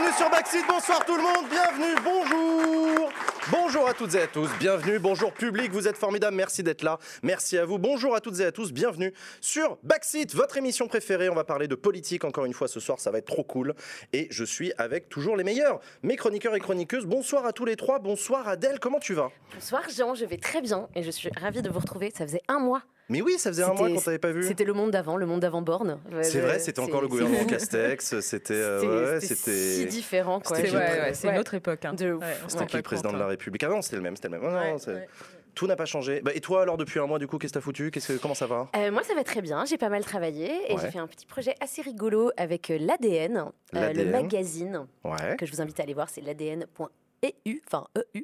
bienvenue sur Backseat. Bonsoir tout le monde, bienvenue, bonjour. Bonjour à toutes et à tous, bienvenue, bonjour public, vous êtes formidables, merci d'être là, merci à vous. Bonjour à toutes et à tous, bienvenue sur Backseat, votre émission préférée. On va parler de politique encore une fois ce soir, ça va être trop cool. Et je suis avec toujours les meilleurs, mes chroniqueurs et chroniqueuses. Bonsoir à tous les trois, bonsoir Adèle, comment tu vas? Bonsoir Jean, je vais très bien et je suis ravie de vous retrouver. Ça faisait un mois. Mais oui, ça faisait un mois qu'on t'avait pas vu. C'était le monde d'avant, le monde d'avant Borne. C'est vrai, c'était encore le gouvernement Castex, c'était euh, ouais, C'était c'était si différent. C'est ouais, une autre époque. hein. C'était qui le président de la hein. République? Ah non, c'était le même, c'était le même. Non. Tout n'a pas changé. Bah, et toi alors depuis un mois du coup, qu'est-ce que t'as foutu? Que comment ça va? Euh, moi, ça va très bien. J'ai pas mal travaillé et Ouais. j'ai fait un petit projet assez rigolo avec euh, l'ADN, euh, le magazine Ouais. que je vous invite à aller voir. C'est l'ADN.eu, enfin EU.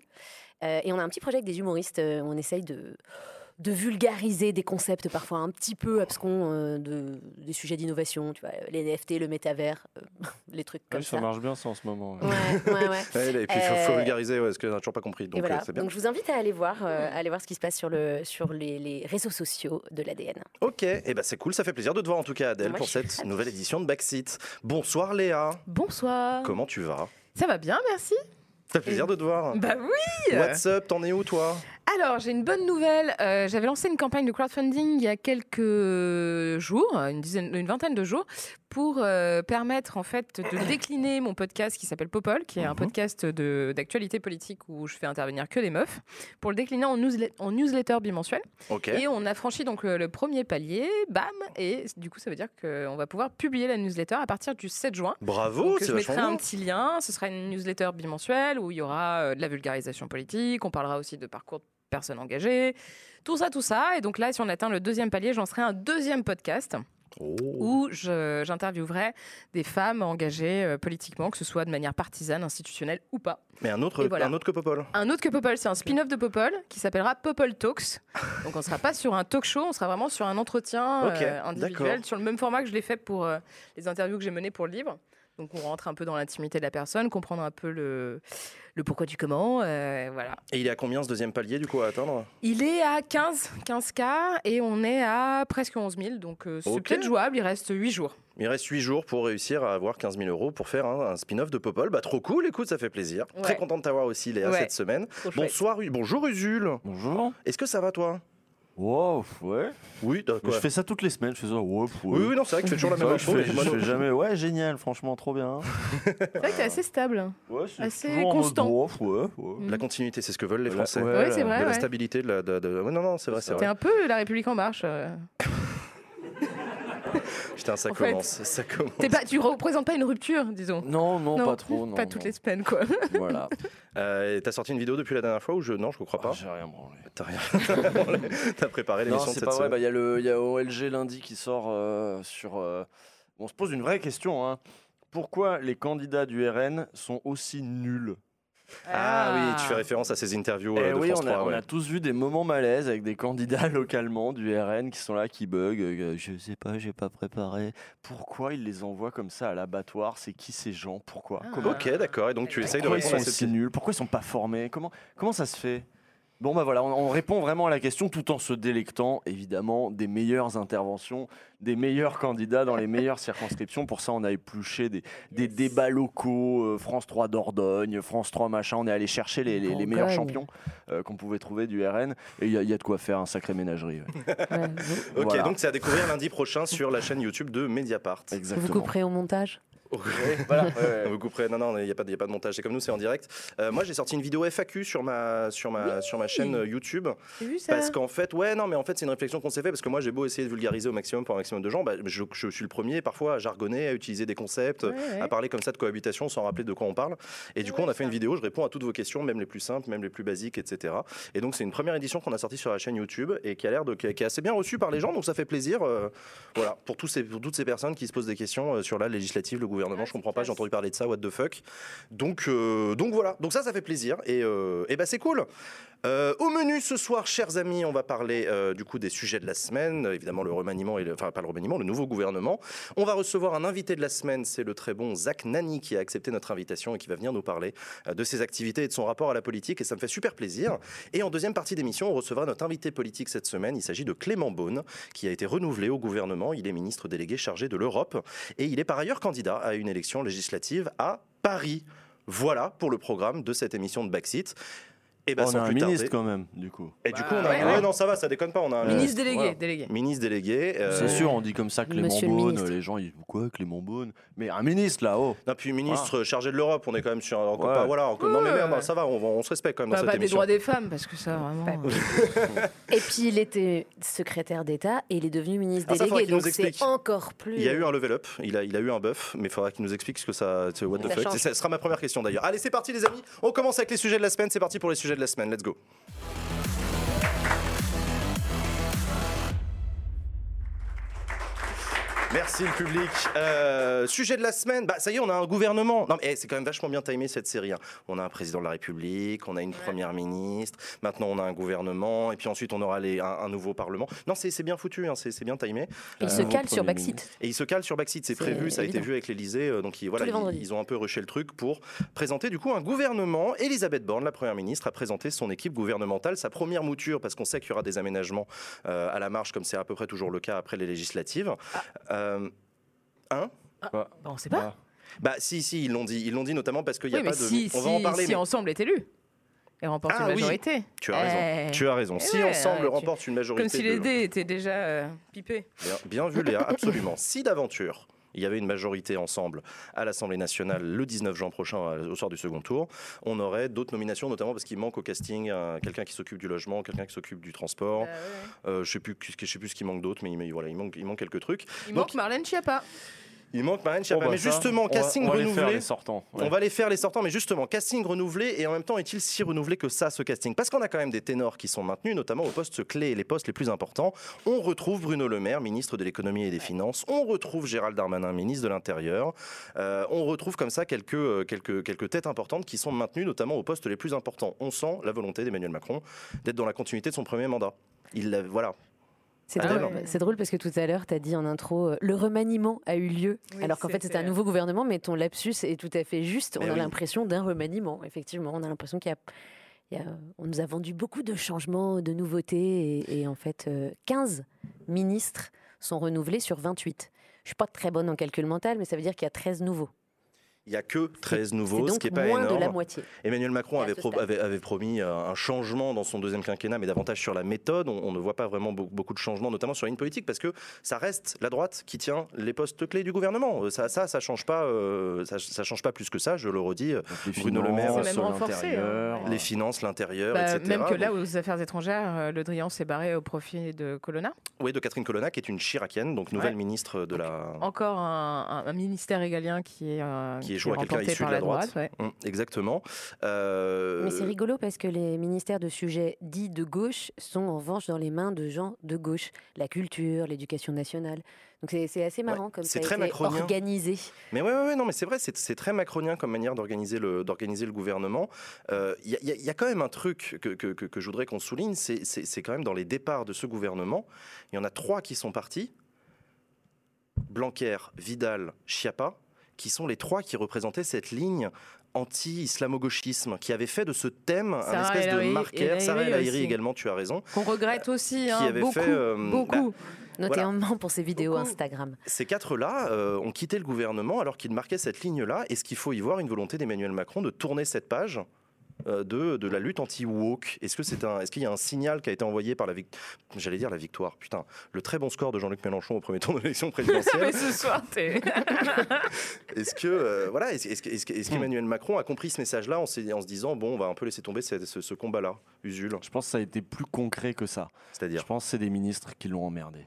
Euh, et on a un petit projet avec des humoristes. on essaye de de vulgariser des concepts parfois un petit peu abscons euh, de, des sujets d'innovation, tu vois, les NFT, le métavers, euh, les trucs comme Oui, ça. ça marche bien ça en ce moment. Ouais, ouais, ouais. Et puis il faut, faut Euh, vulgariser, ouais, parce qu'on n'a toujours pas compris. Donc voilà. euh, c'est bien. Donc je vous invite à aller voir, euh, à aller voir ce qui se passe sur, le, sur les, les réseaux sociaux de l'ADN. Ok, et ben c'est cool, ça fait plaisir de te voir en tout cas Adèle Moi, pour cette ravie. nouvelle édition de Backseat. Bonsoir Léa, Bonsoir. comment tu vas? Ça va bien, merci. Ça fait plaisir de te voir. Bah oui. What's up T'en es où toi? Alors, j'ai une bonne nouvelle. Euh, J'avais lancé une campagne de crowdfunding il y a quelques jours, une, dizaine, une vingtaine de jours, pour euh, permettre en fait de décliner mon podcast qui s'appelle Popol, qui est un Mhm. podcast d'actualité politique où je fais intervenir que des meufs, pour le décliner en, newslet- en newsletter bimensuel. Ok. Et on a franchi donc le, le premier palier, bam, et du coup ça veut dire qu'on va pouvoir publier la newsletter à partir du 7 juin. Bravo, c'est je mettrai un petit lien. Ce sera une newsletter bimensuelle où il y aura euh, de la vulgarisation politique. On parlera aussi de parcours de personnes engagées. Tout ça, tout ça. Et donc là, si on atteint le deuxième palier, j'en serai un deuxième podcast Oh. où j'interviewerai des femmes engagées euh, politiquement, que ce soit de manière partisane, institutionnelle ou pas. Mais un autre, voilà. un autre que Popol. Un autre que Popol, c'est un spin-off de Popol qui s'appellera Popol Talks. Donc on ne sera pas sur un talk show, on sera vraiment sur un entretien euh, individuel, sur le même format que je l'ai fait pour euh, les interviews que j'ai menées pour le livre. Donc on rentre un peu dans l'intimité de la personne, comprendre un peu le, le pourquoi du comment. euh, voilà. Et il est à combien ce deuxième palier du coup à atteindre? Il est à 15, 15K et on est à presque 11 000. Donc euh, c'est Ok. peut-être jouable, il reste 8 jours. Il reste 8 jours pour réussir à avoir 15 000 euros pour faire un, un spin-off de Popol. Bah trop cool, écoute, ça fait plaisir. Ouais. Très content de t'avoir aussi Léa Ouais. cette semaine. Bonsoir, bonjour Usul. Bonjour. Est-ce que ça va toi? Wow, ouais. Oui, d'accord. Je fais ça toutes les semaines, je fais ça. Ouais, ouais. Oui, oui, non, c'est vrai que tu fais toujours la même que je fais, je fais jamais. Ouais, génial, franchement, trop bien. C'est vrai que t'es assez stable. Ouais, c'est Assez constant. ouais, ouais, ouais. La continuité, c'est ce que veulent les Français. ouais. Ouais, c'est De vrai. la ouais. stabilité, de la. de- de- ouais, non, non, c'est vrai, c'est T'es un peu la République en marche. Putain, ça En fait, commence. Ça commence. T'es pas, tu représentes pas une rupture, disons. Non, non, Non, pas trop. Non, pas non. toutes les semaines, quoi. Voilà. Euh, T'as sorti une vidéo depuis la dernière fois ou je. Non, je crois Ah, pas. J'ai rien branlé. T'as rien. T'as préparé l'émission de c'est cette pas vrai. semaine. bah, Il y, a le- il y a OLG lundi qui sort euh, sur. euh, On se pose une vraie question. Hein. Pourquoi les candidats du RN sont aussi nuls? Ah oui, tu fais référence à ces interviews euh, Eh de oui, France on a, 3. on ouais. a tous vu des moments malaises avec des candidats localement du RN qui sont là, qui bug. euh, Je sais pas, j'ai pas préparé. Pourquoi ils les envoient comme ça à l'abattoir? C'est qui ces gens? Pourquoi? Ah. Ok, d'accord. Et donc tu essayes de Pourquoi ils répondre sont à cette si nuls? Pourquoi ils sont pas formés? Comment, comment ça se fait? Bon bah voilà, on, on répond vraiment à la question tout en se délectant évidemment des meilleures interventions, des meilleurs candidats dans les meilleures circonscriptions. Pour ça, on a épluché des, des débats locaux, euh, France 3 Dordogne, France 3 machin. On est allé chercher les, les- les meilleurs champions euh, qu'on pouvait trouver du RN et il y, a- il y a de quoi faire un sacré ménagerie. ouais. Ouais, vous, Ok, Voilà. donc c'est à découvrir lundi prochain sur la chaîne YouTube de Mediapart. vous Exactement. couperez au montage? Voilà, ouais, ouais. On vous couperait. Non, non, il n'y a, pas de- y a pas de montage. C'est comme nous, c'est en direct. Euh, moi, j'ai sorti une vidéo FAQ sur ma, sur ma, sur ma chaîne euh, YouTube. J'ai vu ça. Parce qu'en fait, ouais, non, mais en fait, c'est une réflexion qu'on s'est fait parce que moi, j'ai beau essayer de vulgariser au maximum pour un maximum de gens, bah, je, je suis le premier parfois à jargonner, à utiliser des concepts, Ouais, ouais. à parler comme ça de cohabitation sans rappeler de quoi on parle. Et du coup, on a fait une vidéo, je réponds à toutes vos questions, même les plus simples, même les plus basiques, etc. Et donc, c'est une première édition qu'on a sortie sur la chaîne YouTube et qui a l'air de, qui est assez bien reçue par les gens, donc ça fait plaisir. euh, voilà, pour, tous ces, pour toutes ces personnes qui se posent des questions sur la législative, le gouvernement, Ouais, je comprends pas, j'ai entendu parler de ça, what the fuck. Donc, euh, donc voilà, donc ça, ça fait plaisir et, euh, et bah c'est cool. Euh, au menu ce soir, chers amis, on va parler euh, du coup des sujets de la semaine, évidemment le remaniement, et le- enfin pas le remaniement, le nouveau gouvernement. On va recevoir un invité de la semaine, c'est le très bon Zach Nani qui a accepté notre invitation et qui va venir nous parler euh, de ses activités et de son rapport à la politique et ça me fait super plaisir. Et en deuxième partie d'émission, on recevra notre invité politique cette semaine, il s'agit de Clément Beaune qui a été renouvelé au gouvernement, il est ministre délégué chargé de l'Europe et il est par ailleurs candidat à une élection législative à Paris. Voilà pour le programme de cette émission de Backseat. Et bah, on sans a un plus ministre tarder. quand même, du coup. Et du coup, Bah, on a. ouais, ouais, ouais. non, ça va, ça déconne pas. On a un Ministre délégué, voilà. délégué. Ministre délégué. euh, C'est sûr, on dit comme ça Clément Monsieur le Beaune, les gens ils disent quoi Clément Beaune Mais un ministre là-haut Non, puis ministre chargé de l'Europe, on est quand même sur. Encore Ouais. pas, voilà, encore- non, mais merde, non, ça va, on, on se respecte quand même Pas, dans pas cette des droits des femmes, parce que ça, vraiment. Ouais. Et puis il était secrétaire d'État et il est devenu ministre Ah, délégué, donc c'est explique. encore plus. Il y a eu un level up, il a, il a eu un buff, mais il faudra qu'il nous explique ce que ça. ce What the fuck. Ça sera ma première question d'ailleurs. Allez, c'est parti les amis, on commence avec les sujets de la semaine. C'est parti pour les sujets de la semaine, let's go. Merci le public. Euh, sujet de la semaine, bah ça y est, on a un gouvernement. Non mais eh, c'est quand même vachement bien timé cette série. hein. On a un président de la République, on a une première ministre, maintenant on a un gouvernement, et puis ensuite on aura les- un, un nouveau parlement. Non, c'est bien foutu, hein, c'est bien timé. Il Euh, se cale sur Backseat. Et ils se calent sur Backseat, c'est prévu, ça a été vu avec l'Elysée, euh, donc ils, voilà, ils, ont un peu rushé le truc pour présenter du coup un gouvernement. Elisabeth Borne, la première ministre, a présenté son équipe gouvernementale, sa première mouture, parce qu'on sait qu'il y aura des aménagements euh, à la marge, comme c'est à peu près toujours le cas après les législatives. Euh, hein? Bah, on sait pas. Bah si, si, ils l'ont dit, ils l'ont dit notamment parce qu'il n'y a oui, pas de. si, on va en si- parler. si mais ensemble est élu et remporte Ah une oui. majorité. Tu as raison. Eh. Tu as raison. Eh Si ouais, ensemble ouais, tu- remporte une majorité. Comme si les dés étaient déjà euh, pipés. Bien, bien vu, Léa, absolument. Si d'aventure il y avait une majorité ensemble à l'Assemblée nationale le 19 juin prochain, euh, au soir du second tour, on aurait d'autres nominations, notamment parce qu'il manque au casting euh, quelqu'un qui s'occupe du logement, quelqu'un qui s'occupe du transport. Ouais. Euh, je sais plus, je sais plus ce qui manque d'autre, mais il, voilà, il manque, il manque quelques trucs. Il Donc- manque Marlène Schiappa. Il manque Marlène Bon, Schiappa. bah, mais ça, justement, on va- casting on va les faire, renouvelé. les sortants. ouais. On va les faire les sortants, mais justement, casting renouvelé et en même temps est-il si renouvelé que ça, ce casting? Parce qu'on a quand même des ténors qui sont maintenus, notamment aux postes clés et les postes les plus importants. On retrouve Bruno Le Maire, ministre de l'économie et des finances. On retrouve Gérald Darmanin, ministre de l'Intérieur. Euh, on retrouve comme ça quelques, euh, quelques, quelques têtes importantes qui sont maintenues, notamment aux postes les plus importants. On sent la volonté d'Emmanuel Macron d'être dans la continuité de son premier mandat. Il voilà. C'est Ah drôle, ouais. drôle parce que tout à l'heure, tu as dit en intro, euh, le remaniement a eu lieu. Oui, alors qu'en fait, c'était un nouveau gouvernement, mais ton lapsus est tout à fait juste. Mais on a oui. l'impression d'un remaniement, effectivement. On a l'impression qu'il y a, il y a- On nous a vendu beaucoup de changements, de nouveautés. Et, et en fait, euh, 15 ministres sont renouvelés sur 28. Je suis pas très bonne en calcul mental, mais ça veut dire qu'il y a 13 nouveaux. Il n'y a que 13 C'est nouveaux, ce qui n'est pas moins énorme. de la moitié. Emmanuel Macron avait, ce pro- stade. avait- avait promis euh, un changement dans son deuxième quinquennat, mais davantage sur la méthode. On, on ne voit pas vraiment beau- beaucoup de changements, notamment sur la ligne politique, parce que ça reste la droite qui tient les postes clés du gouvernement. Euh, Ça, ça, ça change pas, euh, ça, ça change pas plus que ça. Je le redis. Les Bruno Le Maire, finances, même renforcé, l'intérieur, hein. Les finances, l'intérieur, Bah, etc. même que là, aux affaires étrangères, Le Drian s'est barré au profit de Colonna. oui, de Catherine Colonna, qui est une chiracienne, donc nouvelle Ouais. ministre de la. Encore un, un- un ministère régalien qui est, euh, Qui joué à quelqu'un issu de la droite. ouais. Hum, exactement. Euh, Mais c'est rigolo parce que les ministères de sujets dits de gauche sont en revanche dans les mains de gens de gauche. La culture, l'éducation nationale. Donc c'est assez marrant comme c'est ça a très été macronien. organisé. Mais ouais, ouais, ouais, non, mais c'est vrai, c'est très macronien comme manière d'organiser le, d'organiser le gouvernement. Euh, Il y, a- il y a- y a quand même un truc que, que- que- que je voudrais qu'on souligne, c'est quand même dans les départs de ce gouvernement, il y en a trois qui sont partis, Blanquer, Vidal, Chiappa, qui sont les trois qui représentaient cette ligne anti-islamo-gauchisme, qui avait fait de ce thème un Sarah espèce El de marqueur. Sarah El également, tu as raison. Qu'on regrette aussi, Qui hein, avait beaucoup, fait, euh, beaucoup. Notamment pour ses vidéos Beaucoup. Instagram. Ces quatre-là euh, ont quitté le gouvernement alors qu'ils marquaient cette ligne-là. Est-ce qu'il faut y voir une volonté d'Emmanuel Macron de tourner cette page de, de la lutte anti-woke Est-ce que c'est un, est-ce qu'il y a un signal qui a été envoyé par la victoire J'allais dire la victoire. Putain, le très bon score de Jean-Luc Mélenchon au premier tour de l'élection présidentielle. Mais ce soir, t'es. est-ce que euh, voilà, est-ce, est-ce que- est-ce qu'Emmanuel Macron a compris ce message-là en, se disant bon, on va un peu laisser tomber ce, ce- ce combat-là, Usul, Je pense que ça a été plus concret que ça. c'est-à-dire? Je pense que c'est des ministres qui l'ont emmerdé.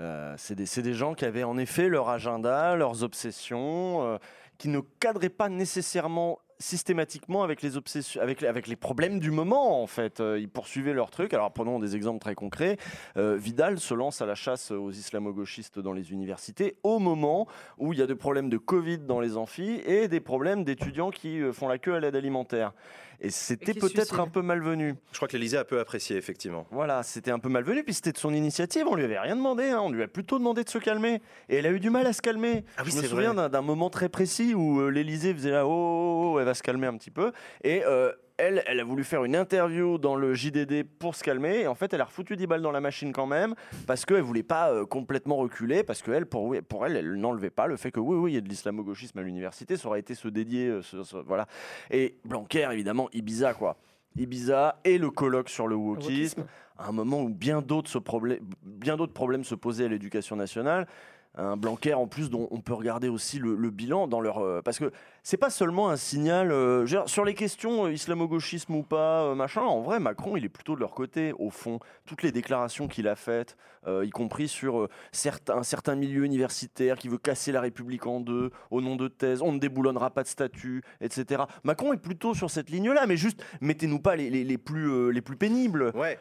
Euh, c'est des, c'est des gens qui avaient en effet leur agenda, leurs obsessions, euh, qui ne cadraient pas nécessairement systématiquement avec les obsessions, avec, les- problèmes du moment en fait. Euh, ils poursuivaient leur truc. Alors prenons des exemples très concrets. Euh, Vidal se lance à la chasse aux islamo-gauchistes dans les universités au moment où il y a des problèmes de Covid dans les amphis et des problèmes d'étudiants qui euh, font la queue à l'aide alimentaire. Et c'était peut-être un peu malvenu. Je crois que l'Élysée a peu apprécié effectivement. Voilà, c'était un peu malvenu, puis c'était de son initiative, on lui avait rien demandé, hein, on lui a plutôt demandé de se calmer. Et elle a eu du mal à se calmer. Ah oui, Je me souviens d'un- moment très précis où euh, l'Élysée faisait là, oh, oh, oh, elle va se calmer un petit peu. Et euh, elle, elle a voulu faire une interview dans le JDD pour se calmer. Et en fait, elle a refoutu 10 balles dans la machine quand même parce qu'elle voulait pas euh, complètement reculer. Parce que elle, pour, pour elle, elle n'enlevait pas le fait que oui, oui, il y a de l'islamo-gauchisme à l'université. Ça aurait été se dédier. euh, ce- ce- voilà. Et Blanquer, évidemment, Ibiza, quoi. Ibiza et le colloque sur le wokisme, à un moment où bien d'autres bien problèmes se posaient à l'éducation nationale. Un Blanquer en plus dont on peut regarder aussi le, le bilan dans leur euh, parce que c'est pas seulement un signal euh, sur les questions euh, islamo-gauchisme ou pas euh, machin en vrai Macron il est plutôt de leur côté au fond toutes les déclarations qu'il a faites euh, y compris sur certains, un certain milieu universitaire qui veut casser la République en deux au nom de thèse on ne déboulonnera pas de statut etc Macron est plutôt sur cette ligne là mais juste mettez-nous pas les, les- les plus les plus pénibles Ouais.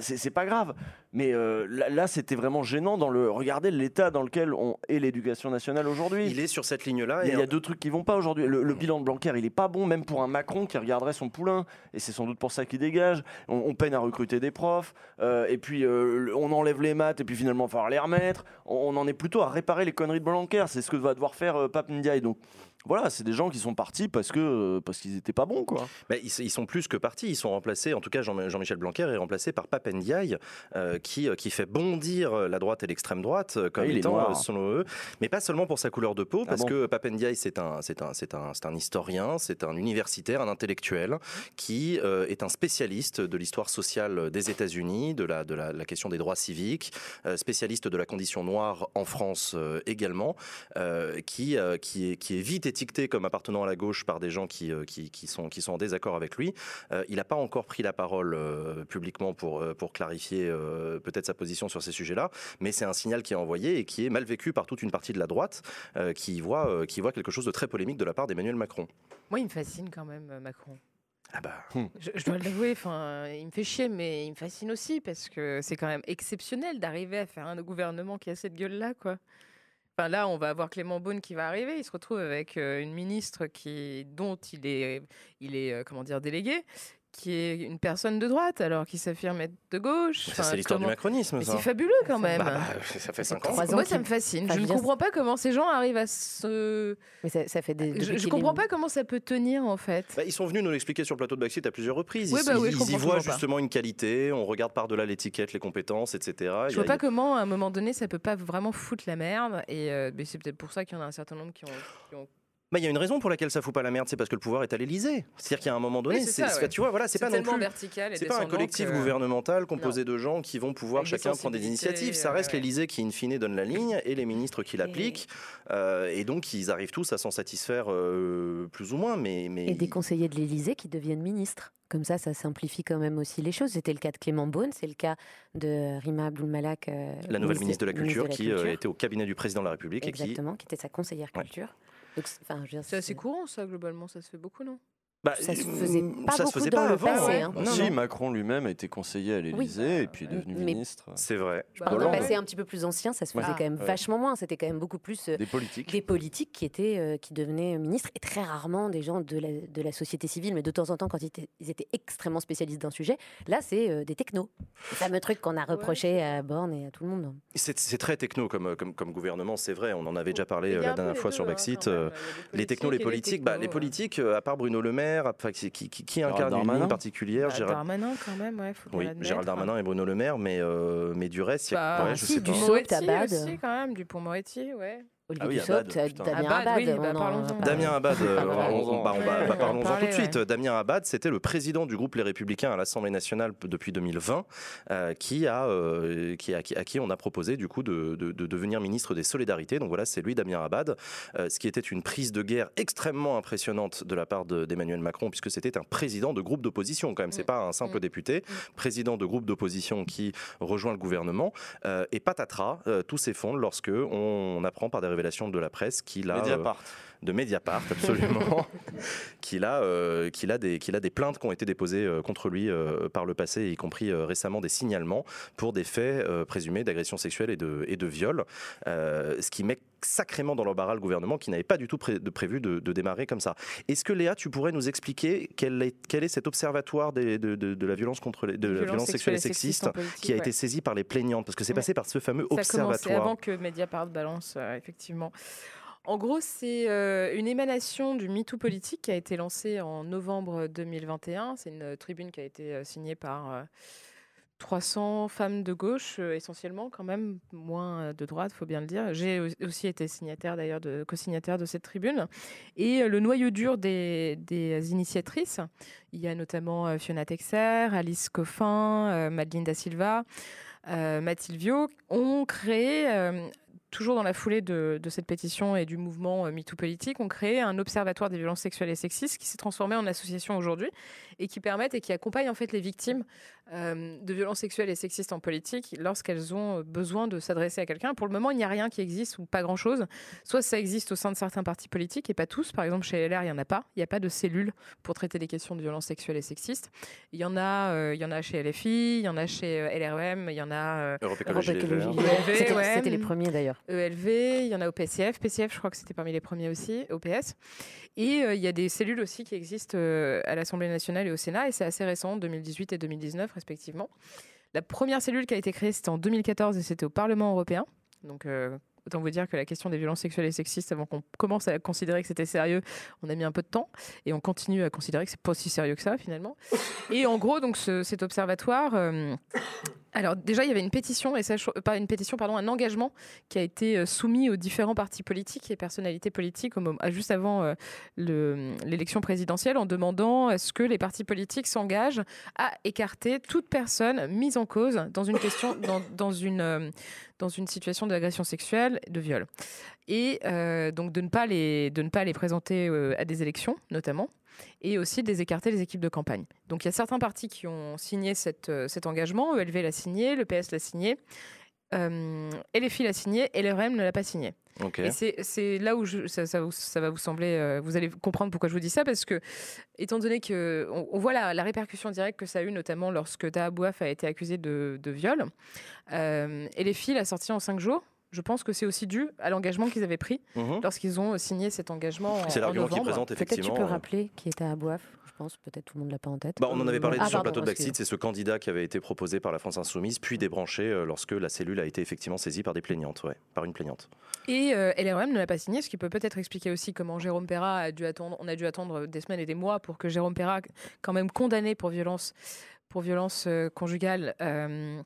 c'est pas grave. Mais là, là, c'était vraiment gênant dans le. Regardez l'état dans lequel on est l'éducation nationale aujourd'hui. Il est sur cette ligne-là. Il y, y a deux trucs qui vont pas aujourd'hui. Le, le bilan de Blanquer, il est pas bon, même pour un Macron qui regarderait son poulain. Et c'est sans doute pour ça qu'il dégage. On, on peine à recruter des profs. euh, et puis, euh, on enlève les maths. Et puis, finalement, il va falloir les remettre. On, on en est plutôt à réparer les conneries de Blanquer. C'est ce que va devoir faire euh, Pape Ndiaye. Donc, voilà, c'est des gens qui sont partis parce que euh, parce qu'ils étaient pas bons, quoi. Bah, ils, ils sont plus que partis. Ils sont remplacés, en tout cas Jean- Jean-Michel Blanquer est remplacé par Pape Ndiaye, euh, qui, euh, qui fait bondir la droite et l'extrême droite, euh, comme Ah, il est étant, euh, selon eux, mais pas seulement pour sa couleur de peau, Ah parce bon que Pape Ndiaye, c'est un, c'est un, c'est un, c'est un historien, c'est un universitaire, un intellectuel, qui euh, est un spécialiste de l'histoire sociale des États-Unis, de, la, de la, la question des droits civiques, euh, spécialiste de la condition noire en France euh, également, euh, qui, euh, qui, est, qui est vite étiqueté comme appartenant à la gauche par des gens qui, euh, qui, qui sont, qui sont en désaccord avec lui. Euh, il n'a pas encore pris la parole euh, publiquement pour, pour clarifier euh, peut-être sa position sur ces sujets-là, mais c'est un signal qui est envoyé et qui est mal vécu par toute une partie de la droite euh, qui, voit, euh, qui voit quelque chose de très polémique de la part d'Emmanuel Macron. Moi, il me fascine quand même, Macron. Ah bah, Je, je dois l'avouer, enfin, il me fait chier, mais il me fascine aussi parce que c'est quand même exceptionnel d'arriver à faire un gouvernement qui a cette gueule-là, quoi. Enfin, là, on va avoir Clément Beaune qui va arriver. Il se retrouve avec euh, une ministre qui, dont il est, il est, euh, comment dire, délégué, qui est une personne de droite, alors qu'il s'affirme être de gauche. Enfin, c'est l'histoire du macronisme. Mais ça. c'est fabuleux quand même. Bah, bah, ça fait 5 ans. Moi, ça me fascine. Enfin, je ne comprends pas comment ces gens arrivent à se. Mais ça, ça fait des. Je, qu'il comprends pas comment ça peut tenir en fait. Bah, ils sont venus nous l'expliquer sur le plateau de Backseat à plusieurs reprises. Oui, ils bah oui, ils- je ils y voient pas. justement une qualité, on regarde par-delà l'étiquette, les compétences, etc. Je y vois a- pas comment, à un moment donné, ça peut pas vraiment foutre la merde. Et euh, c'est peut-être pour ça qu'il y en a un certain nombre qui ont. qui ont- Bah, il y a une raison pour laquelle ça fout pas la merde, c'est parce que le pouvoir est à l'Élysée. C'est-à-dire qu'il y a un moment donné, Oui, c'est ça, ouais. tu vois, voilà, c'est pas non plus. vertical et C'est pas un collectif que- gouvernemental composé de gens qui vont pouvoir Avec des chacun prendre des initiatives. Ça euh, reste ouais. l'Élysée qui, in fine, donne la ligne et les ministres qui l'appliquent. Euh, et donc, ils arrivent tous à s'en satisfaire euh, plus ou moins. Mais, mais Et des conseillers de l'Élysée qui deviennent ministres. Comme ça, ça simplifie quand même aussi les choses. C'était le cas de Clément Beaune, c'est le cas de Rima Abdul-Malak, euh, la nouvelle ministre de la Culture qui euh, était au cabinet du président de la République et qui Exactement, qui était sa conseillère culture. C'est- assez courant, ça, globalement. Ça se fait beaucoup, non? Bah, Ça se euh, faisait pas ça se beaucoup faisait dans pas le avant, passé, ouais. hein. Non, si, non. Macron lui-même a été conseiller à l'Élysée et puis est devenu Mais- ministre C'est vrai. Dans le passé un petit peu plus ancien, ça se faisait quand même Ouais. vachement moins. C'était quand même beaucoup plus euh, des politiques. des politiques qui étaient euh, qui devenaient ministres et très rarement des gens de la, de la société civile, mais de temps en temps quand ils étaient, ils étaient extrêmement spécialistes d'un sujet. Là, c'est euh, des technos. Le fameux truc qu'on a reproché à Borne et à tout le monde. C'est très techno comme, comme, comme gouvernement, c'est vrai. On en avait déjà parlé la dernière fois deux, sur hein, a Les technos, les politiques, bah, les technos, politiques, à part Bruno Le Maire, enfin, qui, qui, qui- incarne une Darmanin. ligne particulière, Bah, Gérald, Darmanin, quand même, ouais. Faut bien oui. Gérald Darmanin et Bruno Le Maire, mais, euh, mais du reste, il y a- Bah, ouais, je si, sais du pas. saut. Aussi, quand même. Dupont-Moretti, ouais. Olivier Ah oui, Dussopt, Abad, euh, putain. Damien Abad, oui, bah, parlons-en. Damien euh, parlons-en tout de suite. ouais. Damien Abad, c'était le président du groupe Les Républicains à l'Assemblée nationale depuis 2020, euh, qui a, euh, qui, a- qui- à qui on a proposé du coup de, de- de devenir ministre des Solidarités. Donc voilà, c'est lui, Damien Abad, euh, ce qui était une prise de guerre extrêmement impressionnante de la part de- d'Emmanuel Macron, puisque c'était un président de groupe d'opposition quand même. C'est Mm. pas un simple Mm. député, président de groupe d'opposition qui rejoint le gouvernement. Euh, et patatras, euh, tout s'effondre lorsque on apprend par des révélations de la presse qu'il a euh, Mediapart. de Mediapart, absolument, qu'il a, euh, qu'il a, des, qu'il a des plaintes qui ont été déposées euh, contre lui euh, par le passé, y compris euh, récemment des signalements pour des faits euh, présumés d'agression sexuelle et de, et de viol, euh, ce qui met sacrément dans l'embarras le gouvernement qui n'avait pas du tout pré- de prévu de, de démarrer comme ça. Est-ce que Léa, tu pourrais nous expliquer quel est, quel est cet observatoire des- de, de- de la violence contre les, de la violence sexuelle et sexiste politique, qui a ouais. été saisi par les plaignantes? Parce que c'est Ouais. passé par ce fameux Ça observatoire. avant que Mediapart balance, euh, effectivement. En gros, c'est euh, une émanation du MeToo politique qui a été lancée en novembre 2021. C'est une tribune qui a été euh, signée par euh, 300 femmes de gauche, euh, essentiellement, quand même, moins euh, de droite, faut bien le dire. J'ai au- aussi été signataire, d'ailleurs, co-signataire de cette tribune. Et euh, le noyau dur des, des initiatrices, il y a notamment Fiona Texer, Alice Coffin, Madeleine Da Silva, euh, Mathilde Viau, ont créé, toujours dans la foulée de, de cette pétition et du mouvement euh, MeToo politique, ont créé un observatoire des violences sexuelles et sexistes qui s'est transformé en association aujourd'hui et qui permettent et qui accompagnent en fait les victimes euh, de violences sexuelles et sexistes en politique lorsqu'elles ont euh, besoin de s'adresser à quelqu'un. Pour le moment, il n'y a rien qui existe ou pas grand-chose. Soit ça existe au sein de certains partis politiques et pas tous. Par exemple, chez LR, il n'y en a pas. Il n'y a pas de cellule pour traiter les questions de violences sexuelles et sexistes. Il y en a, euh, il y en a chez LFI, il y en a chez LREM, il y en a euh, Europe Europe Écologie ouais. c'était les premiers d'ailleurs. ELV, il y en a au PCF. PCF, je crois que c'était parmi les premiers aussi, au PS. Et euh, il y a des cellules aussi qui existent euh, à l'Assemblée nationale et au Sénat, et c'est assez récent, 2018 et 2019 respectivement. La première cellule qui a été créée, c'était en 2014 et c'était au Parlement européen. Donc, euh, autant vous dire que la question des violences sexuelles et sexistes, avant qu'on commence à considérer que c'était sérieux, on a mis un peu de temps et on continue à considérer que c'est pas aussi sérieux que ça finalement. Et en gros, donc ce- cet observatoire. Alors déjà, il y avait une pétition, et ça, pas une pétition, pardon, un engagement qui a été euh, soumis aux différents partis politiques et personnalités politiques au moment, à- juste avant euh, le- l'élection présidentielle en demandant à ce que les partis politiques s'engagent à écarter toute personne mise en cause dans une question, dans, dans une, euh, dans une situation d'agression sexuelle, de viol. Et euh, donc de ne pas les, de ne pas les présenter euh, à des élections, notamment et aussi de les écarter des équipes de campagne. Donc il y a certains partis qui ont signé cette, euh, cet engagement, ELV l'a signé, le PS l'a signé, euh, LFI l'a signé et l'REM ne l'a pas signé. Et c'est- là où je- ça, ça vous- ça va vous sembler, euh, vous allez comprendre pourquoi je vous dis ça, parce que, étant donné que on, on voit la, la répercussion directe que ça a eu, notamment lorsque Taha Bouaf a été accusé de, de viol, euh, et les filles l'a sorti en cinq jours. Je pense que c'est aussi dû à l'engagement qu'ils avaient pris Mhm. lorsqu'ils ont signé cet engagement. en- C'est en l'argument qu'ils présentent Peut-être tu effectivement. peux euh, rappeler qui était à Boif. Je pense peut-être tout le monde l'a pas en tête. Bah, on en avait parlé Ah, sur le plateau de excuse. c'est ce candidat qui avait été proposé par la France Insoumise, puis débranché euh, lorsque la cellule a été effectivement saisie par des plaignantes, ouais, par une plaignante. Et euh, LREM ne l'a pas signé, ce qui peut peut-être expliquer aussi comment Jérôme Perra a dû attendre, on a dû attendre des semaines et des mois pour que Jérôme Perra, quand même condamné pour violence, pour violence euh, conjugale, euh,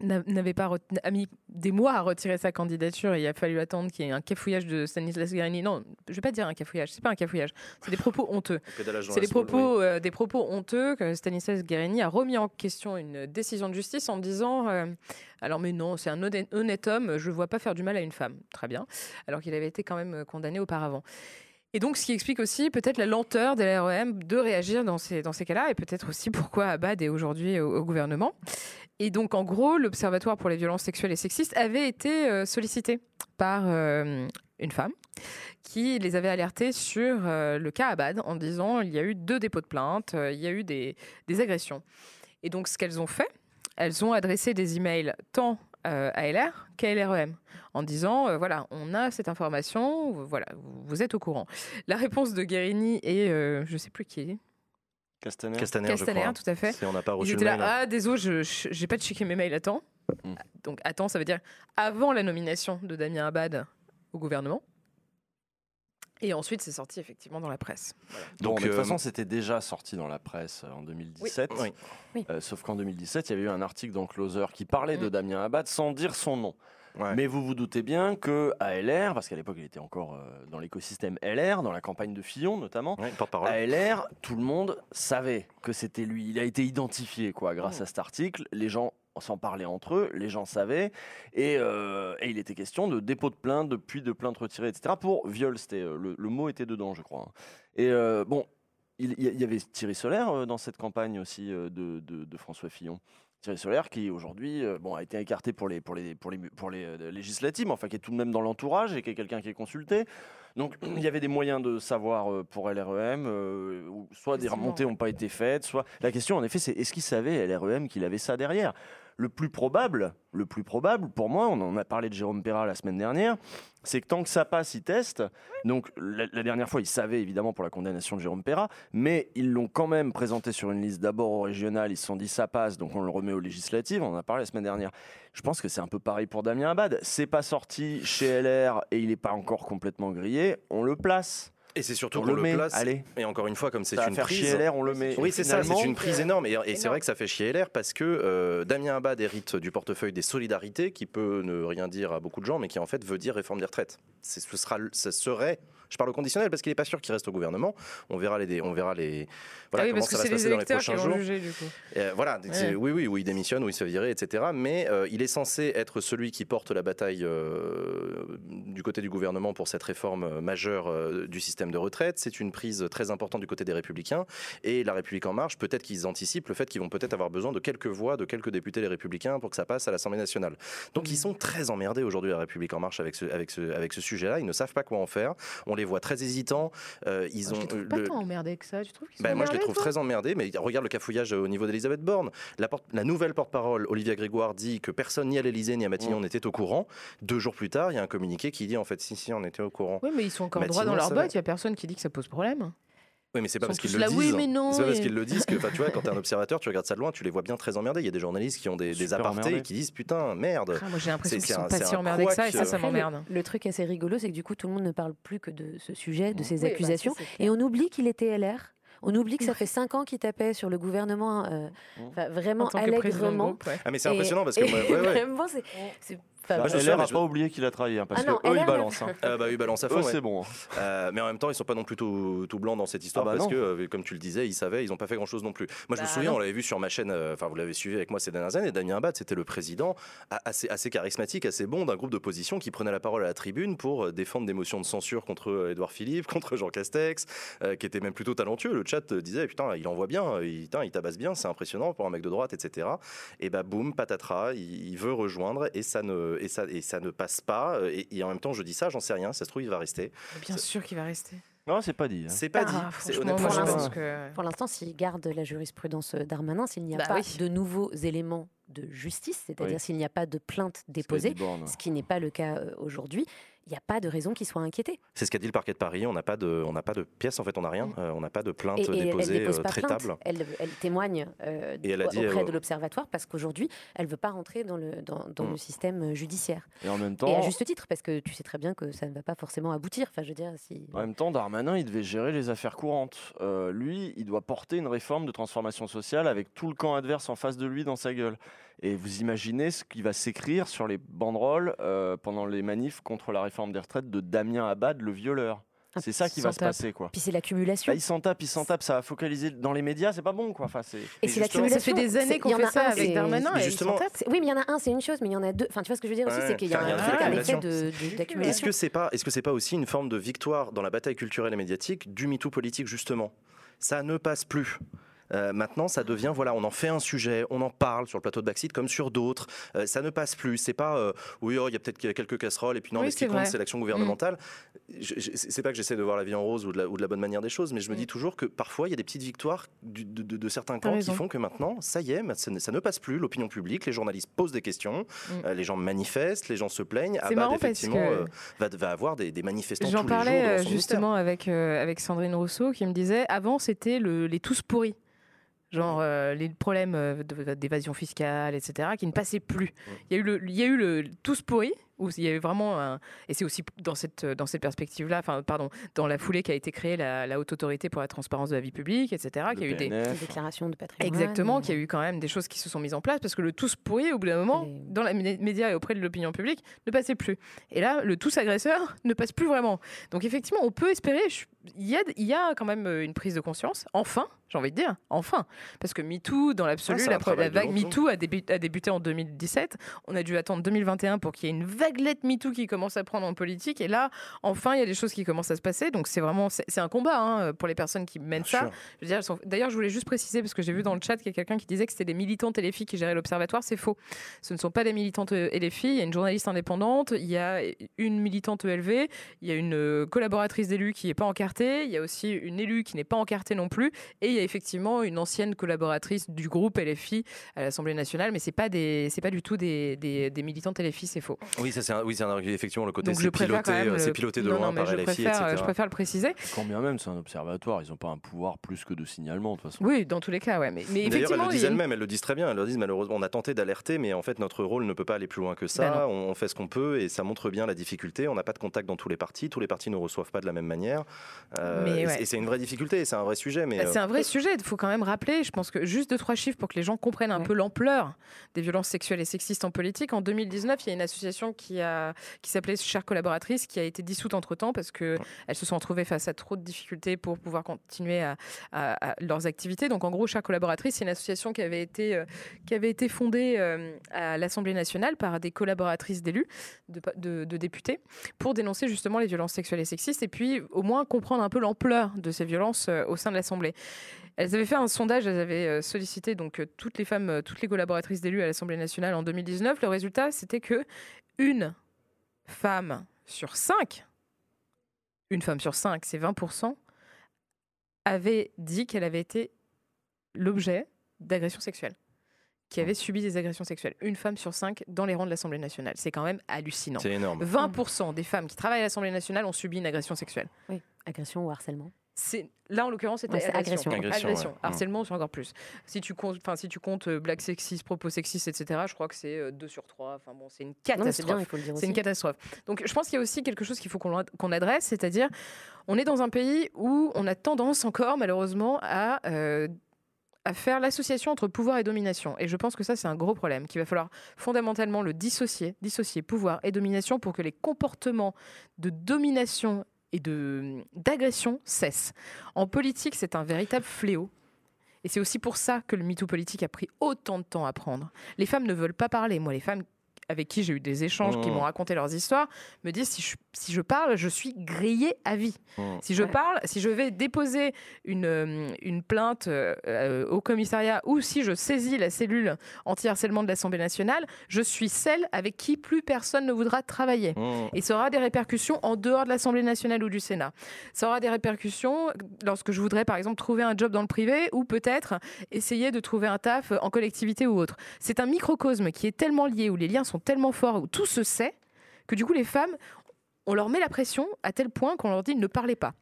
n'avait pas a mis des mois à retirer sa candidature. Et il a fallu attendre qu'il y ait un cafouillage de Stanislas Guerini. Non, je vais pas dire un cafouillage, c'est pas un cafouillage, c'est des propos honteux. C'est des propos, euh, des propos honteux que Stanislas Guerini a remis en question une décision de justice en disant euh, alors mais non c'est un honnête, homme je ne vois pas faire du mal à une femme. Très bien. Alors qu'il avait été quand même condamné auparavant et donc ce qui explique aussi peut-être la lenteur de l'AREM de réagir dans ces, dans ces cas-là et peut-être aussi pourquoi Abad est aujourd'hui au, gouvernement et donc en gros l'Observatoire pour les violences sexuelles et sexistes avait été euh, sollicité par euh, une femme qui les avait alertés sur euh, le cas Abad en disant il y a eu deux dépôts de plainte, il y a eu des, des agressions. Et donc ce qu'elles ont fait, elles ont adressé des emails tant euh, à LR qu'à LREM en disant euh, voilà, on a cette information, vous- voilà, vous, êtes au courant. La réponse de Guérini et euh, je sais plus qui est, Castaner. Castaner, je Castaner, crois. tout à fait. On n'a pas Ils reçu étaient le là, mail. ah désolé, je j'ai pas checké mes mails à temps. Mm. Donc à temps, ça veut dire avant la nomination de Damien Abad au gouvernement. Et ensuite, c'est sorti effectivement dans la presse. Donc, de toute euh, façon, c'était déjà sorti dans la presse euh, en 2017. Oui. Oui. Euh, sauf qu'en 2017, il y avait eu un article dans Closer qui parlait de Mm. Damien Abad sans dire son nom. Ouais. Mais vous vous doutez bien que à LR, parce qu'à l'époque il était encore euh, dans l'écosystème LR, dans la campagne de Fillon notamment, Ouais, porte-parole. à LR, tout le monde savait que c'était lui. Il a été identifié quoi, grâce Mm. à cet article. Les gens s'en parlaient entre eux, les gens savaient. Et, euh, et il était question de dépôt de plainte, de puis de plainte retirée, etc. pour viol. C'était, euh, le, le mot était dedans, je crois. hein. Et euh, bon, il il y, avait Thierry Solaire dans cette campagne aussi de, de- de François Fillon. Thierry Solaire qui aujourd'hui bon, a été écarté pour les, pour les, pour les, pour les législatives, mais enfin qui est tout de même dans l'entourage et qui est quelqu'un qui est consulté. Donc il y avait des moyens de savoir pour LREM, euh, soit des remontées n'ont pas été faites, soit la question en effet c'est est-ce qu'il savait LREM qu'il avait ça derrière? Le plus probable, le plus probable pour moi, on en a parlé de Jérôme Perra la semaine dernière, c'est que tant que ça passe, ils testent. Donc la, dernière fois, ils savaient évidemment pour la condamnation de Jérôme Perra, mais ils l'ont quand même présenté sur une liste d'abord au régional, ils se sont dit ça passe, donc on le remet aux législatives, on en a parlé la semaine dernière. Je pense que c'est un peu pareil pour Damien Abad. C'est pas sorti chez LR et il n'est pas encore complètement grillé, on le place. Et c'est surtout On qu'on le met, place. allez. Et encore une fois, comme c'est une faire prise. chier LR, on le met. Oui, c'est ça, c'est une prise énorme. Et, et c'est vrai que ça fait chier LR parce que euh, Damien Abad hérite du portefeuille des solidarités, qui peut ne rien dire à beaucoup de gens, mais qui en fait veut dire réforme des retraites. Ce, sera, ce serait, je parle au conditionnel parce qu'il n'est pas sûr qu'il reste au gouvernement. On verra les, on verra les, voilà ah oui, comment parce que ça va se passer dans les prochains jours. juger du coup. Euh, voilà, c'est- oui, oui, où il démissionne, où il se fait virer, etc. Mais euh, il est censé être celui qui porte la bataille euh, du côté du gouvernement pour cette réforme euh, majeure du système de retraite. C'est une prise très importante du côté des Républicains. Et la République en marche, peut-être qu'ils anticipent le fait qu'ils vont peut-être avoir besoin de quelques voix de quelques députés les Républicains pour que ça passe à l'Assemblée nationale. Donc ils sont très emmerdés aujourd'hui, la République en marche, avec ce, avec ce, avec ce sujet-là. Ils ne savent pas quoi en faire. On les voit très hésitants. Euh, ils Moi, ont je les euh, pas le- tant emmerdés que ça. Tu trouves ben, moi, je les trouve très emmerdés, mais regarde le cafouillage au niveau d'Elisabeth Borne. La, porte- la nouvelle porte-parole, Olivia Grégoire, dit que personne ni à l'Elysée ni à Matignon Mm. n'était au courant. Deux jours plus tard, il y a un communiqué qui dit en fait, si, si, on était au courant. Oui, mais ils sont encore Matignon, droits dans leur botte. Il y a personne qui dit que ça pose problème. Oui, mais c'est pas parce qu'ils le là, disent. oui, mais non, C'est pas parce qu'ils le disent que, tu vois, quand t'es un observateur, tu regardes ça de loin, tu les vois bien très emmerdés. Il y a des journalistes qui ont des, apartés emmerdés. et qui disent putain, merde. Ah, moi, j'ai l'impression C'est- qu'ils c'est sont un- pas si emmerdés que ça, et ça, ça m'emmerde. Le truc assez rigolo, c'est que du coup, tout le monde ne parle plus que de ce sujet, de ces Oui, bah, accusations. Et on oublie qu'il était LR. On oublie que ça fait cinq ans qu'il tapait sur le gouvernement, euh, enfin, vraiment allègrement. groupe, ouais. Ah, mais c'est impressionnant parce que. moi, ouais, ouais. vraiment, c'est. Bah, je LR n'a je- pas oublié qu'il a trahi, hein, parce Ah non, que eux, ils LR, balancent. hein. Euh, bah, ils balancent à fond. Ouais. c'est bon. hein. Euh, mais en même temps, ils sont pas non plus tout, tout blancs dans cette histoire Ah bah parce non. que, euh, comme tu le disais, ils savaient, ils ont pas fait grand chose non plus. Moi, je me Bah souviens, non. on l'avait vu sur ma chaîne, euh, enfin, vous l'avez suivi avec moi ces dernières années. Damien Abad, c'était le président a- assez, assez charismatique, assez bon d'un groupe d'opposition qui prenait la parole à la tribune pour défendre des motions de censure contre Édouard Philippe, contre Jean Castex, euh, qui était même plutôt talentueux. Le chat disait, putain, il envoie bien, il, putain, il tabasse bien, c'est impressionnant pour un mec de droite, etc. Et bah, boum, patatras, il, il veut rejoindre et ça ne, et ça, et ça ne passe pas. Euh, Et, et en même temps, je dis ça, j'en sais rien, ça se trouve, il va rester. Bien sûr qu'il va rester. Non, c'est pas dit. hein. C'est pas dit. Ah, C'est- franchement, honnêtement, pour pense- pense que. Pour l'instant, s'il garde la jurisprudence d'Armanin, s'il n'y a Bah pas oui. de nouveaux éléments de justice, c'est-à-dire Oui. s'il n'y a pas de plainte déposée, dit ce qui n'est pas le cas euh, aujourd'hui, il n'y a pas de raison qu'il soit inquiété. C'est ce qu'a dit le parquet de Paris. On n'a pas de, on n'a pas de pièces en fait, on n'a rien. Euh, on n'a pas de plainte Et, et elle déposée dépose euh, plainte, traitable. elle, elle témoigne euh, Et elle a dit, auprès euh, de l'observatoire parce qu'aujourd'hui, elle ne veut pas rentrer dans le, dans, dans Mm. le système judiciaire. Et en même Et temps, à juste titre, parce que tu sais très bien que ça ne va pas forcément aboutir. Enfin, je veux dire, si... En même temps, Darmanin, il devait gérer les affaires courantes. Euh, lui, il doit porter une réforme de transformation sociale avec tout le camp adverse en face de lui dans sa gueule. Et vous imaginez ce qui va s'écrire sur les banderoles euh, pendant les manifs contre la réforme des retraites de Damien Abad, le violeur. Ah, C'est ça qui va se tape. passer, quoi. Puis c'est l'accumulation. Bah, il s'en tape, il s'en tape, ça va focaliser dans les médias, c'est pas bon, quoi. Enfin, c'est... Et Et c'est l'accumulation. Ça fait des années qu'on fait a ça un, avec Darmanin Mais et ils justement- tapent. Oui, mais il y en a un, c'est une chose, mais il y en a deux. Enfin, tu vois ce que je veux dire aussi, Ouais, c'est qu'il y y a un effet d'accumulation. Est-ce que c'est pas, est-ce que c'est pas aussi une forme de victoire dans la bataille culturelle et médiatique du MeToo politique justement? Ça ne passe plus. Euh, maintenant, ça devient, voilà, on en fait un sujet, on en parle sur le plateau de Backseat comme sur d'autres. Euh, ça ne passe plus. C'est pas, euh, oui, oh, il y a peut-être quelques casseroles et puis non, Oui, mais ce qui c'est compte, c'est l'action gouvernementale. Je- je- C'est pas que j'essaie de voir la vie en rose ou de la, ou de la bonne manière des choses, mais je me Mm. dis toujours que parfois il y a des petites victoires du- de, de- de certains camps qui font que maintenant, ça y est, ça ne, ça ne passe plus. L'opinion publique, les journalistes posent des questions, Mm. les gens manifestent, les gens se plaignent. Marrant parce effectivement, que- va, va avoir des, des manifestants J'en tous les jours parlais justement avec, avec Sandrine Rousseau qui me disait avant c'était le- les tous pourris. Genre euh, les problèmes euh, d'évasion fiscale, etc., qui ne passaient plus. Il y a eu le, il y a eu le tous pourris, où il y a eu vraiment un. Et c'est aussi dans cette, dans cette perspective-là, enfin, pardon, dans la foulée qu'a été créée la, la Haute Autorité pour la transparence de la vie publique, etc., qui a eu des. Une PNF. déclaration de patrimoine. Exactement, qu'il y a eu quand même des choses qui se sont mises en place parce que le tous pourri, au bout d'un moment, dans les médias et auprès de l'opinion publique, ne passait plus. Et là, le tous agresseur ne passe plus vraiment. Donc effectivement, on peut espérer. je- Il y a, il y a quand même euh, une prise de conscience. Enfin, j'ai envie de dire, enfin, parce que MeToo, dans l'absolu, c'est la, vague MeToo a, débu- a débuté en 2017. On a dû attendre 2021 pour qu'il y ait une vague vaguelette MeToo qui commence à prendre en politique. Et là, enfin, il y a des choses qui commencent à se passer. Donc c'est vraiment, c'est un combat hein, pour les personnes qui mènent Bien ça. sont- D'ailleurs, je voulais juste préciser, parce que j'ai vu dans le chat qu'il y a quelqu'un qui disait que c'était des militantes et les filles qui géraient l'observatoire. C'est faux. Ce ne sont pas des militantes et les filles. Il y a une journaliste indépendante, il y a une militante ELV, il y a une euh, collaboratrice d'élus qui n'est pas encartée, il y a aussi une élue qui n'est pas encartée non plus, et il y a effectivement une ancienne collaboratrice du groupe LFI à l'Assemblée nationale, mais c'est pas des, c'est pas du tout des, des, des militantes LFI, c'est faux. Oui, ça c'est un- oui, c'est un- effectivement le côté Donc c'est piloté, euh, le- c'est piloté de Non, loin non, par je LFI, préfère, euh, etc. je préfère le préciser. Quand bien même, c'est un observatoire, ils n'ont pas un pouvoir plus que de signalement, de toute façon. Oui, dans tous les cas, ouais. Mais, mais D'ailleurs, elles le disent elles-mêmes, elles le disent très bien. Elles le disent malheureusement, on a tenté d'alerter, mais en fait, notre rôle ne peut pas aller plus loin que ça. Ben on, on fait ce qu'on peut et ça montre bien la difficulté. On n'a pas de contact dans tous les partis. Tous les partis ne reçoivent pas de la même manière. Euh, Mais et ouais. c'est- et c'est une vraie difficulté, c'est un vrai sujet. Mais Bah, euh, c'est un vrai sujet. Il faut quand même rappeler, je pense que juste deux, trois chiffres pour que les gens comprennent un Ouais. peu l'ampleur des violences sexuelles et sexistes en politique. En 2019, il y a une association qui, a, qui s'appelait Chères collaboratrices qui a été dissoute entre temps parce qu'elles se sont retrouvées face à trop de difficultés pour pouvoir continuer à, à- à leurs activités. Donc en gros, Chères collaboratrices, c'est une association qui avait été, euh, qui avait été fondée euh, à l'Assemblée nationale par des collaboratrices d'élus, de, de- de députés, pour dénoncer justement les violences sexuelles et sexistes et puis au moins comprendre un peu l'ampleur de ces violences euh, au sein de l'Assemblée. Elles avaient fait un sondage, elles avaient euh, sollicité donc euh, toutes les femmes, euh, toutes les collaboratrices d'élus à l'Assemblée nationale en 2019. Le résultat, c'était que une femme sur cinq, une femme sur cinq, c'est 20%, avait dit qu'elle avait été l'objet d'agressions sexuelles, qui avait subi des agressions sexuelles. Une femme sur cinq dans les rangs de l'Assemblée nationale. C'est quand même hallucinant. c'est énorme. 20% des femmes qui travaillent à l'Assemblée nationale ont subi une agression sexuelle. Oui, agression ou harcèlement. C'est là en l'occurrence c'était Ouais, c'est agression. agression. Agression, ouais. Harcèlement c'est encore plus. Si tu comptes, enfin si tu comptes euh, blague sexiste, propos sexistes, etc. Je crois que c'est 2 sur 3. Enfin bon, c'est une catastrophe. C'est une catastrophe. Donc je pense qu'il y a aussi quelque chose qu'il faut qu'on qu'on adresse, c'est-à-dire on est dans un pays où on a tendance encore malheureusement à euh, à faire l'association entre pouvoir et domination. Et je pense que ça, c'est un gros problème, qu'il va falloir fondamentalement le dissocier, dissocier pouvoir et domination pour que les comportements de domination et de d'agression cessent. En politique, c'est un véritable fléau. Et c'est aussi pour ça que le MeToo politique a pris autant de temps à prendre. Les femmes ne veulent pas parler. Moi, les femmes avec qui j'ai eu des échanges, qui Mmh. m'ont raconté leurs histoires, me disent si je, si je parle, je suis grillée à vie. Mmh. Si je parle, si je vais déposer une, euh, une plainte euh, euh, au commissariat ou si je saisis la cellule anti-harcèlement de l'Assemblée nationale, je suis celle avec qui plus personne ne voudra travailler. Mmh. Et ça aura des répercussions en dehors de l'Assemblée nationale ou du Sénat. Ça aura des répercussions lorsque je voudrais, par exemple, trouver un job dans le privé ou peut-être essayer de trouver un taf en collectivité ou autre. C'est un microcosme qui est tellement lié, où les liens sont tellement forts, où tout se sait, que du coup, les femmes, on leur met la pression à tel point qu'on leur dit ne parlez pas.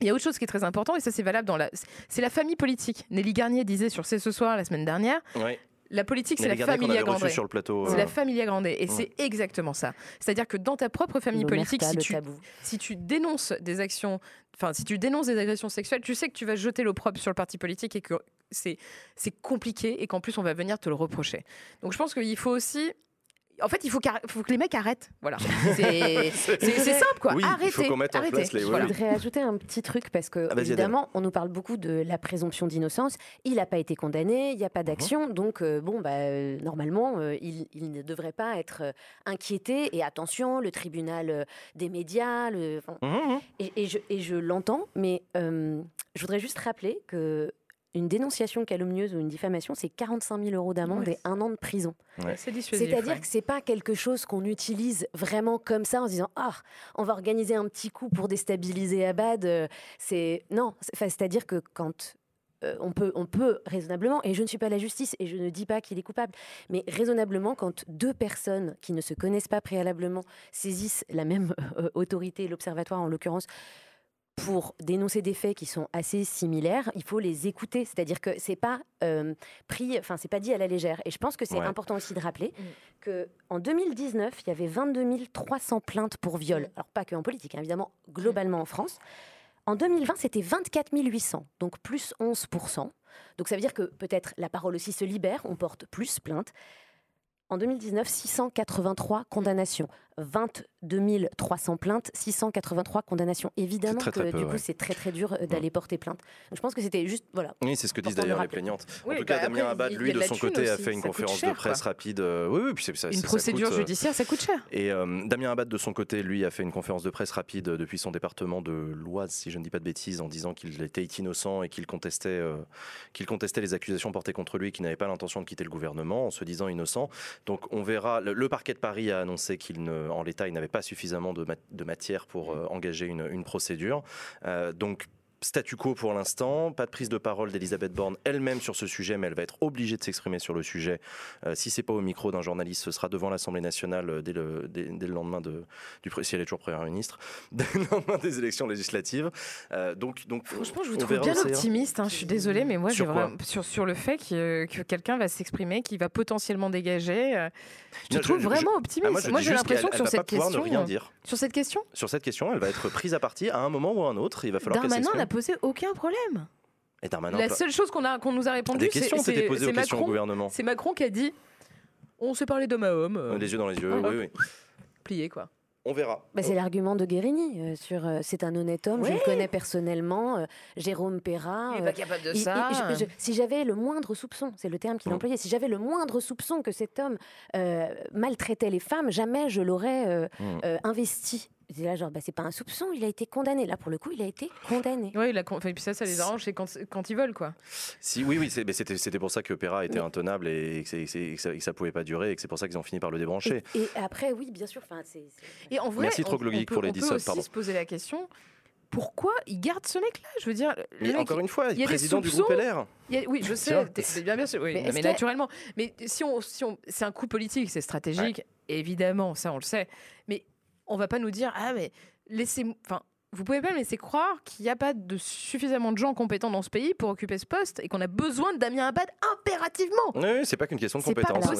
Il y a autre chose qui est très important, et ça c'est valable dans la... C'est la famille politique. Nelly Garnier disait sur C'est ce soir la semaine dernière, Ouais. la politique c'est Mais la les gardiens qu'on familia avait reçus grande. sur le plateau. C'est euh, la familia grande. Et Ouais. c'est exactement ça. C'est-à-dire que dans ta propre famille politique, si tu, si tu dénonces des actions, enfin, si tu dénonces des agressions sexuelles, tu sais que tu vas jeter l'opprobre sur le parti politique et que c'est, c'est compliqué et qu'en plus on va venir te le reprocher. Donc je pense qu'il faut aussi. En fait, il faut, que les mecs arrêtent. Voilà. C'est, simple, quoi. Oui, il arrêtez. faut qu'on mette en arrêtez. place les- Voilà. Je voudrais ajouter un petit truc parce que, Ah, évidemment, on nous parle beaucoup de la présomption d'innocence. Il n'a pas été condamné, il n'y a pas d'action. Donc, euh, bon, bah, euh, normalement, euh, il, il ne devrait pas être euh, inquiété. Et attention, le tribunal euh, des médias, le, Mmh, mmh. et, et je, et je l'entends, mais euh, je voudrais juste rappeler que une dénonciation calomnieuse ou une diffamation, c'est 45 000 euros d'amende Ouais. et un an de prison. Ouais. C'est dissuasif. C'est-à-dire ouais. que c'est pas quelque chose qu'on utilise vraiment comme ça en se disant ah on va organiser un petit coup pour déstabiliser Abad. euh, C'est non, c'est-à-dire que quand euh, on peut on peut raisonnablement et je ne suis pas la justice et je ne dis pas qu'il est coupable, mais raisonnablement quand deux personnes qui ne se connaissent pas préalablement saisissent la même euh, autorité, l'observatoire en l'occurrence pour dénoncer des faits qui sont assez similaires, il faut les écouter. C'est-à-dire que c'est pas euh, pris, enfin c'est pas dit à la légère. Et je pense que c'est Ouais. important aussi de rappeler Mm. que en 2019, il y avait 22 300 plaintes pour viol. Mm. Alors pas que en politique, hein, évidemment, globalement en France. En 2020, c'était 24 800, donc plus 11% Donc ça veut dire que peut-être la parole aussi se libère, on porte plus plaintes. En 2019, 683 condamnations. 22 300 plaintes, 683 condamnations. Évidemment très, très que peu, du ouais. coup, c'est très très dur euh, d'aller porter plainte. Donc, je pense que c'était juste, voilà. Oui, c'est ce que disent d'ailleurs les plaignantes. Oui, en tout bah cas, Damien Abad, lui, de son côté, a fait une ça conférence cher, de presse quoi. rapide. euh, oui, oui, puis c'est- ça, Une ça procédure coûte, euh, judiciaire, ça coûte cher. Et euh, Damien Abad, de son côté, lui, a fait une conférence de presse rapide depuis son département de l'Oise, si je ne dis pas de bêtises, en disant qu'il était innocent et qu'il contestait, euh, qu'il contestait les accusations portées contre lui et qu'il n'avait pas l'intention de quitter le gouvernement en se disant innocent. Donc on verra. Le, le parquet de Paris a annoncé qu'il ne, en l'état, il n'avait pas suffisamment de, ma- de matière pour euh, engager une, une procédure. Euh, donc Statu quo pour l'instant, pas de prise de parole d'Elisabeth Borne elle-même sur ce sujet, mais elle va être obligée de s'exprimer sur le sujet. Euh, si c'est pas au micro d'un journaliste, ce sera devant l'Assemblée nationale euh, dès le, dès, dès le lendemain de, du si elle est toujours première ministre, dès le lendemain des élections législatives. Euh, donc, donc, Franchement, je vous trouve bien ira. optimiste. hein, Je suis désolée, mais moi, Sur vraiment sur, sur le fait que, que quelqu'un va s'exprimer, qu'il va potentiellement dégager. euh, Je Non, te trouve je- vraiment Ah, optimiste. moi, je moi, j'ai l'impression que sur cette question, ne rien dire. sur cette question, Sur cette question, elle va être prise à partie à un moment ou à un autre. Il va falloir qu'elle s'exprime. Posé aucun problème. Et Darmanin, La seule chose qu'on a qu'on nous a répondu, des c'est questions été c'est- posées aux c'est questions au Macron. gouvernement. C'est Macron qui a dit on s'est parlé d'homme à homme, euh, Les yeux dans les yeux, Ah, oui, oui. plié quoi. On verra. Bah, c'est l'argument de Guérini euh, sur euh, c'est un honnête homme, je le connais personnellement, euh, Jérôme Perra. Il est euh, pas capable de il- il- ça. je- je- si j'avais le moindre soupçon, c'est le terme qu'il Mm. employait, si j'avais le moindre soupçon que cet homme euh, maltraitait les femmes, jamais je l'aurais euh, Mm. euh, investi. C'est là genre, bah, c'est pas un soupçon, il a été condamné. Là, pour le coup, il a été condamné. Oui, la con- enfin, et puis ça, ça les arrange, c'est quand, quand ils veulent, quoi. Si, oui, oui, c'est- mais c'était c'était pour ça que Perra était Mais- intenable et que, c'est- c'est- que ça, que ça pouvait pas durer et que c'est pour ça qu'ils ont fini par le débrancher. Et, et après, oui, bien sûr, enfin, c'est. c'est- Et en vrai, Merci, peut- pour les on peut 17, aussi pardon. se poser la question pourquoi il garde ce mec-là? Je veux dire, Mais mec, encore une fois, il y a des président du groupe LR. il a- oui, je sais, bien, bien sûr, oui, Mais non, naturellement. Mais si on, si on, c'est un coup politique, c'est stratégique, évidemment, ça on le sait. Mais on va pas nous dire ah mais laissez, enfin. Vous pouvez pas me laisser croire qu'il n'y a pas de suffisamment de gens compétents dans ce pays pour occuper ce poste et qu'on a besoin de Damien Abad impérativement. Oui, c'est pas qu'une question de C'est pas compétence,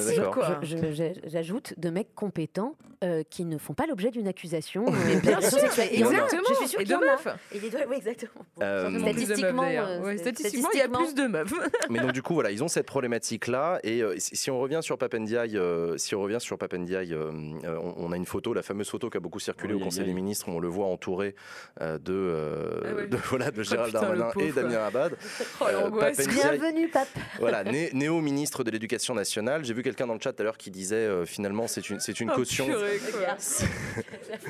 J'ajoute de mecs compétents euh, qui ne font pas l'objet d'une accusation. euh, Mais bien d'agression sûr, exactement. Je suis sûre et de meufs. Et les deux- oui, exactement. Euh, meufs, Statistiquement, euh, Ouais, statistiquement, il y a statistiquement. plus de meufs. Mais donc du coup voilà, ils ont cette problématique là et euh, si on revient sur Papendiaï, euh, si on revient sur Papendiaï, euh, euh, on, on a une photo, la fameuse photo qui a beaucoup circulé au Conseil des ministres, où on le voit entouré euh, de, euh, Ah ouais. de voilà de Gérald putain, le Darmanin et. Damien Abad. Oh, Euh, Bienvenue, pape. Voilà, né- néo-ministre de l'Éducation nationale. J'ai vu quelqu'un dans le chat tout à l'heure qui disait euh, finalement c'est une c'est une Oh, caution. purée, quoi. C'est-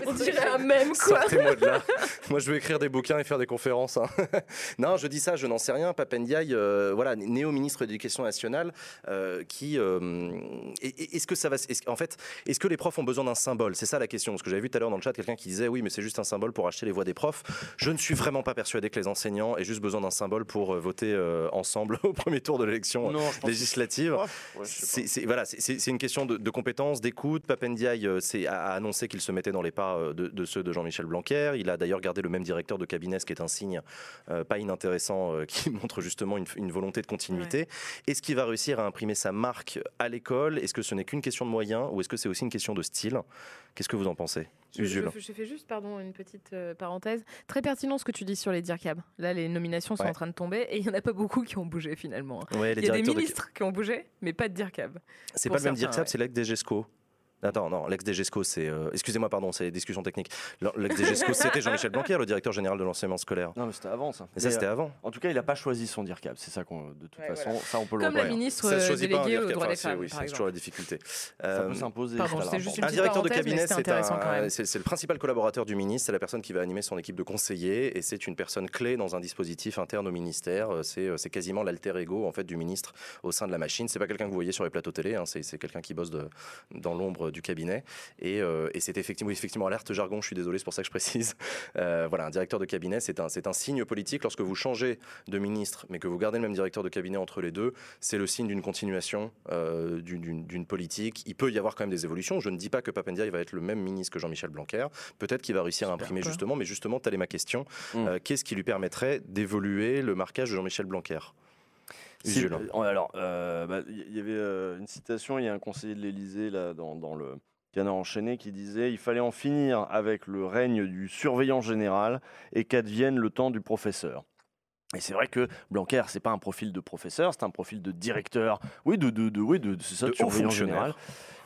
On dirait un même quoi. Sortez-moi de là. Moi, je veux écrire des bouquins et faire des conférences. hein. non, je dis ça, je n'en sais rien. Papendiaï, euh, voilà, néo-ministre de l'Éducation nationale, euh, qui. euh, est-ce que ça va. est-ce- en fait, est-ce que les profs ont besoin d'un symbole? C'est ça la question. Parce que j'avais vu tout à l'heure dans le chat quelqu'un qui disait oui, mais c'est juste un symbole pour acheter les voix des profs. Je ne suis vraiment pas persuadé que les enseignants aient juste besoin d'un symbole pour euh, voter euh, ensemble au premier tour de l'élection pense législative. Ouais, sais C'est voilà, une question de, de compétence, d'écoute. Papendiaï euh, a, annoncé qu'il se mettait dans les pas euh, de, de ceux de Jean-Michel Blanquer. Il a d'ailleurs gardé le même directeur de cabinet, ce qui est un signe euh, pas inintéressant euh, qui montre justement une, une volonté de continuité. Est-ce qu'il va réussir à imprimer sa marque à l'école? Est-ce que ce n'est qu'une question de moyens ou est-ce que c'est aussi une question de style? Qu'est-ce que vous en pensez Je, Usul. je- je fais juste pardon, une petite euh, parenthèse. Très pertinent ce que tu dis sur les DIRCAB. Là, les nominations sont Ouais. en train de tomber et il n'y en a pas beaucoup qui ont bougé finalement. Ouais, les Il y a des de- ministres qui ont bougé, mais pas de DIRCAB. C'est pas le même DIRCAB, ouais. c'est l'ex DGESCO. Attends, non, l'ex DGESCO, c'est. euh, Excusez-moi, pardon, c'est des discussions techniques. L'ex DGESCO, c'était Jean-Michel Blanquer, le directeur général de l'enseignement scolaire. Non, mais c'était avant ça. Mais ça, c'était euh, avant. En tout cas, il n'a pas choisi son DIRCAB. C'est ça qu'on, de toute Ouais, façon, ça on peut le Comme la ministre Ça se euh, choisit pas un déléguée aux droits enfin, des femmes, oui, c'est toujours la difficulté. Ça Euh, peut s'imposer. là, juste bon. une Un directeur de cabinet, c'est intéressant quand un- même. c'est c'est le principal collaborateur du ministre, c'est la personne qui va animer son équipe de conseillers et c'est une personne clé dans un dispositif interne au ministère. Euh, C'est quasiment l'alter ego en fait du ministre au sein de la machine. C'est pas quelqu'un que vous voyez sur les plateaux télé, hein, c'est quelqu'un qui bosse dans l'ombre du cabinet et, euh, et c'est effectivement, effectivement alerte jargon. Je suis désolé, c'est pour ça que je précise. Euh, voilà, un directeur de cabinet, c'est un, un signe politique lorsque vous changez de ministre, mais que vous gardez le même directeur de cabinet entre les deux. C'est le signe d'une continuation euh, d'une- politique. Il peut y avoir quand même des évolutions. Je ne dis pas que Papendiaï va être le même ministre que Jean-Michel Blanquer. Peut-être qu'il va réussir à imprimer justement, mais justement, telle est ma question. Mm. Euh, Qu'est-ce qui lui permettrait d'évoluer le marquage de Jean-Michel Blanquer? Si- euh, alors, euh, bah, il y avait euh, une citation, il y a un conseiller de l'Élysée là dans, dans le Canard enchaîné qui disait il fallait en finir avec le règne du surveillant général et qu'advienne le temps du professeur. Et c'est vrai que Blanquer, c'est pas un profil de professeur, c'est un profil de directeur, oui, de, de, de- oui, de, c'est ça, De de surveillant général.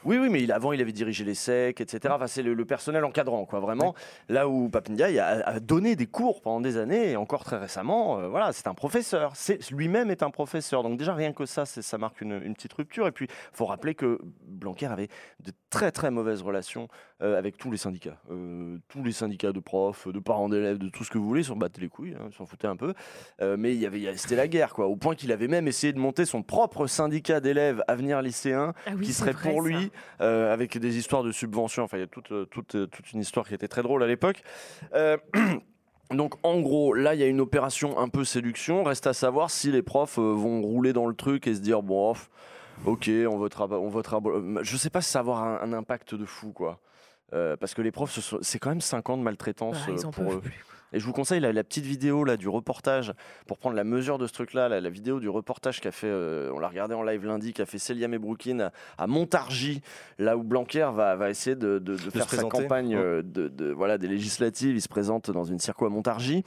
Oui, oui, mais il, avant, il avait dirigé les SEC, etc. Enfin, c'est le, le personnel encadrant, quoi, vraiment. Là où Papendiaï a, a donné des cours pendant des années, et encore très récemment, euh, voilà, c'est un professeur. C'est, lui-même est un professeur. Donc déjà, rien que ça, c'est- ça marque une, une petite rupture. Et puis, il faut rappeler que Blanquer avait de très, très mauvaises relations euh, avec tous les syndicats. Euh, tous les syndicats de profs, de parents d'élèves, de tout ce que vous voulez, ils s'en battaient les couilles, hein, ils s'en foutaient un peu. Euh, mais il y avait, c'était la guerre, quoi. Au point qu'il avait même essayé de monter son propre syndicat d'élèves Avenir lycéen, Ah oui, qui serait vrai, pour lui, avec des histoires de subventions. Enfin, il y a toute, toute, toute une histoire qui était très drôle à l'époque. Donc en gros, là, il y a une opération un peu séduction. Reste à savoir si les profs vont rouler dans le truc et se dire bon, off, ok, on votera, on votera. Je sais pas si ça va avoir un, un impact de fou, quoi. Euh, parce que les profs, c'est quand même 5 ans de maltraitance ils euh, en pour eux. plus. Et je vous conseille la, la petite vidéo là du reportage pour prendre la mesure de ce truc-là, la, la vidéo du reportage qu'a fait, euh, on l'a regardé en live lundi, qu'a fait Célia Mebroukine à, à Montargis, là où Blanquer va, va essayer de, de- de se faire sa campagne Ouais. euh, de, de- voilà des législatives. Il se présente dans une circo à Montargis.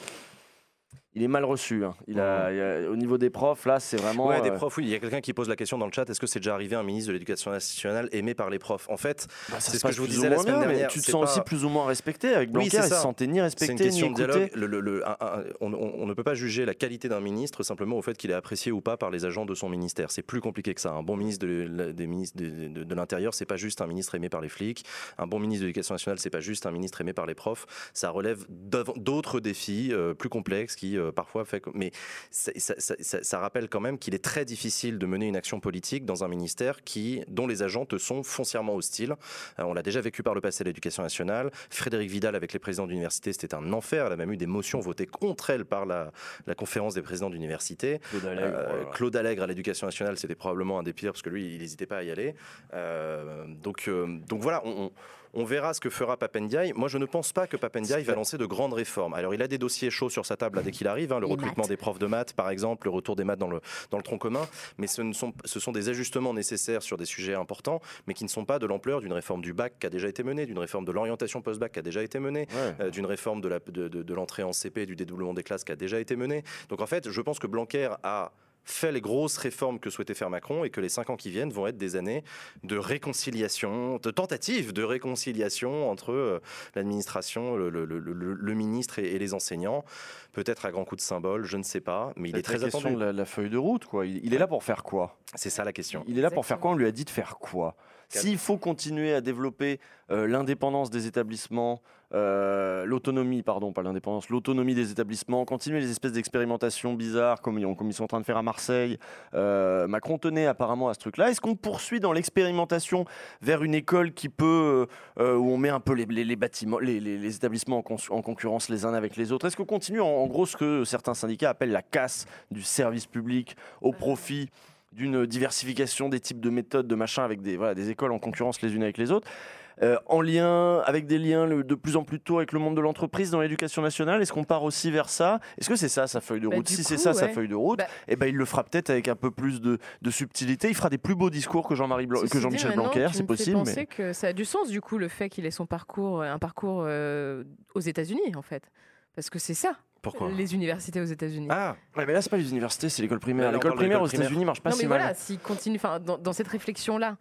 Il est mal reçu. hein. Il a, il a- au niveau des profs, là, c'est vraiment. Ouais, des euh, profs, oui. Il y a quelqu'un qui pose la question dans le chat est-ce que c'est déjà arrivé un ministre de l'Éducation nationale aimé par les profs? En fait, bah, c'est ce que je vous disais la semaine bien, mais dernière, Tu te sens pas- aussi plus ou moins respecté avec Oui, Blanquer. c'est il se sentait ni respecté une ni question de écouté. dialogue. Le- le- le- un- un- on, ne peut pas juger la qualité d'un ministre simplement au fait qu'il est apprécié ou pas par les agents de son ministère. C'est plus compliqué que ça. Un bon ministre de, des ministres de, de- de l'Intérieur, c'est pas juste un ministre aimé par les flics. Un bon ministre de l'Éducation nationale, c'est pas juste un ministre aimé par les profs. Ça relève d'autres défis euh, plus complexes qui euh, parfois fait. Mais ça, ça- ça- ça- ça rappelle quand même qu'il est très difficile de mener une action politique dans un ministère qui, dont les agents te sont foncièrement hostiles. Euh, on l'a déjà vécu par le passé à l'Éducation nationale. Frédéric Vidal avec les présidents d'université, c'était un enfer. Elle a même eu des motions votées contre elle par la, la conférence des présidents d'université. Claude Allègre, Euh, voilà. Claude Allègre à l'éducation nationale, c'était probablement un des pires parce que lui, il n'hésitait pas à y aller. Euh, donc, euh, donc voilà, on, on- on verra ce que fera Papendiaï. Moi, je ne pense pas que Papendiaï va lancer de grandes réformes. Alors, il a des dossiers chauds sur sa table là, dès qu'il arrive, hein, le Les recrutement maths. des profs de maths, par exemple, le retour des maths dans le, dans le tronc commun. Mais ce, ne sont, ce sont des ajustements nécessaires sur des sujets importants, mais qui ne sont pas de l'ampleur d'une réforme du bac qui a déjà été menée, d'une réforme de l'orientation post-bac qui a déjà été menée, Ouais. euh, d'une réforme de la- de, de- de l'entrée en CP et du dédoublement des classes qui a déjà été menée. Donc en fait, je pense que Blanquer a fait les grosses réformes que souhaitait faire Macron et que les cinq ans qui viennent vont être des années de réconciliation, de tentative de réconciliation entre euh, l'administration, le, le- le- le- le ministre et, et les enseignants. Peut-être à grands coups de symbole, je ne sais pas, mais il est très question attendu. la, la feuille de route, quoi. Il, il est là pour faire quoi? C'est ça la question. Il est là pour faire quoi? On lui a dit de faire quoi? S'il faut continuer à développer euh, l'indépendance des établissements, euh, l'autonomie, pardon, pas l'indépendance, l'autonomie des établissements, continuer les espèces d'expérimentations bizarres comme ils, ont- comme ils sont en train de faire à Marseille, euh, Macron tenait apparemment à ce truc-là. Est-ce qu'on poursuit dans l'expérimentation vers une école qui peut, euh, euh, où on met un peu les, les- les bâtiments, les, établissements en, concurrence les uns avec les autres? Est-ce qu'on continue en, en gros ce que certains syndicats appellent la casse du service public au profit d'une diversification des types de méthodes, de machin, avec des, voilà, des écoles en concurrence les unes avec les autres, euh, en lien, avec des liens le- de plus en plus tôt avec le monde de l'entreprise dans l'éducation nationale. Est-ce qu'on part aussi vers ça? Est-ce que c'est ça sa feuille de Bah, route? Si c'est ça sa feuille de route, Bah- eh ben, il le fera peut-être avec un peu plus de, de subtilité. Il fera des plus beaux discours que Jean-Marie que Jean-Michel Blanquer, c'est possible. penser Mais... que ça a du sens du coup le fait qu'il ait son parcours, un parcours euh, aux États-Unis en fait, parce que c'est ça, Pourquoi? Les universités aux États-Unis. Ah, Ouais, mais là, c'est pas les universités, c'est l'école primaire. L'école primaire aux. États-Unis marche pas non si mais mal. voilà, s'il continue, enfin dans, dans cette réflexion là.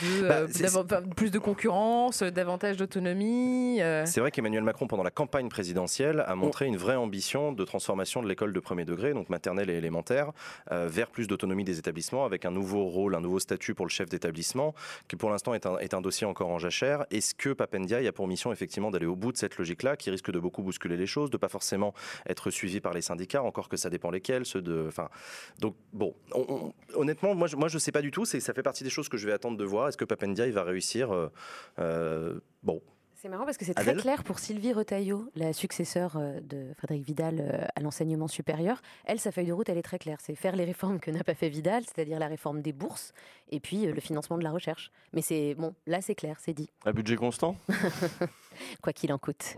De, Bah, euh, enfin, plus de concurrence, euh, davantage d'autonomie. euh, C'est vrai qu'Emmanuel Macron, pendant la campagne présidentielle, a montré une vraie ambition de transformation de l'école de premier degré, donc maternelle et élémentaire, euh, vers plus d'autonomie des établissements, avec un nouveau rôle, un nouveau statut pour le chef d'établissement, qui pour l'instant est un, est un dossier encore en jachère. Est-ce que Papendiaï a pour mission effectivement d'aller au bout de cette logique-là, qui risque de beaucoup bousculer les choses, de pas forcément être suivi par les syndicats, encore que ça dépend lesquels, ceux de, enfin, donc bon, on- on- honnêtement, moi, je, moi je sais pas du tout. Ça fait partie des choses que je vais attendre de voir. Est-ce que Papendiaï va réussir euh, euh, Bon, C'est marrant parce que c'est très clair pour Sylvie Retailleau, la successeur euh, de Frédéric Vidal à l'enseignement supérieur. Elle, sa feuille de route, elle est très claire. C'est faire les réformes que n'a pas fait Vidal, c'est-à-dire la réforme des bourses et puis le financement de la recherche. Mais c'est bon, là c'est clair, c'est dit, À budget constant? quoi qu'il en coûte.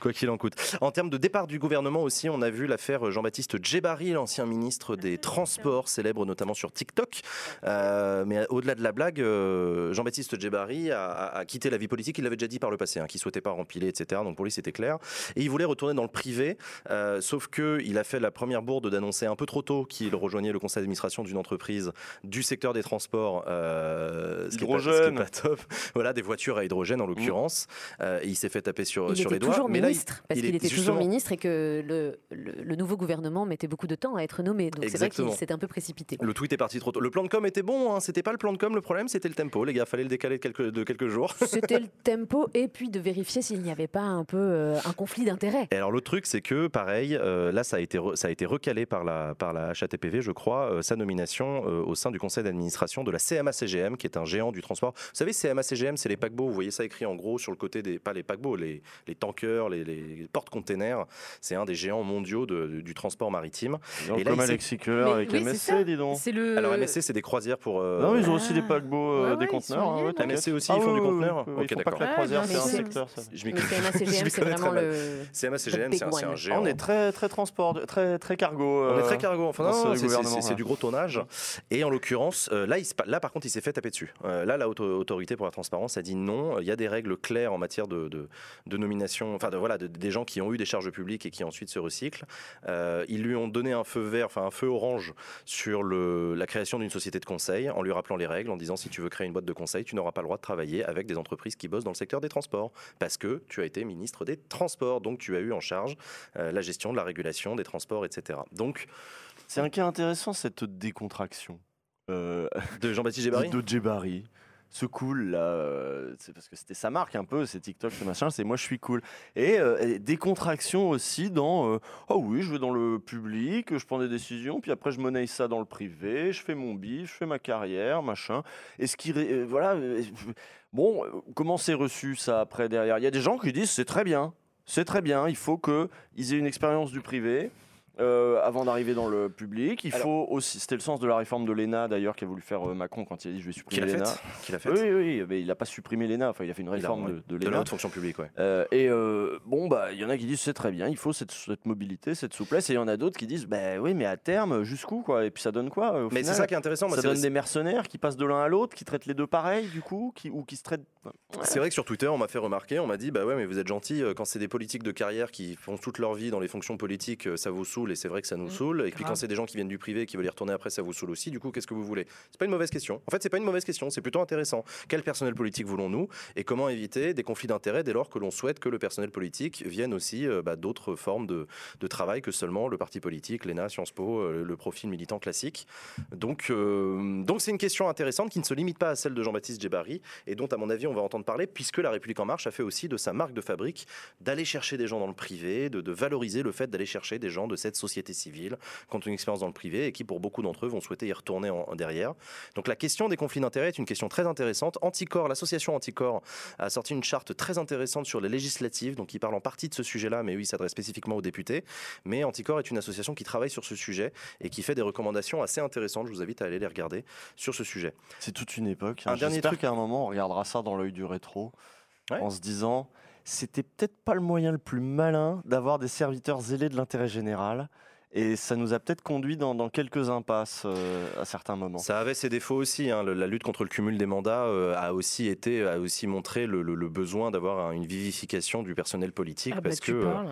Quoi qu'il en coûte. En termes de départ du gouvernement aussi, on a vu l'affaire Jean-Baptiste Djebari, l'ancien ministre des Transports, célèbre notamment sur TikTok. Euh, mais au-delà de la blague, euh, Jean-Baptiste Djebari a, a- a quitté la vie politique. Il l'avait déjà dit par le passé. hein, qui souhaitait pas rempiler, etc. Donc pour lui, c'était clair. Et il voulait retourner dans le privé, euh, sauf que il a fait la première bourde d'annoncer un peu trop tôt qu'il rejoignait le conseil d'administration d'une entreprise du secteur des transports, euh, ce qui est pas- ce qui est Hydrogène. pas top. Voilà, des voitures à hydrogène en l'occurrence. Euh, et il s'est fait taper sur, Il sur était les doigts. toujours mais là, il- ministre, parce il qu'il était toujours ministre et que le, le- le nouveau gouvernement mettait beaucoup de temps à être nommé. Donc c'est vrai qu'il s'était un peu précipité. Le tweet est parti trop tôt. Le plan de com était bon, hein, c'était pas le plan de com, le problème c'était le tempo, les gars, fallait le décaler de quelques, de quelques jours. C'était le tempo et puis de vérifier s'il n'y avait pas un peu euh, un conflit d'intérêts. Et alors l'autre truc, c'est que pareil, euh, là ça a été re- ça a été recalé par la par la HATPV, je crois, euh, sa nomination au sein du conseil d'administration de la CMA-CGM, qui est un géant du transport. Vous savez, CMA-CGM, c'est les paquebots. Vous voyez ça écrit en gros sur le côté des pas les paquebots, les les tankers, les, les porte-containers. C'est un des géants mondiaux de- du, du transport maritime. Donc, Et là, comme Mais avec oui, MSC, dis donc. Le. Alors MSC, c'est des croisières pour. euh, Non, ils ont aussi des Ah. paquebots, euh, Ouais, des conteneurs. hein, ouais. MSC aussi, Ah ils font oui, du conteneur oui, Ok, font d'accord. que la croisière, c'est un secteur. ça. Je m'y CMA-CGM, c'est vraiment le. CMA-CGM, c'est un, géant. On est très très transport, très très cargo. On est euh, très cargo, enfin c'est- du gros tonnage. Et en l'occurrence, là, là par contre, il s'est fait taper dessus. Là, la haute autorité pour la transparence a dit non. Il y a des règles claires en matière de, de, de nomination, enfin de, voilà, de- des gens qui ont eu des charges publiques et qui ensuite se recyclent. Euh, ils lui ont donné un feu vert, enfin un feu orange sur le, la création d'une société de conseil, en lui rappelant les règles, en disant si tu veux créer une boîte de conseil, tu n'auras pas le droit de travailler avec des entreprises qui bossent dans le secteur des transports, parce que tu as été ministre des Transports, donc tu as eu en charge euh, la gestion de la régulation des transports, etc. Donc C'est un cas intéressant cette décontraction euh, de Jean-Baptiste Gébari. de Djebari. Ce cool là, euh, c'est parce que c'était sa marque un peu, c'est TikTok, ce machin, c'est moi je suis cool. Et euh, et décontraction aussi dans euh, oh oui, je vais dans le public, je prends des décisions, puis après je monnaie ça dans le privé, je fais mon bif, je fais ma carrière, machin. Et ce qui euh, voilà, bon, comment c'est reçu ça après derrière? Il y a des gens qui disent c'est très bien, c'est très bien, il faut qu'ils aient une expérience du privé. Euh, avant d'arriver dans le public, il Alors- faut aussi. C'était le sens de la réforme de l'ENA d'ailleurs qu'a voulu faire euh, Macron quand il a dit je vais supprimer l'ENA. Qu'il a fait. Oui, oui, mais il n'a pas supprimé l'ENA, enfin il a fait une a- réforme ouais. de, de De l'ENA. la haute fonction publique, ouais. Euh, et euh, bon, bah, il y en a qui disent c'est très bien, il faut cette, cette mobilité, cette souplesse, et il y en a d'autres qui disent bah oui, mais à terme, jusqu'où quoi? Et puis ça donne quoi au Mais c'est ça qui est intéressant. Ça c'est- donne des mercenaires qui passent de l'un à l'autre, qui traitent les deux pareil, du coup, qui, ou qui se traitent. Ouais. C'est vrai que sur Twitter, on m'a fait remarquer, on m'a dit, bah ouais, mais vous êtes gentil, quand c'est des politiques de carrière qui font toute leur vie dans les fonctions politiques, ça vous saoule, et c'est vrai que ça nous Mmh, saoule. Et puis quand c'est des gens qui viennent du privé, qui veulent y retourner après, ça vous saoule aussi. Du coup, qu'est-ce que vous voulez? C'est pas une mauvaise question. En fait, c'est pas une mauvaise question, c'est plutôt intéressant. Quel personnel politique voulons-nous? Et comment éviter des conflits d'intérêts dès lors que l'on souhaite que le personnel politique vienne aussi euh, bah, d'autres formes de, de travail que seulement le parti politique, l'ENA, Sciences Po, euh, le profil militant classique? Donc, euh, donc c'est une question intéressante qui ne se limite pas à celle de Jean-Baptiste Djebari et dont, à mon avis, on va entendre parler, puisque La République En Marche a fait aussi de sa marque de fabrique d'aller chercher des gens dans le privé, de, de valoriser le fait d'aller chercher des gens de cette société civile qui ont une expérience dans le privé et qui, pour beaucoup d'entre eux, vont souhaiter y retourner en, en derrière. Donc la question des conflits d'intérêts est une question très intéressante. Anticor, l'association Anticor a sorti une charte très intéressante sur les législatives, donc qui parle en partie de ce sujet-là, mais oui, il s'adresse spécifiquement aux députés. Mais Anticor est une association qui travaille sur ce sujet et qui fait des recommandations assez intéressantes. Je vous invite à aller les regarder sur ce sujet. C'est toute une époque. Un dernier truc. qu'à un moment, on regardera ça dans l'œil du rétro, Ouais. en se disant c'était peut-être pas le moyen le plus malin d'avoir des serviteurs zélés de l'intérêt général. Et ça nous a peut-être conduit dans, dans quelques impasses euh, à certains moments. Ça avait ses défauts aussi. hein. Le- La lutte contre le cumul des mandats euh, a aussi été, a aussi montré le, le- le besoin d'avoir un- une vivification du personnel politique Ah bah, parce tu que euh, parles.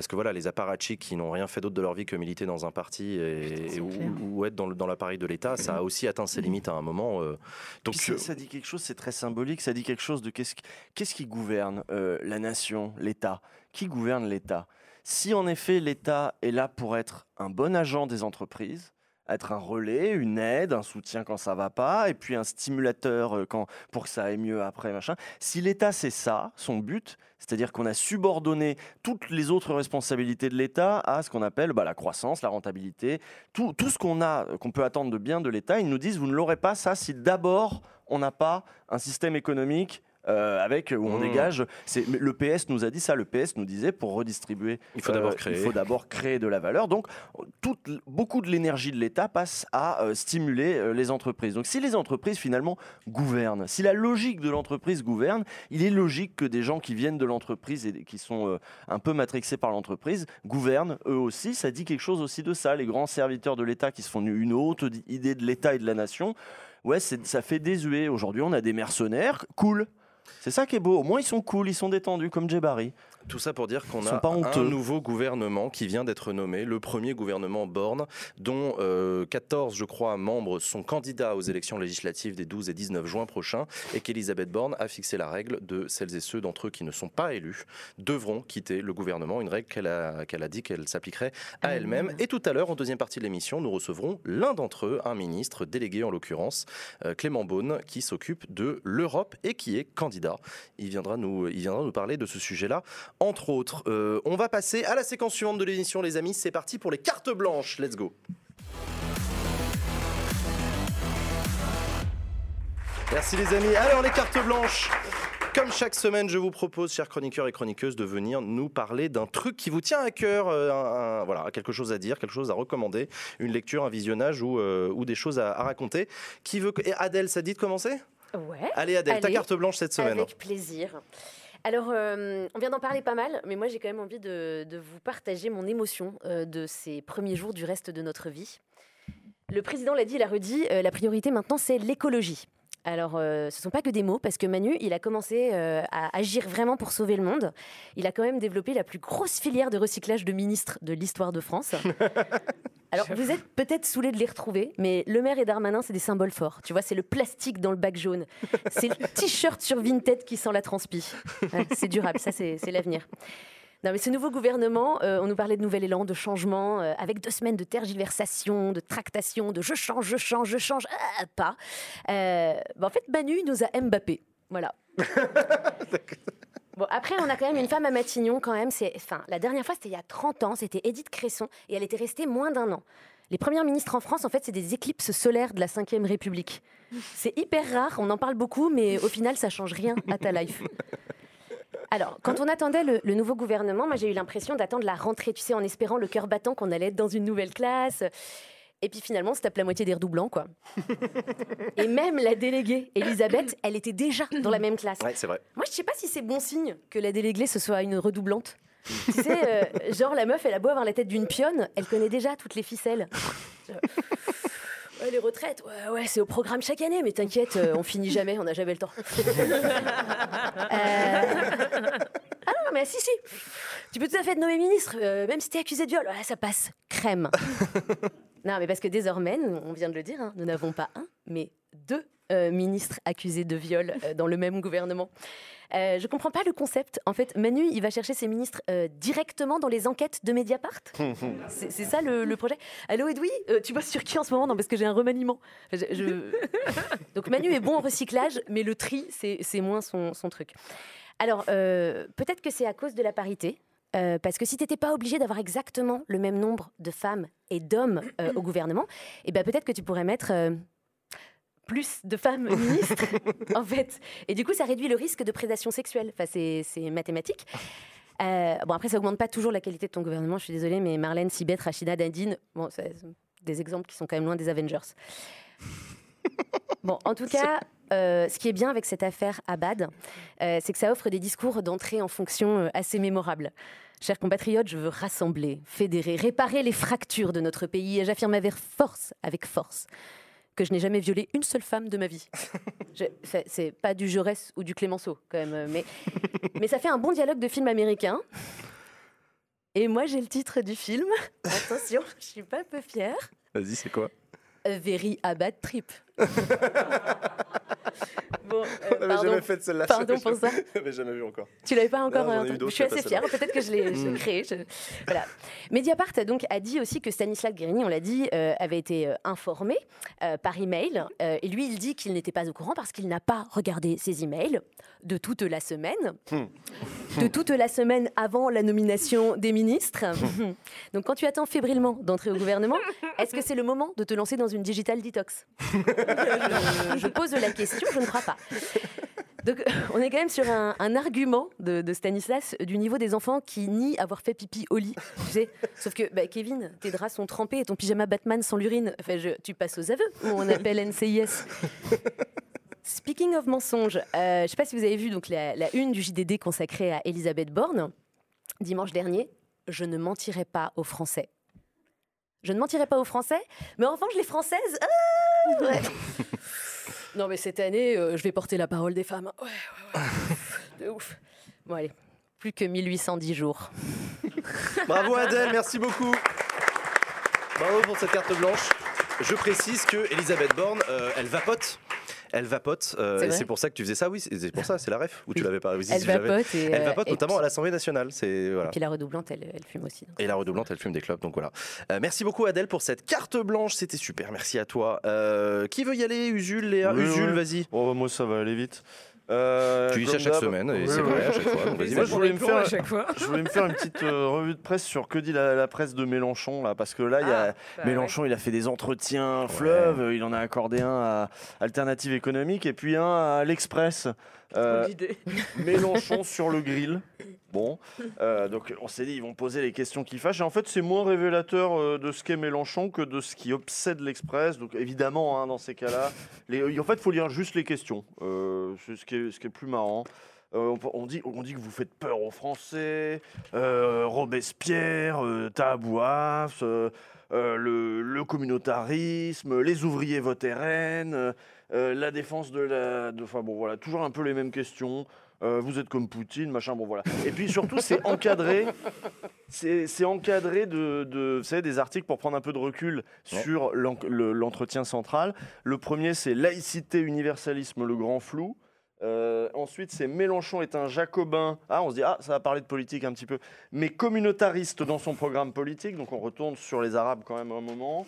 Parce que voilà, les apparatchiks qui n'ont rien fait d'autre de leur vie que militer dans un parti et, ou, être dans, l'appareil de l'État, ça a aussi atteint ses limites à un moment. euh. donc Puis ça, euh, ça dit quelque chose, c'est très symbolique, ça dit quelque chose de qu'est-ce qui, qu'est-ce qui gouverne euh, la nation, l'État? Qui gouverne l'État? Si en effet l'État est là pour être un bon agent des entreprises, être un relais, une aide, un soutien quand ça va pas, et puis un stimulateur euh, quand, pour que ça aille mieux après, machin. Si l'État c'est ça, son but, c'est-à-dire qu'on a subordonné toutes les autres responsabilités de l'État à ce qu'on appelle bah, la croissance, la rentabilité, tout, tout ce qu'on a, euh, qu'on peut attendre de bien de l'État, ils nous disent vous ne l'aurez pas ça si d'abord on n'a pas un système économique euh, avec où on Mmh. dégage. C'est le PS nous a dit ça. Le PS nous disait pour redistribuer, il faut d'abord euh, créer. il faut d'abord créer de la valeur. Donc toute, beaucoup de l'énergie de l'État passe à euh, stimuler les entreprises. Donc si les entreprises finalement gouvernent, si la logique de l'entreprise gouverne, il est logique que des gens qui viennent de l'entreprise et qui sont un peu matrixés par l'entreprise gouvernent eux aussi. Ça dit quelque chose aussi de ça. Les grands serviteurs de l'État qui se font une haute idée de l'État et de la nation. Ouais, ça fait désuet. Aujourd'hui, on a des mercenaires, cool. C'est ça qui est beau. Au moins, ils sont cool, ils sont détendus, comme Jay Barry. Tout ça pour dire qu'on a pas un nouveau gouvernement qui vient d'être nommé, le premier gouvernement Borne, dont euh, 14, je crois, membres sont candidats aux élections législatives des 12 et 19 juin prochains, et qu'Elisabeth Borne a fixé la règle de celles et ceux d'entre eux qui ne sont pas élus devront quitter le gouvernement, une règle qu'elle a, qu'elle a dit qu'elle s'appliquerait à elle-même. Et tout à l'heure, en deuxième partie de l'émission, nous recevrons l'un d'entre eux, un ministre délégué en l'occurrence, euh, Clément Beaune, qui s'occupe de l'Europe et qui est candidat. Il viendra nous, il viendra nous parler de ce sujet-là, entre autres. Euh, on va passer à la séquence suivante de l'émission, les amis. C'est parti pour les cartes blanches. Let's go. Merci les amis. Alors les cartes blanches. Comme chaque semaine, je vous propose, chers chroniqueurs et chroniqueuses, de venir nous parler d'un truc qui vous tient à cœur, euh, un- un- voilà, quelque chose à dire, quelque chose à recommander, une lecture, un visionnage ou, euh, ou des choses à, à raconter. Qui veut et Adèle, ça dit de commencer Ouais. Allez Adèle, ta carte blanche cette semaine. Avec plaisir. Alors, euh, on vient d'en parler pas mal, mais moi j'ai quand même envie de, vous partager mon émotion euh, de ces premiers jours du reste de notre vie. Le président l'a dit, il a redit, euh, la priorité maintenant c'est l'écologie. Alors, ce ne sont pas que des mots, parce que Manu, il a commencé à agir vraiment pour sauver le monde. Il a quand même développé la plus grosse filière de recyclage de ministres de l'histoire de France. Alors, vous êtes peut-être saoulés de les retrouver, mais Le Maire et Darmanin, c'est des symboles forts. Tu vois, c'est le plastique dans le bac jaune. C'est le t-shirt sur Vinted qui sent la transpi. Ouais, c'est durable, ça, c'est l'avenir. Non, mais ce nouveau gouvernement, euh, on nous parlait de nouvel élan, de changement, euh, avec deux semaines de tergiversation, de tractation, de je change, je change, je change, ah, pas. Euh, bah, en fait, Manu il nous a Mbappé. Voilà. Après, on a quand même une femme à Matignon, quand même. C'est, enfin, la dernière fois, c'était il y a 30 ans, c'était Edith Cresson, et elle était restée moins d'un an. Les premières ministres en France, en fait, c'est des éclipses solaires de la Ve République. C'est hyper rare, on en parle beaucoup, mais au final, ça change rien à ta life. Alors, quand on attendait le, le nouveau gouvernement, moi j'ai eu l'impression d'attendre la rentrée, tu sais, en espérant le cœur battant qu'on allait être dans une nouvelle classe. Et puis finalement, on se tape la moitié des redoublants, quoi. Et même la déléguée, Elisabeth, elle était déjà dans la même classe. Ouais, c'est vrai. Moi, je sais pas si c'est bon signe que la déléguée ce soit une redoublante. tu sais, euh, genre la meuf, elle a beau avoir la tête d'une pionne, elle connaît déjà toutes les ficelles. Ouais, les retraites, ouais, ouais, c'est au programme chaque année, mais t'inquiète, euh, on finit jamais, on n'a jamais le temps. Euh, Ah non, mais si, si. Tu peux tout à fait te nommer ministre, euh, même si t'es accusé de viol, ouais, ça passe. Crème. Non, mais parce que désormais, on vient de le dire, hein, nous n'avons pas un, mais deux euh, ministres accusés de viol euh, dans le même gouvernement. Euh, je comprends pas le concept. En fait, Manu, il va chercher ses ministres euh, directement dans les enquêtes de Mediapart? C'est c'est ça le, le projet? Allô Edoui, tu bosses sur qui en ce moment? Non, parce que j'ai un remaniement. Je- je- Donc Manu est bon en recyclage, mais le tri, c'est c'est moins son, son truc. Alors, peut-être que c'est à cause de la parité. Euh, parce que si tu n'étais pas obligé d'avoir exactement le même nombre de femmes et d'hommes euh, au gouvernement, eh ben peut-être que tu pourrais mettre euh, plus de femmes ministres, en fait. Et du coup, ça réduit le risque de prédation sexuelle. Enfin, c'est c'est mathématique. Bon, après, ça augmente pas toujours la qualité de ton gouvernement. Je suis désolée, mais Marlène, Sibeth, Rachida, Nadine, bon, c'est des exemples qui sont quand même loin des Avengers. Bon, en tout cas, euh, ce qui est bien avec cette affaire Abad, euh, c'est que ça offre des discours d'entrée en fonction euh, assez mémorables. Chers compatriotes, je veux rassembler, fédérer, réparer les fractures de notre pays et j'affirme avec force, avec force, que je n'ai jamais violé une seule femme de ma vie. C'est- pas du Jaurès ou du Clémenceau, quand même, mais, mais ça fait un bon dialogue de film américain. Et moi, j'ai le titre du film. Attention, je suis pas peu fière. Vas-y, c'est quoi? A Very Abad Trip. Bon, euh, On n'avait jamais fait celle-là. Pardon pour ça. J'avais jamais vu encore. Tu l'avais pas encore Non, d'autres, Je suis assez fière. Peut-être que je l'ai je Mm. créé. je- Voilà. Mediapart donc a dit aussi que Stanislas Guérini, on l'a dit, euh, avait été euh, informé euh, par email. Euh, et lui, il dit qu'il n'était pas au courant parce qu'il n'a pas regardé ses emails de toute la semaine, de toute la semaine avant la nomination des ministres. donc, quand tu attends fébrilement d'entrer au gouvernement, est-ce que c'est le moment de te lancer dans une digital detox? je, je pose la question, je ne crois pas. Donc, on est quand même sur un, argument de, Stanislas du niveau des enfants qui nient avoir fait pipi au lit. Tu sais Sauf que, bah, Kevin, tes draps sont trempés et ton pyjama Batman sans l'urine. Enfin, je- tu passes aux aveux, on appelle NCIS. Speaking of mensonges, euh, je ne sais pas si vous avez vu donc, la, une du JDD consacrée à Elisabeth Borne, dimanche dernier. Je ne mentirai pas aux Français. Je ne mentirai pas aux Français, mais en revanche, les Françaises. Ouais. Non, mais cette année, euh, je vais porter la parole des femmes. Ouais, ouais, ouais. de ouf. Bon, allez, plus que 1810 jours. Bravo Adèle, merci beaucoup. Bravo pour cette carte blanche. Je précise que Elisabeth Borne, euh, elle vapote. Elle vapote, euh, C'est et c'est pour ça que tu faisais ça, oui, c'est c'est pour ça, c'est la ref, ou tu l'avais pas oui, Elle si, vapote et. Elle euh, vapote et notamment puis- à l'Assemblée nationale, c'est voilà. Puis la redoublante, elle, elle fume aussi. Et la redoublante, elle fume des clopes, donc voilà. Euh, merci beaucoup Adèle pour cette carte blanche, c'était super, merci à toi. Euh, qui veut y aller Usul, Léa? Oui, Usul, oui. vas-y. Oh, moi, ça va aller vite. Euh, Tu dis ça chaque semaine, et Oui, c'est oui. vrai à chaque fois. Moi, je voulais me faire- à chaque fois. Je voulais me faire une petite euh, revue de presse sur que dit la, la presse de Mélenchon, là, parce que là, il y a Bah Mélenchon, il a fait des entretiens fleuve, euh, il en a accordé un à Alternative économique et puis un à l'Express. Euh, Mélenchon sur le grill. Bon, euh, donc on s'est dit ils vont poser les questions qui fâchent. Et en fait, c'est moins révélateur euh, de ce qu'est Mélenchon que de ce qui obsède l'Express. Donc évidemment, hein, dans ces cas-là, en fait, il faut lire juste les questions. C'est ce qui est, ce qui est plus marrant. Euh, on, dit, on dit que vous faites peur aux Français, euh, Robespierre, euh, Tabouaf, le, le communautarisme, les ouvriers votent RN, euh, la défense de la. de- Enfin bon, voilà, toujours un peu les mêmes questions. Euh, vous êtes comme Poutine, machin, bon voilà. Et puis surtout, c'est encadré. C'est c'est encadré de, de vous savez, des articles pour prendre un peu de recul sur l'en- le- l'entretien central. Le premier, c'est laïcité, universalisme, le grand flou. Euh, ensuite, c'est Mélenchon est un jacobin. Ah, on se dit, ah, ça va parler de politique un petit peu. Mais communautariste dans son programme politique. Donc, on retourne sur les Arabes quand même un moment.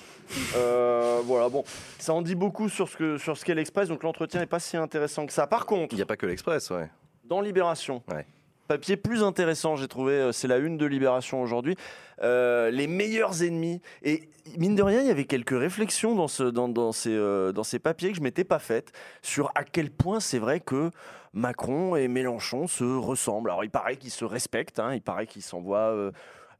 Euh, voilà, bon, ça en dit beaucoup sur ce que sur ce qu'est l'Express. Donc, l'entretien n'est pas si intéressant que ça. Par contre, Il n'y a pas que l'Express, ouais. dans Libération. Ouais. Papier plus intéressant, j'ai trouvé, euh, c'est la une de Libération aujourd'hui. Euh, les meilleurs ennemis. Et mine de rien, il y avait quelques réflexions dans, ce, dans, dans ces, euh, dans ces papiers que je m'étais pas faites sur à quel point c'est vrai que Macron et Mélenchon se ressemblent. Alors il paraît qu'ils se respectent, hein, il paraît qu'ils s'envoient. euh,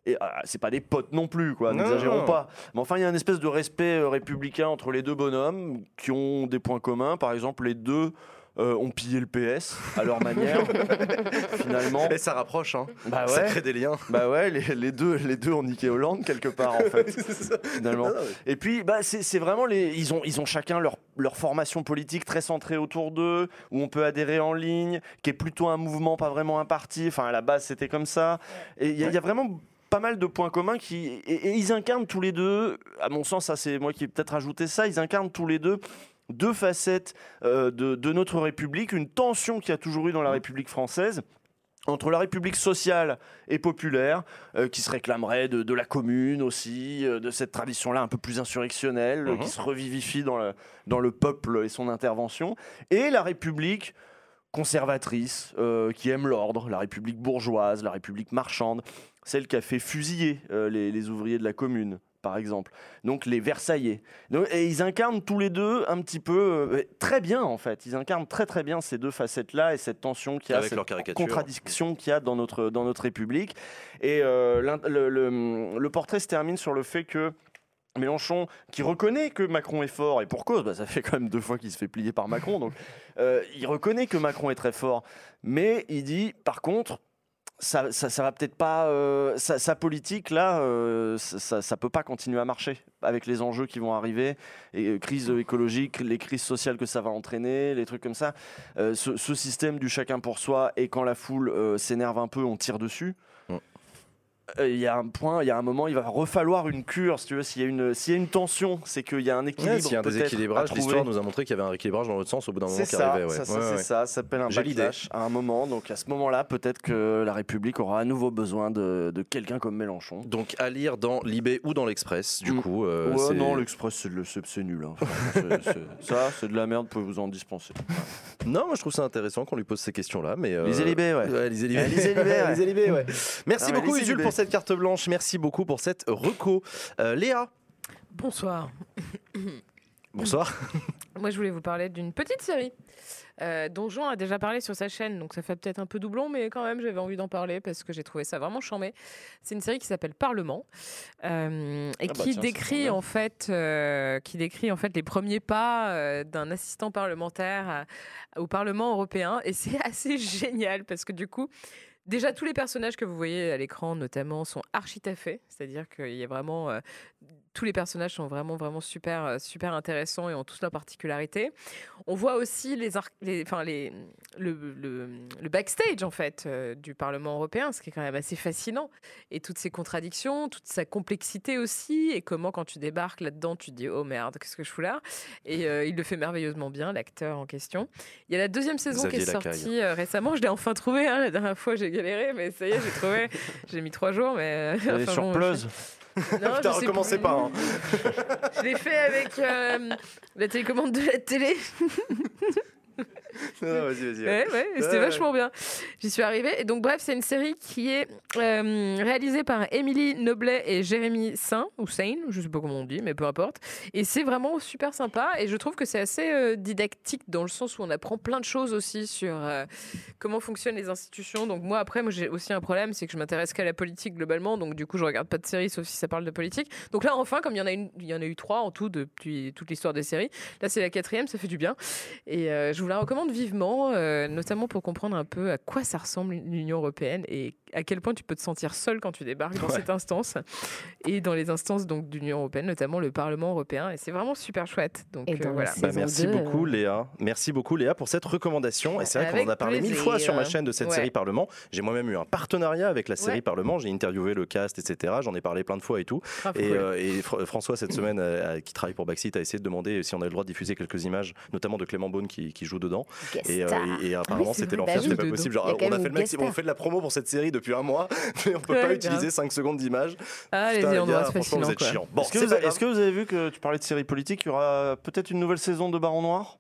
et ah, c'est pas des potes non plus, quoi. N'exagérons pas. Mais enfin, il y a une espèce de respect euh, républicain entre les deux bonhommes qui ont des points communs. Par exemple, les deux euh, ont pillé le PS à leur manière. finalement, Et ça rapproche, hein. bah ça crée des liens. bah ouais, les, les deux, les deux ont niqué Hollande quelque part en fait. Finalement. Et puis, bah, c'est vraiment les. Ils ont, ils ont chacun leur, leur formation politique très centrée autour d'eux, où on peut adhérer en ligne, qui est plutôt un mouvement, pas vraiment un parti. Enfin, à la base, c'était comme ça. Et il y, a- il y a vraiment pas mal de points communs qui. Et, et ils incarnent tous les deux, à mon sens, ça c'est moi qui ai peut-être ajouté ça, ils incarnent tous les deux deux facettes euh, de, de notre République, une tension qu'il y a toujours eu dans la République française entre la République sociale et populaire, euh, qui se réclamerait de, de la commune aussi, euh, de cette tradition-là un peu plus insurrectionnelle, qui se revivifie dans le, dans le peuple et son intervention, et la République conservatrice, euh, qui aime l'ordre, la République bourgeoise, la République marchande, celle qui a fait fusiller les, les ouvriers de la commune par exemple. Donc les Versaillais. Et ils incarnent tous les deux un petit peu, euh, très bien en fait. Ils incarnent très très bien ces deux facettes-là et cette tension qu'il y a, Avec cette contradiction qu'il y a dans notre, dans notre République. Et euh, l'in- le, le- le portrait se termine sur le fait que Mélenchon, qui reconnaît que Macron est fort, et pour cause, bah, ça fait quand même deux fois qu'il se fait plier par Macron, donc euh, il reconnaît que Macron est très fort, mais il dit, par contre, ça, ça, va peut-être pas. euh, sa, sa politique, là, euh, ça, ça peut pas continuer à marcher avec les enjeux qui vont arriver, et euh, crise écologique, les crises sociales que ça va entraîner, les trucs comme ça. Euh, ce, système du chacun pour soi, et quand la foule euh, s'énerve un peu, on tire dessus. Euh, Il y a un point, il y a un moment, il va refalloir une cure, si tu veux. S'il y a une, s'il y a une tension, c'est qu'il y a un équilibre. Ouais, S'il y a un déséquilibrage, l'histoire nous a montré qu'il y avait un rééquilibrage dans l'autre sens au bout d'un moment C'est qui ça, arrivait. Ouais. ça, ça, Ouais, c'est ça, ça s'appelle un backlash à un moment. Donc à ce moment-là, peut-être que la République aura à nouveau besoin de, de quelqu'un comme Mélenchon. Donc à lire dans Libé ou dans l'Express, du Mm. coup. euh, ouais, non, l'Express, c'est, nul. hein. Ça, c'est de la merde, pouvez vous en dispenser. Non, moi je trouve ça intéressant qu'on lui pose ces questions-là. Mais euh, Lisez Libé, ouais. Lisez Libé. Ouais, lisez Libé, ouais. Merci beaucoup Libé. pour cette carte blanche. Merci beaucoup pour cette reco. Euh, Léa, Bonsoir. bonsoir. Moi, je voulais vous parler d'une petite série euh, dont Jean a déjà parlé sur sa chaîne, donc ça fait peut-être un peu doublon, mais quand même, j'avais envie d'en parler parce que j'ai trouvé ça vraiment chambé. C'est une série qui s'appelle Parlement euh, et Ah bah qui tiens, décrit en fait, euh, qui décrit en fait les premiers pas euh, d'un assistant parlementaire à- au Parlement européen, et c'est assez génial parce que du coup. Déjà, tous les personnages que vous voyez à l'écran, notamment, sont archi taffés. C'est-à-dire qu'il y a vraiment. euh, tous les personnages sont vraiment, vraiment super, euh, super intéressants et ont tous leur particularité. On voit aussi les, enfin, les, le, le- le backstage en fait euh, du Parlement européen, ce qui est quand même assez fascinant. Et toutes ces contradictions, toute sa complexité aussi, et comment quand tu débarques là-dedans, tu te dis oh merde, qu'est-ce que je fous là? Et euh, il le fait merveilleusement bien, l'acteur en question. Il y a la deuxième saison qui est Lacaille. sortie euh, récemment. Je l'ai enfin trouvé. hein. La dernière fois, j'ai galéré, mais ça y est, j'ai trouvé. j'ai mis trois jours, mais. enfin sur bon, Pleuse. Je- Non, Putain, recommencez pas. hein. Je l'ai fait avec euh, la télécommande de la télé. Non, vas-y, vas-y. Ouais, ouais, c'était vachement bien. J'y suis arrivée. Et donc, bref, c'est une série qui est euh, réalisée par Émilie Noblet et Jérémy Sain, ou Sain, je sais pas comment on dit, mais peu importe. Et c'est vraiment super sympa. Et je trouve que c'est assez euh, didactique dans le sens où on apprend plein de choses aussi sur euh, comment fonctionnent les institutions. Donc, moi, après, moi, j'ai aussi un problème, c'est que je m'intéresse qu'à la politique globalement. Donc, du coup, je regarde pas de séries sauf si ça parle de politique. Donc là, enfin, comme il y en a, une, y en a eu trois en tout depuis toute l'histoire des séries, là, c'est la quatrième, ça fait du bien. Et je vous la recommande vivement, euh, notamment pour comprendre un peu à quoi ça ressemble l'Union européenne et à quel point tu peux te sentir seul quand tu débarques dans Ouais. cette instance et dans les instances donc de l'Union européenne, notamment le Parlement européen. Et c'est vraiment super chouette. Donc Et euh, voilà. Bah, merci 2, beaucoup euh, Léa. Merci beaucoup Léa pour cette recommandation. Et c'est vrai qu'on en a parlé mille fois sur ma chaîne de cette Ouais. série Parlement. J'ai moi-même eu un partenariat avec la série Ouais. Parlement. J'ai interviewé le cast, etc. J'en ai parlé plein de fois et tout. Grave Et, cool. euh, et Fr- François, cette semaine, euh, qui travaille pour Backseat, a essayé de demander si on avait le droit de diffuser quelques images, notamment de Clément Beaune qui, qui joue dedans. Et, euh, et apparemment, c'est c'était vrai, l'enfer, bah c'était oui. pas possible. Genre, on a fait le maximum, on fait de la promo pour cette série depuis un mois, mais on peut Ouais, pas utiliser 5 secondes d'image. Ah, les on gars, doit franchement, vous êtes quoi. chiants. Bon, Est-ce que, vous avez- grave. est-ce que vous avez vu que tu parlais de séries politiques Il y aura peut-être une nouvelle saison de Baron Noir?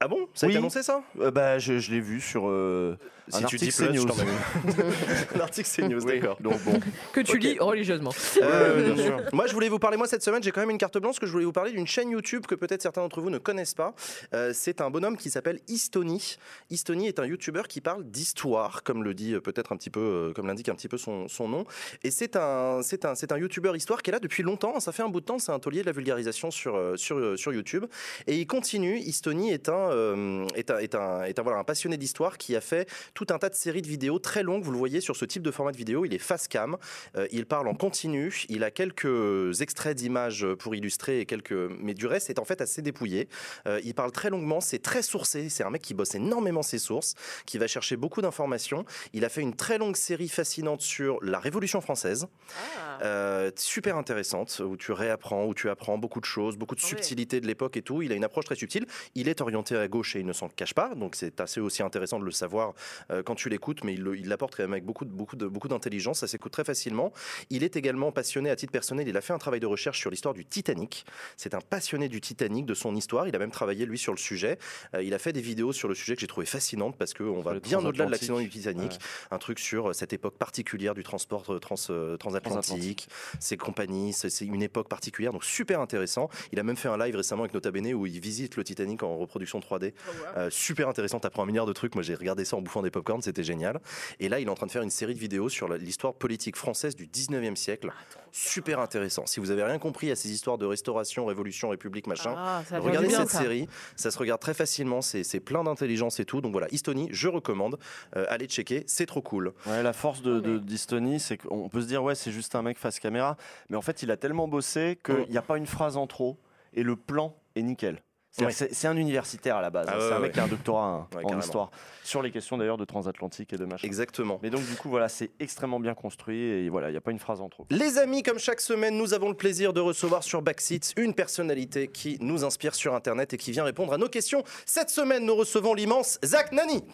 Ah bon? Ça a Oui. été annoncé ça? Euh, Bah, je, je l'ai vu sur euh, un Si tu article dis plus, mets L'article CNews, Oui, d'accord. Donc bon. Que tu lis religieusement. Euh, bien sûr. Moi, je voulais vous parler, moi, cette semaine, j'ai quand même une carte blanche, que je voulais vous parler d'une chaîne YouTube que peut-être certains d'entre vous ne connaissent pas. Euh, c'est un bonhomme qui s'appelle Istoni. Istoni est un YouTuber qui parle d'histoire, comme le dit euh, peut-être un petit peu, euh, comme l'indique un petit peu son, son nom. Et c'est un, c'est un, c'est un YouTuber histoire qui est là depuis longtemps. Ça fait un bout de temps. C'est un taulier de la vulgarisation sur, euh, sur, euh, sur YouTube. Et il continue. Istoni est un, euh, est un, est un, est un, voilà, un passionné d'histoire qui a fait tout un tas de séries de vidéos très longues. Vous le voyez sur ce type de format de vidéo. Il est face cam. Euh, il parle en continu. Il a quelques extraits d'images pour illustrer et quelques, mais du reste, c'est en fait assez dépouillé. Euh, il parle très longuement. C'est très sourcé. C'est un mec qui bosse énormément ses sources, qui va chercher beaucoup d'informations. Il a fait une très longue série fascinante sur la Révolution française. Ah. Euh, super intéressante, où tu réapprends, où tu apprends beaucoup de choses, beaucoup de subtilités de l'époque et tout. Il a une approche très subtile. Il est orienté à gauche et il ne s'en cache pas, donc c'est assez aussi intéressant de le savoir euh, quand tu l'écoutes, mais il l'apporte quand même avec beaucoup de, beaucoup de, beaucoup d'intelligence. Ça s'écoute très facilement. Il est également passionné à titre personnel. Il a fait un travail de recherche sur l'histoire du Titanic. C'est un passionné du Titanic, de son histoire. Il a même travaillé lui sur le sujet. Euh, il a fait des vidéos sur le sujet que j'ai trouvé fascinantes parce qu'on va bien au-delà de l'accident du Titanic. Un truc sur cette époque particulière du transport euh, trans, euh, transatlantique, ses compagnies. C'est c'est une époque particulière, donc super intéressant. Il a même fait un live récemment avec Nota Bene où il visite le Titanic en reproduction 3D. Euh, super intéressant, t'apprends un milliard de trucs. Moi, j'ai regardé ça en bouffant des popcorns, c'était génial. Et là, il est en train de faire une série de vidéos sur l'histoire politique française du 19e siècle. Super intéressant. Si vous avez rien compris à ces histoires de restauration, révolution, république, machin, Ah, Regardez bien, cette ça. série, ça se regarde très facilement, c'est plein d'intelligence et tout. Donc voilà, Estonie, je recommande. Euh, allez checker, c'est trop cool. Ouais, la force de, Ouais. de- d'Estonie, c'est qu'on peut se dire, ouais, c'est juste un mec face caméra. Mais en fait, il a tellement bossé qu'il Mm. n'y a pas une phrase en trop. Et le plan est nickel. C'est un universitaire à la base. Ah hein. ouais, c'est un ouais, mec qui a un doctorat hein, Ouais, en carrément. histoire. Sur les questions d'ailleurs de transatlantique et de machin. Exactement. Mais donc, du coup, voilà, c'est extrêmement bien construit. Et voilà, il n'y a pas une phrase en trop. Les amis, comme chaque semaine, nous avons le plaisir de recevoir sur Backseat une personnalité qui nous inspire sur Internet et qui vient répondre à nos questions. Cette semaine, nous recevons l'immense Zach Nani.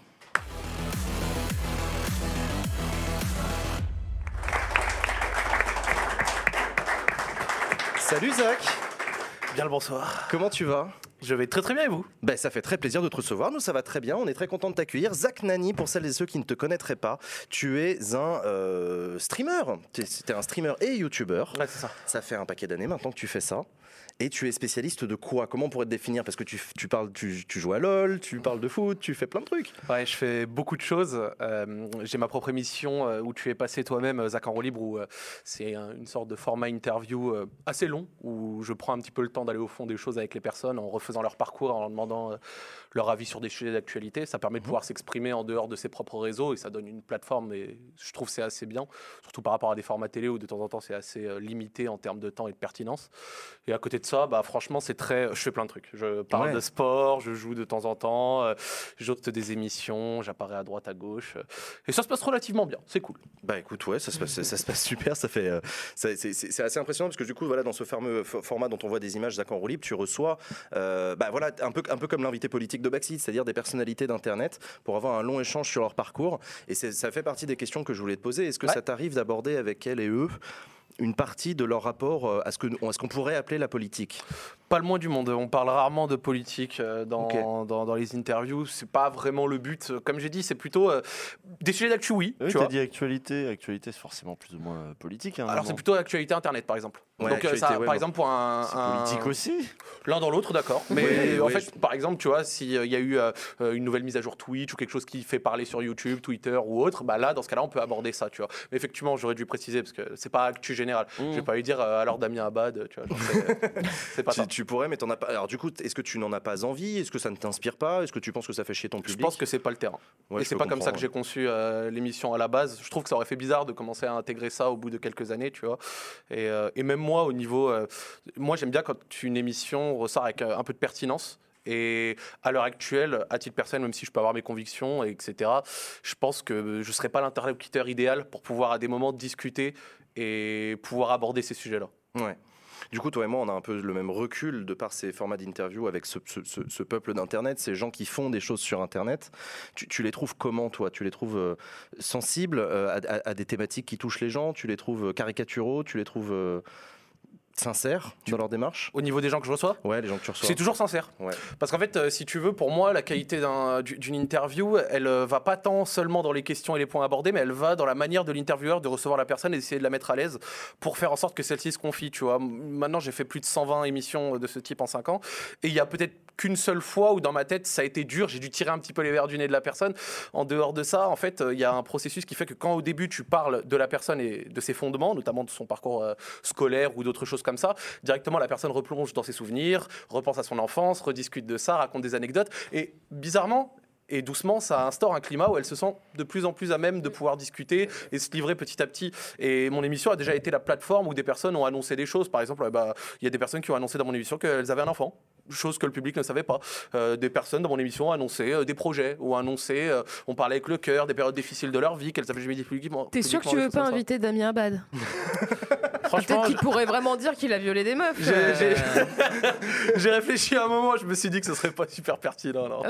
Salut Zach, Bien le bonsoir. comment tu vas? Je vais très très bien et vous? Ben, ça fait très plaisir de te recevoir. Nous, ça va très bien. On est très content de t'accueillir. Zach Nani, pour celles et ceux qui ne te connaîtraient pas, tu es un euh, streamer. Tu es, un streamer et. Ouais, c'est ça. Ça fait un paquet d'années maintenant que tu fais ça. Et tu es spécialiste de quoi? Comment on pourrait te définir? Parce que tu, parles, tu, joues à LoL, tu parles de foot, tu fais plein de trucs. Ouais, je fais beaucoup de choses. Euh, J'ai ma propre émission euh, où tu es passé toi-même, euh, Zach en roue libre, où c'est un- une sorte de format interview assez long, où je prends un petit peu le temps d'aller au fond des choses avec les personnes en refaisant leur parcours, en leur demandant leur avis sur des sujets d'actualité. Ça permet de pouvoir s'exprimer en dehors de ses propres réseaux et ça donne une plateforme. Et je trouve que c'est assez bien, surtout par rapport à des formats télé où de temps en temps c'est assez euh, limité en termes de temps et de pertinence. Et à côté de ça, bah, franchement, c'est très. Je fais plein de trucs. Je parle Ouais. de sport, je joue de temps en temps, euh, j'hôte des émissions, j'apparais à droite, à gauche. euh, et ça se passe relativement bien. C'est cool. Bah écoute, ouais, ça se passe, ça se passe super. Ça fait, euh, c'est assez impressionnant parce que du coup, voilà, dans ce fameux format dont on voit des images Zach en roue libre, tu reçois, euh, bah voilà, un peu, un peu comme l'invité politique de Backseat, c'est-à-dire des personnalités d'internet pour avoir un long échange sur leur parcours. Et ça fait partie des questions que je voulais te poser. Est-ce que Ouais. ça t'arrive d'aborder avec elles et eux une partie de leur rapport euh, à ce que à ce qu'on pourrait appeler la politique? Pas le moins du monde. On parle rarement de politique euh, dans, dans, dans les interviews. C'est pas vraiment le but. Comme j'ai dit, c'est plutôt euh, des sujets d'actu, oui. Oui, tu as vois. dit actualité. Actualité, c'est forcément plus ou moins euh, politique. hein, Alors c'est plutôt actualité internet, par exemple. Ouais, Donc ça, par exemple, pour un, un- politique aussi. l'un dans l'autre, d'accord. Mais en fait, je- par exemple, tu vois, s'il y a eu euh, une nouvelle mise à jour Twitch ou quelque chose qui fait parler sur YouTube, Twitter ou autre, bah là, dans ce cas-là, on peut aborder ça, tu vois. Mais effectivement, j'aurais dû préciser parce que c'est pas actu général. Mmh. Je vais pas lui dire euh, alors Damien Abad, tu vois. c'est pas ça. Tu, pourrais, mais t'en as pas. Alors du coup, est-ce que tu n'en as pas envie? Est-ce que ça ne t'inspire pas? Est-ce que tu penses que ça fait chier ton Je public? pense que c'est pas le terrain. Ouais, et je c'est pas comme ça que j'ai conçu euh, l'émission à la base. Je trouve que ça aurait fait bizarre de commencer à intégrer ça au bout de quelques années, tu vois. Et, euh, et même moi, au niveau. euh, moi, j'aime bien quand une émission ressort avec un peu de pertinence. Et à l'heure actuelle, à titre personnel, même si je peux avoir mes convictions, etc., je pense que je ne serais pas l'interlocuteur idéal pour pouvoir à des moments discuter et pouvoir aborder ces sujets-là. Ouais. Du coup, toi et moi, on a un peu le même recul de par ces formats d'interview avec ce, peuple d'Internet, ces gens qui font des choses sur Internet. Tu, les trouves comment, toi? Tu les trouves euh, sensibles euh, à, à- à des thématiques qui touchent les gens? Tu les trouves euh, caricaturaux? Tu les trouves euh, sincères dans leur démarche Au niveau des gens que je reçois, Ouais, les gens que tu reçois. C'est toujours sincère. Ouais. Parce qu'en fait, euh, si tu veux, pour moi, la qualité d'un- du- d'une interview, elle euh, va pas tant seulement dans les questions et les points abordés, mais elle va dans la manière de l'intervieweur de recevoir la personne et d'essayer de la mettre à l'aise pour faire en sorte que celle-ci se confie. Tu vois, maintenant, j'ai fait plus de 120 émissions de ce type en 5 ans, et il y a peut-être qu'une seule fois où dans ma tête ça a été dur, j'ai dû tirer un petit peu les verres du nez de la personne. En dehors de ça, en fait, euh, il y a un processus qui fait que quand au début tu parles de la personne et de ses fondements, notamment de son parcours euh, scolaire ou d'autres choses comme ça, directement la personne replonge dans ses souvenirs, repense à son enfance, rediscute de ça, raconte des anecdotes. Et bizarrement, et doucement, ça instaure un climat où elle se sent de plus en plus à même de pouvoir discuter et se livrer petit à petit. Et mon émission a déjà été la plateforme où des personnes ont annoncé des choses. Par exemple, euh, bah, il y a des personnes qui ont annoncé dans mon émission qu'elles avaient un enfant. Chose que le public ne savait pas. Euh, des personnes dans mon émission ont annoncé euh, des projets ou annoncé, euh, on parlait avec le cœur des périodes difficiles de leur vie qu'elles avaient jamais dit publiquement. T'es sûr que tu veux pas inviter Damien Abad? Franchement, Peut-être qu'il pourrait vraiment dire qu'il a violé des meufs. j'ai- euh. j'ai- j'ai réfléchi un moment, je me suis dit que ce serait pas super pertinent.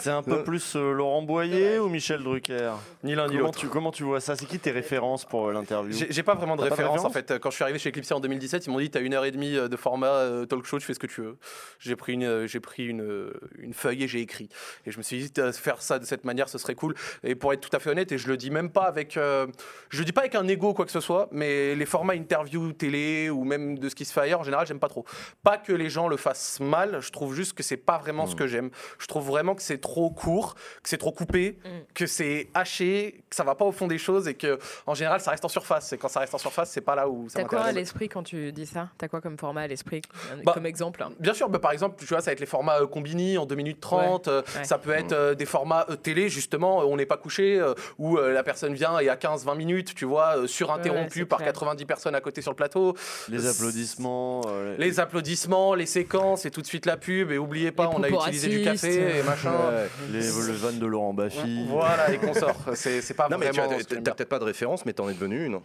C'est un peu plus euh, Laurent Boyer ou Michel Drucker Ni l'un ni l'autre. tu, comment tu vois ça? C'est qui tes références pour euh, l'interview? J'ai pas vraiment de référence en fait. Quand je suis arrivé chez Eclipse en 2017, ils m'ont dit t'as une heure et demie euh, de format euh, talk show, tu fais ce que tu veux. J'ai pris une, j'ai pris une, une feuille et j'ai écrit. Et je me suis dit faire ça de cette manière, ce serait cool. Et pour être tout à fait honnête, et je le dis même pas avec, euh, je le dis pas avec un ego ou quoi que ce soit, mais les formats interview télé ou même de ce qui se fait ailleurs, en général, j'aime pas trop. Pas que les gens le fassent mal, je trouve juste que c'est pas vraiment ce que j'aime. Je trouve vraiment que c'est trop court, que c'est trop coupé, Mm. que c'est haché, que ça va pas au fond des choses et que en général ça reste en surface. Et quand ça reste en surface, c'est pas là où ça T'as quoi à l'esprit quand tu dis ça? T'as quoi comme format à l'esprit? Bah, Comme exemple hein Bien sûr, bah, par exemple, tu vois, ça va être les formats euh, Combini en 2 minutes 30. euh, ouais. Ça peut être euh, des formats euh, télé, justement, euh, on n'est pas couché, euh, où euh, la personne vient et à 15-20 minutes, tu vois, euh, surinterrompu Ouais, par clair. 90 personnes à côté sur le plateau. Les applaudissements. euh, Les applaudissements, les séquences et tout de suite la pub. Et oubliez pas, Les on a utilisé du café et machin. Ouais. les, le van de Laurent Baffy. Voilà, et consorts. C'est c'est pas Non, mais tu vraiment. t'as peut-être pas de référence, mais t'en es devenu une.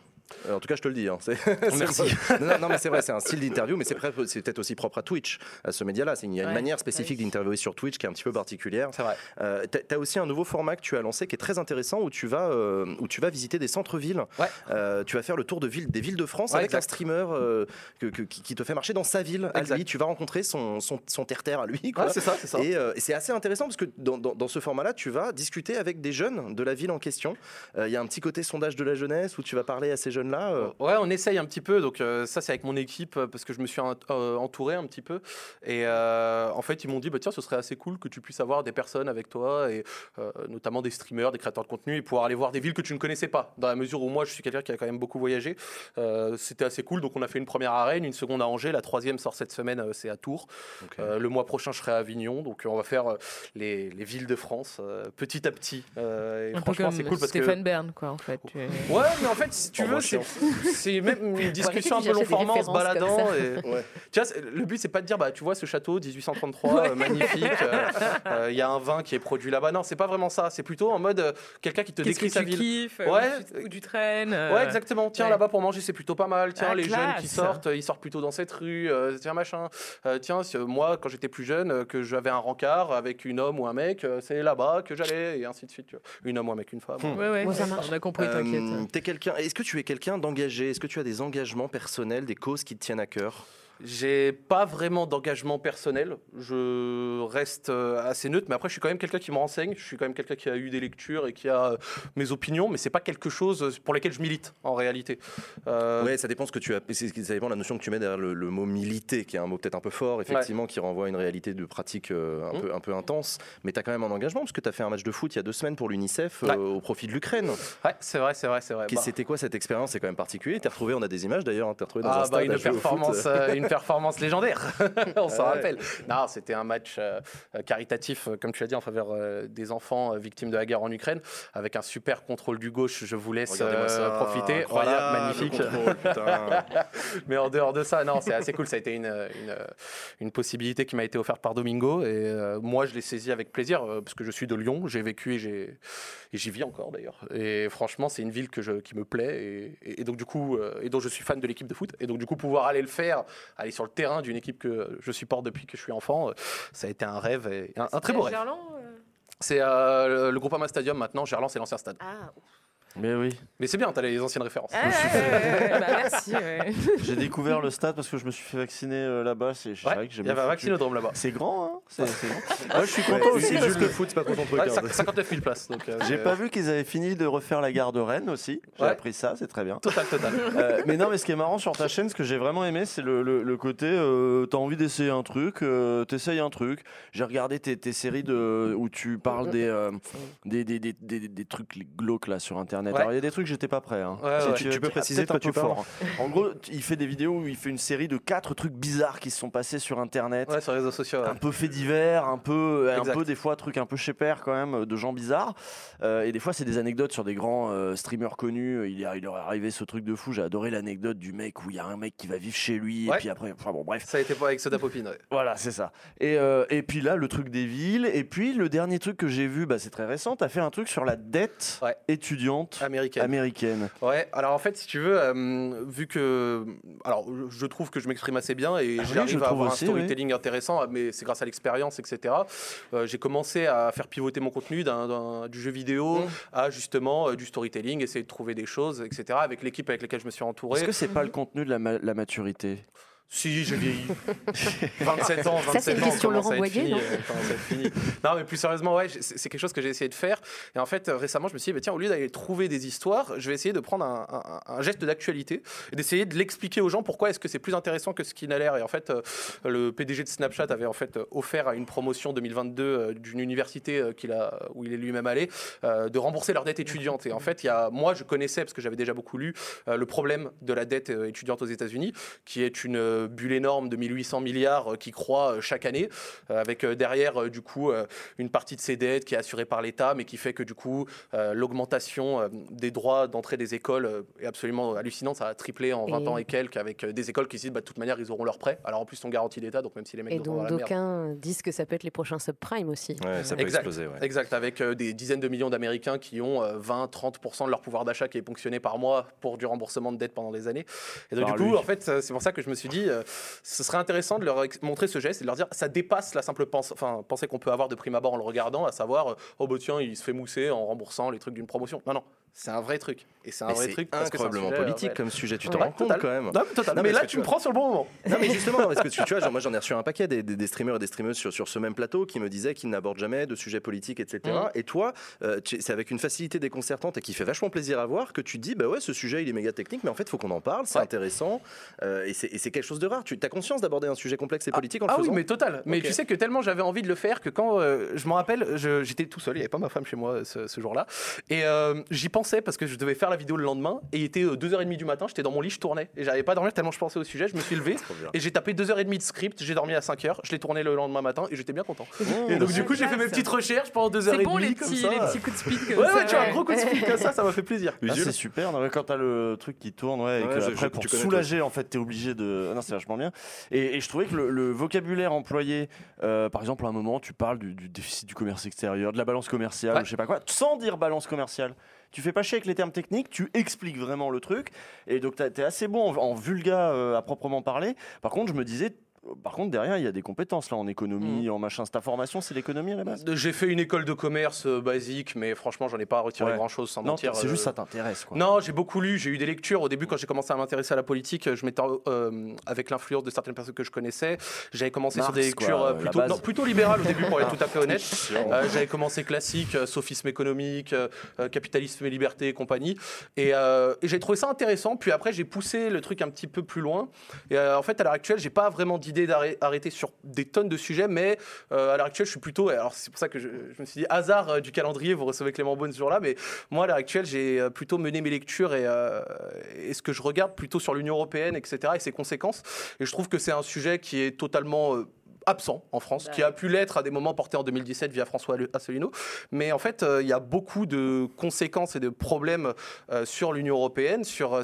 Euh, En tout cas, je te le dis. hein. C'est- Merci. c'est- non, non, mais c'est vrai, c'est un style d'interview, mais c'est peut-être aussi propre à Twitch, à ce média-là. C'est- Il y a une Ouais. manière spécifique d'interviewer sur Twitch qui est un petit peu particulière. C'est vrai. Euh, tu as aussi un nouveau format que tu as lancé qui est très intéressant où tu vas, euh, où tu vas visiter des centres-villes. Ouais. Euh, tu vas faire le tour de ville, des villes de France Ouais, avec un streamer euh, que- que- qui, te fait marcher dans sa ville. À Exact. lui. Tu vas rencontrer son, son, son terre-terre à lui. quoi. Ouais, c'est ça, c'est ça. Et, euh, et c'est assez intéressant parce que dans, dans- dans ce format-là, tu vas discuter avec des jeunes de la ville en question. Euh, Il y a un petit côté sondage de la jeunesse où tu vas parler à ces jeunes jeunes-là euh Ouais, on essaye un petit peu. Donc euh, ça, c'est avec mon équipe euh, parce que je me suis ent- entouré un petit peu. Et euh, en fait, ils m'ont dit, bah, tiens, ce serait assez cool que tu puisses avoir des personnes avec toi, et euh, notamment des streamers, des créateurs de contenu, et pouvoir aller voir des villes que tu ne connaissais pas. Dans la mesure où moi, je suis quelqu'un qui a quand même beaucoup voyagé. Euh, C'était assez cool. Donc on a fait une première à Rennes, une seconde à Angers, la troisième sort cette semaine, euh, c'est à Tours. Euh, le mois prochain, je serai à Avignon. Donc euh, on va faire euh, les, les villes de France euh, petit à petit. Euh, et Un peu franchement, comme c'est cool parce que. Stéphane Bern, quoi, en fait. Tu es- Ouais, mais en fait, si tu veux, c'est même une discussion un peu long format en se baladant. Et... Ouais. Tu vois, le but, c'est pas de dire, bah, tu vois, ce château 1833, euh, magnifique, euh, euh, il y a un vin qui est produit là-bas. Non, c'est pas vraiment ça. C'est plutôt en mode euh, quelqu'un qui te Qu'est-ce que décrit sa tu ville. kiffes Ouais. Où tu, traînes euh, Ouais, exactement. Tiens, ouais. là-bas pour manger, c'est plutôt pas mal. Tiens, Ah, les jeunes qui classe. sortent, ils sortent plutôt dans cette rue. euh, tiens, machin. Euh, tiens, si, euh, moi, quand j'étais plus jeune, euh, que j'avais un rencard avec une homme ou un mec, euh, c'est là-bas que j'allais, et ainsi de suite. tu vois. Une homme ou un mec, une femme. Ouais, ouais. Moi, ça marche. On a compris, Euh, t'inquiète. t'es quelqu'un. Est-ce que tu es quelqu'un d'engagé. Est-ce que tu as des engagements personnels, des causes qui te tiennent à cœur? J'ai pas vraiment d'engagement personnel. Je reste euh, assez neutre, mais après, je suis quand même quelqu'un qui me renseigne. Je suis quand même quelqu'un qui a eu des lectures et qui a euh, mes opinions, mais c'est pas quelque chose pour lesquels je milite en réalité. Euh, Ouais, ça dépend ce que tu as. c'est- Ça dépend de la notion que tu mets derrière le, le mot militer, qui est un mot peut-être un peu fort, effectivement, qui renvoie à une réalité de pratique euh, un, Mm. peu, un peu intense. Mais tu as quand même un engagement, parce que tu as fait un match de foot il y a deux semaines pour l'UNICEF euh, au profit de l'Ukraine. Ouais, c'est vrai, c'est vrai, c'est vrai. Bah, C'était quoi cette expérience? C'est quand même particulier. T'es retrouvé, on a des images d'ailleurs, hein, t'es retrouvé dans un Ah stade bah une au foot. performance, euh, une performance légendaire, on s'en Ouais. rappelle. Non, c'était un match euh, euh, caritatif, euh, comme tu l'as dit, en faveur euh, des enfants victimes de la guerre en Ukraine, avec un super contrôle du gauche. Je vous laisse ça, profiter. Voilà, magnifique. contrôle. Mais en dehors de ça, non, c'est assez cool. Ça a été une, une, une possibilité qui m'a été offerte par Domingo. Et moi, je l'ai saisi avec plaisir, parce que je suis de Lyon. J'ai vécu et j'ai- et j'y vis encore d'ailleurs. Et franchement, c'est une ville que je, qui me plaît. Et, et- et donc, du coup, et dont je suis fan de l'équipe de foot. Et donc, du coup, pouvoir aller le faire, aller sur le terrain d'une équipe que je supporte depuis que je suis enfant, euh, ça a été un rêve et un, un très beau rêve. Gerland, euh C'est euh, le, le Groupama Stadium maintenant. Gerland, c'est l'ancien stade. Ah, Mais oui, Mais c'est bien, t'as les anciennes références. ouais, ouais, ouais, ouais, bah, merci. ouais. j'ai découvert le stade parce que je me suis fait vacciner euh, là-bas. C'est c'est Ouais, vrai que j'ai il y avait un vaccinodrome là-bas. C'est grand, hein C'est c'est je suis Ouais, content aussi, aussi parce que le foot, c'est pas trop ton truc. Ouais, hein. cinq- 59 000 places. Donc, euh, j'ai pas vu qu'ils avaient fini de refaire la gare de Rennes aussi. J'ai Ouais. appris ça, c'est très bien. Total, total. Euh, mais non, mais ce qui est marrant sur ta chaîne, ce que j'ai vraiment aimé, c'est le, le- le côté euh, t'as envie d'essayer un truc, euh, t'essayes un truc. J'ai regardé tes, tes séries de, où tu parles des, euh, des, des, des, des- des trucs glauques là sur internet. Ouais. Alors il y a des trucs, j'étais pas prêt. hein. Ouais, Si ouais. Tu- tu peux préciser un tu fort. En gros, il fait des vidéos où il fait une série de quatre trucs bizarres qui se sont passés sur internet. Ouais, sur les réseaux sociaux. ouais. un peu fait divers, un peu, un peu des fois trucs un peu chez père quand même, de gens bizarres. Euh, et des fois c'est des anecdotes sur des grands euh, streamers connus. Il, est, il leur est arrivé ce truc de fou. J'ai adoré l'anecdote du mec où il y a un mec qui va vivre chez lui et puis après, enfin bon bref. Ça a été pas avec Soda Popine. ouais. Voilà, c'est ça. Et, euh, et puis là, le truc des villes. Et puis le dernier truc que j'ai vu, bah, c'est très récent. Tu as fait un truc sur la dette Ouais. étudiante Américaine. américaine. Ouais, alors en fait, si tu veux, vu que. Alors, je- trouve que je m'exprime assez bien et Ah oui, j'arrive je à trouve avoir aussi, un storytelling intéressant, mais c'est grâce à l'expérience, etc. Euh, J'ai commencé à faire pivoter mon contenu d'un- d'un- du jeu vidéo Mm. à justement euh, du storytelling, essayer de trouver des choses, etc. Avec l'équipe avec laquelle je me suis entouré. Est-ce que c'est pas le contenu de la, ma- la maturité? Si, j'ai vieilli. 27 ans, 27 Ça, c'est une ans, question Laurent Boyer, fini, non euh, fini. Non, mais plus sérieusement, ouais, c'est quelque chose que j'ai essayé de faire. Et en fait, récemment, je me suis dit, bah, tiens, au lieu d'aller trouver des histoires, je vais essayer de prendre un, un- un geste d'actualité et d'essayer de l'expliquer aux gens pourquoi est-ce que c'est plus intéressant que ce qui n'a l'air. Et en fait, euh, le PDG de Snapchat avait en fait offert à une promotion 2022 euh, d'une université euh, qu'il a, où il est lui-même allé, euh, de rembourser leur dette étudiante. Et en fait, il y a, moi, je connaissais, parce que j'avais déjà beaucoup lu, euh, le problème de la dette euh, étudiante aux États-Unis, qui est une euh, bulle énorme de 1800 milliards euh, qui croît euh, chaque année, euh, avec euh, derrière, euh, du coup, euh, une partie de ces dettes qui est assurée par l'État, mais qui fait que, du coup, euh, l'augmentation euh, des droits d'entrée des écoles euh, est absolument hallucinante. Ça a triplé en 20 Et- ans et quelques, avec euh, des écoles qui se disent, bah, de toute manière, ils auront leur prêt. Alors, en plus, ils sont garantis d'État, donc même si les mecs Et merde. d'aucuns disent que ça peut être les prochains subprimes aussi. Ouais, ça peut Exact. exploser. ouais. Exact, avec euh, des dizaines de millions d'Américains qui ont 20-30% de leur pouvoir d'achat qui est ponctionné par mois pour du remboursement de dette pendant des années. Et donc du coup, lui. en fait, euh, c'est pour ça que je me suis dit, euh, ce serait intéressant de leur montrer ce geste et de leur dire, ça dépasse la simple pense enfin, pensée qu'on peut avoir de prime abord en le regardant, à savoir, euh, oh bah tiens, il se fait mousser en remboursant les trucs d'une promotion. Non, non, C'est un vrai truc. Et c'est un Mais vrai truc parce que incroyablement sujet, politique ouais. comme sujet, tu te Ouais, rends compte quand même. Non, mais. Non, là, tu me prends sur le bon moment. Non mais justement, parce que tu, tu vois, genre, moi j'en ai reçu un paquet des, des- des streamers et des streameuses sur, sur ce même plateau qui me disaient qu'ils n'abordent jamais de sujets politiques, etc. Mhm. Et toi, euh, c'est avec une facilité déconcertante et qui fait vachement plaisir à voir que tu dis, bah ouais, ce sujet il est méga technique, mais en fait, il faut qu'on en parle, c'est Ouais. intéressant euh, et c'est quelque chose de rare. Tu as conscience d'aborder un sujet complexe et politique en le Ah oui, mais total. Mais tu sais que tellement j'avais envie de le faire que quand euh, je m'en rappelle, j'étais tout seul, il n'y avait pas ma femme chez moi ce, ce jour-là. Et j'y pensais parce que je devais faire la vidéo le lendemain. Et il était 2h30 du matin, j'étais dans mon lit, je tournais. Et j'arrivais pas à dormir tellement je pensais au sujet. Je me suis levé et j'ai tapé 2h30 de script. J'ai dormi à 5h, je l'ai tourné le lendemain matin et j'étais bien content. Mmh. Et donc du coup, j'ai fait mes petites recherches pendant 2h30 C'est bon les comme petits, ça. les petits coups de speed comme Ouais, ça. ouais, tu vois, un gros coup de speed comme ça, ça m'a fait plaisir. Ah, c'est super. Non, quand t'as le truc qui tourne, ouais, et Ouais, que après pour tu connais soulager, en fait, t'es obligé de. Ah Non, c'est vachement bien. Et, et je trouvais que le, le vocabulaire employé, euh, par exemple, à un moment, tu parles du, du déficit du commerce extérieur, de la balance commerciale, Ouais. ou je sais pas quoi, sans dire balance commerciale. Tu fais pas chier avec les termes techniques, tu expliques vraiment le truc. Et donc, t'as- t'es assez bon en, en vulga euh, à proprement parler. Par contre, je me disais. Par contre, derrière, il y a des compétences là en économie, en machin. C'est ta formation, c'est l'économie à la base? J'ai fait une école de commerce euh, basique, mais franchement, j'en ai pas retiré Ouais. grand-chose sans Non, mentir. c'est juste euh, ça t'intéresse quoi. Non, j'ai beaucoup lu, j'ai eu des lectures. Au début, quand j'ai commencé à m'intéresser à la politique, je m'étais euh, avec l'influence de certaines personnes que je connaissais. J'avais commencé sur des quoi, lectures euh, plutôt, base. non, plutôt libérales au début, pour être tout à fait honnête. Euh, j'avais commencé classique, euh, sophisme économique, capitalisme et liberté et compagnie. Et, euh, et j'ai trouvé ça intéressant. Puis après, j'ai poussé le truc un petit peu plus loin. Et euh, en fait, à l'heure actuelle, j'ai pas vraiment d'idée d'arrêter sur des tonnes de sujets, mais euh, à l'heure actuelle, je suis plutôt. Alors, c'est pour ça que je, me suis dit hasard euh, du calendrier, vous recevez Clément Beaune ce jour-là, mais moi, à l'heure actuelle, j'ai euh, plutôt mené mes lectures et, et ce que je regarde plutôt sur l'Union européenne, etc., et ses conséquences. Et je trouve que c'est un sujet qui est totalement. Absent en France, Bah qui a pu l'être à des moments porté en 2017 via François Asselineau. Mais en fait, euh, il y a beaucoup de conséquences et de problèmes euh, sur l'Union européenne, sur, euh,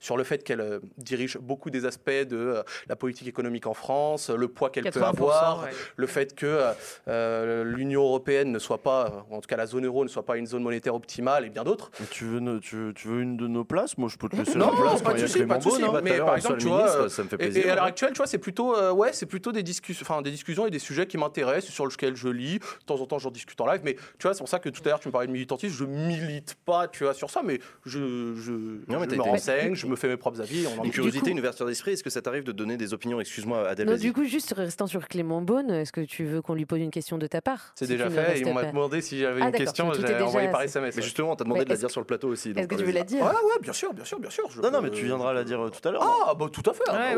sur le fait qu'elle euh, dirige beaucoup des aspects de euh, la politique économique en France, le poids qu'elle peut 80%, avoir, ouais. le fait que euh, euh, l'Union européenne ne soit pas, ou en tout cas la zone euro ne soit pas une zone monétaire optimale et bien d'autres. Tu veux, ne- tu, tu veux une de nos places? Moi, je peux te laisser Non, la place pas quand de souci, pas de souci. Hein. Mais par exemple, le tu vois, ministre, euh, ça me fait Et, plaisir. et à l'heure actuelle, tu vois, c'est plutôt, euh, ouais, c'est plutôt des discussions, enfin des discussions et des sujets qui m'intéressent, sur lesquels je lis. De temps en temps, j'en discute en live. Mais tu vois, c'est pour ça que tout à l'heure, tu me parlais de militantisme. Je milite pas, tu vois, sur ça, mais je, je, Non, mais je me renseigne, je me fais mes propres avis. On en Une curiosité, coup- une ouverture d'esprit, est-ce que ça t'arrive de donner des opinions? Excuse-moi, Adèle, Non, du coup, juste restant sur Clément Beaune, est-ce que tu veux qu'on lui pose une question de ta part? C'est Si déjà fait. Et on m'a demandé si j'avais Ah, une question. J'ai envoyé par. SMS. Mais ouais. justement, on t'a demandé de la dire sur le plateau aussi. Est-ce que tu vas-y. veux la dire? Ouais, ouais, bien sûr, bien sûr, bien sûr. Non, non, mais tu viendras la dire euh, tout à l'heure. Ah, bah tout à fait. ah, Ah,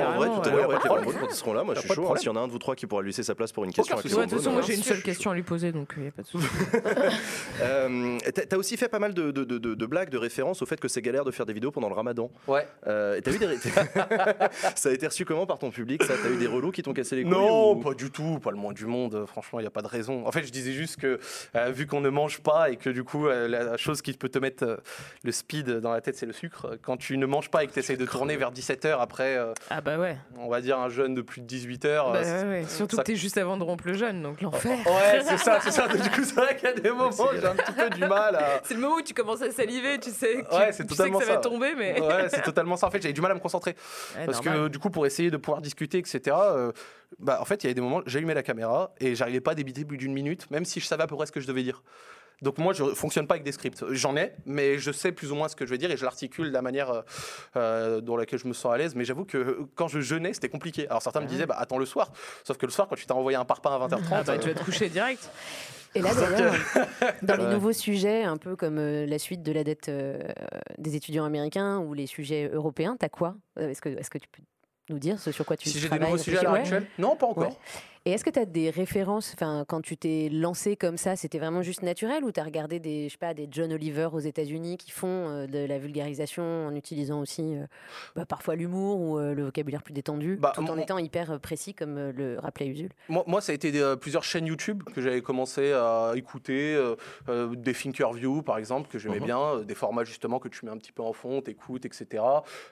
Ah, en vrai, tout à l'heure, quand ils seront là, moi je suis chaud. Hein. en a un de vous trois qui pourra lui laisser sa place pour une question Ouais, de toute façon, Beaune, moi hein. j'ai une seule question à lui poser, donc il n'y a pas de souci. Euh, t'as- aussi fait pas mal de, de- de- de- de blagues, de références au fait que c'est galère de faire des vidéos pendant le ramadan. Ouais. Euh, T'as eu des. ça a été reçu comment par ton public ça? T'as eu des relous qui t'ont cassé les couilles Non, ou- pas du tout, pas le moins du monde. euh, Franchement, il n'y a pas de raison. En fait, je disais juste que euh, vu qu'on ne mange pas et que du coup, euh, la chose qui peut te mettre euh, le speed dans la tête, c'est le sucre. euh, Quand tu ne manges pas et que tu essayes de tourner vers 17h après, euh, Ah bah ouais. on va dire un jeûne de plus de 18h. Bah ouais, ouais. Surtout ça- que t'es juste avant de rompre le jeûne, donc l'enfer. Ouais, c'est ça, c'est ça. Du coup, c'est vrai qu'il y a des moments où j'ai un petit peu du mal à. C'est le moment où tu commences à saliver, tu sais, Ouais, c'est tu sais que totalement ça va ça. tomber, mais. Ouais, c'est totalement ça. En fait, j'avais du mal à me concentrer. Parce normal. que du coup, pour essayer de pouvoir discuter, etc., euh, bah, en fait, il y avait des moments, j'allumais la caméra et j'arrivais pas à débiter plus d'une minute, même si je savais à peu près ce que je devais dire. Donc moi, je fonctionne pas avec des scripts. J'en ai, mais je sais plus ou moins ce que je vais dire et je l'articule de la manière euh, euh, dans laquelle je me sens à l'aise. Mais j'avoue que euh, quand je jeûnais, c'était compliqué. Alors certains me disaient, bah, attends le soir. Sauf que le soir, quand tu t'as envoyé un parpaing à 20h30, Ah bah, euh, tu vas te coucher direct. Et là, d'ailleurs, dans les nouveaux sujets, un peu comme euh, la suite de la dette euh, des étudiants américains ou les sujets européens, t'as quoi? Est-ce que, est que tu peux nous dire ce sur quoi tu si j'ai des travailles nouveaux sujets à l'heure Ouais. actuelle, non, pas encore. Ouais. Et est-ce que tu as des références, enfin, quand tu t'es lancé comme ça, c'était vraiment juste naturel ou tu as regardé des, je sais pas, des John Oliver aux États-Unis qui font euh, de la vulgarisation en utilisant aussi euh, bah, parfois l'humour ou euh, le vocabulaire plus détendu, Bah, tout en étant hyper précis comme le rappelait Usul? Moi, moi, ça a été des, plusieurs chaînes YouTube que j'avais commencé à écouter, euh, des Thinkerview par exemple, que j'aimais bien, des formats justement que tu mets un petit peu en fond, t'écoutes, etc.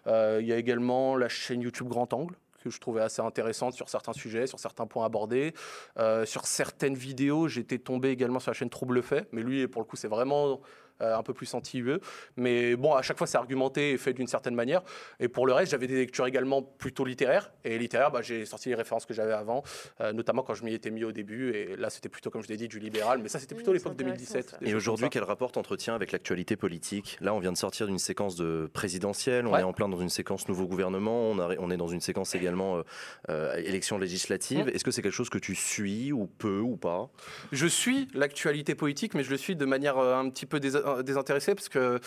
Euh, Il y a également la chaîne YouTube Grand Angle que je trouvais assez intéressante sur certains sujets, sur certains points abordés. Euh, sur certaines vidéos, j'étais tombé également sur la chaîne Trouble Fait, mais lui, pour le coup, c'est vraiment un peu plus anti-UE. Mais bon, à chaque fois, c'est argumenté et fait d'une certaine manière. Et pour le reste, j'avais des lectures également plutôt littéraires. Et littéraires, bah, j'ai sorti les références que j'avais avant, euh, notamment quand je m'y étais mis au début. Et là, c'était plutôt, comme je l'ai dit, du libéral. Mais ça, c'était plutôt Mmh, l'époque c'est intéressant, 2017. ça. des Et aujourd'hui, quel rapport t'entretiens avec l'actualité politique? Là, on vient de sortir d'une séquence de présidentielle, on Ouais. est en plein dans une séquence nouveau gouvernement, on, a- on est dans une séquence également euh, euh, élection législative. Est-ce que c'est quelque chose que tu suis ou peu ou pas? Je suis l'actualité politique, mais je le suis de manière euh, un petit peu dés- désintéressée, parce que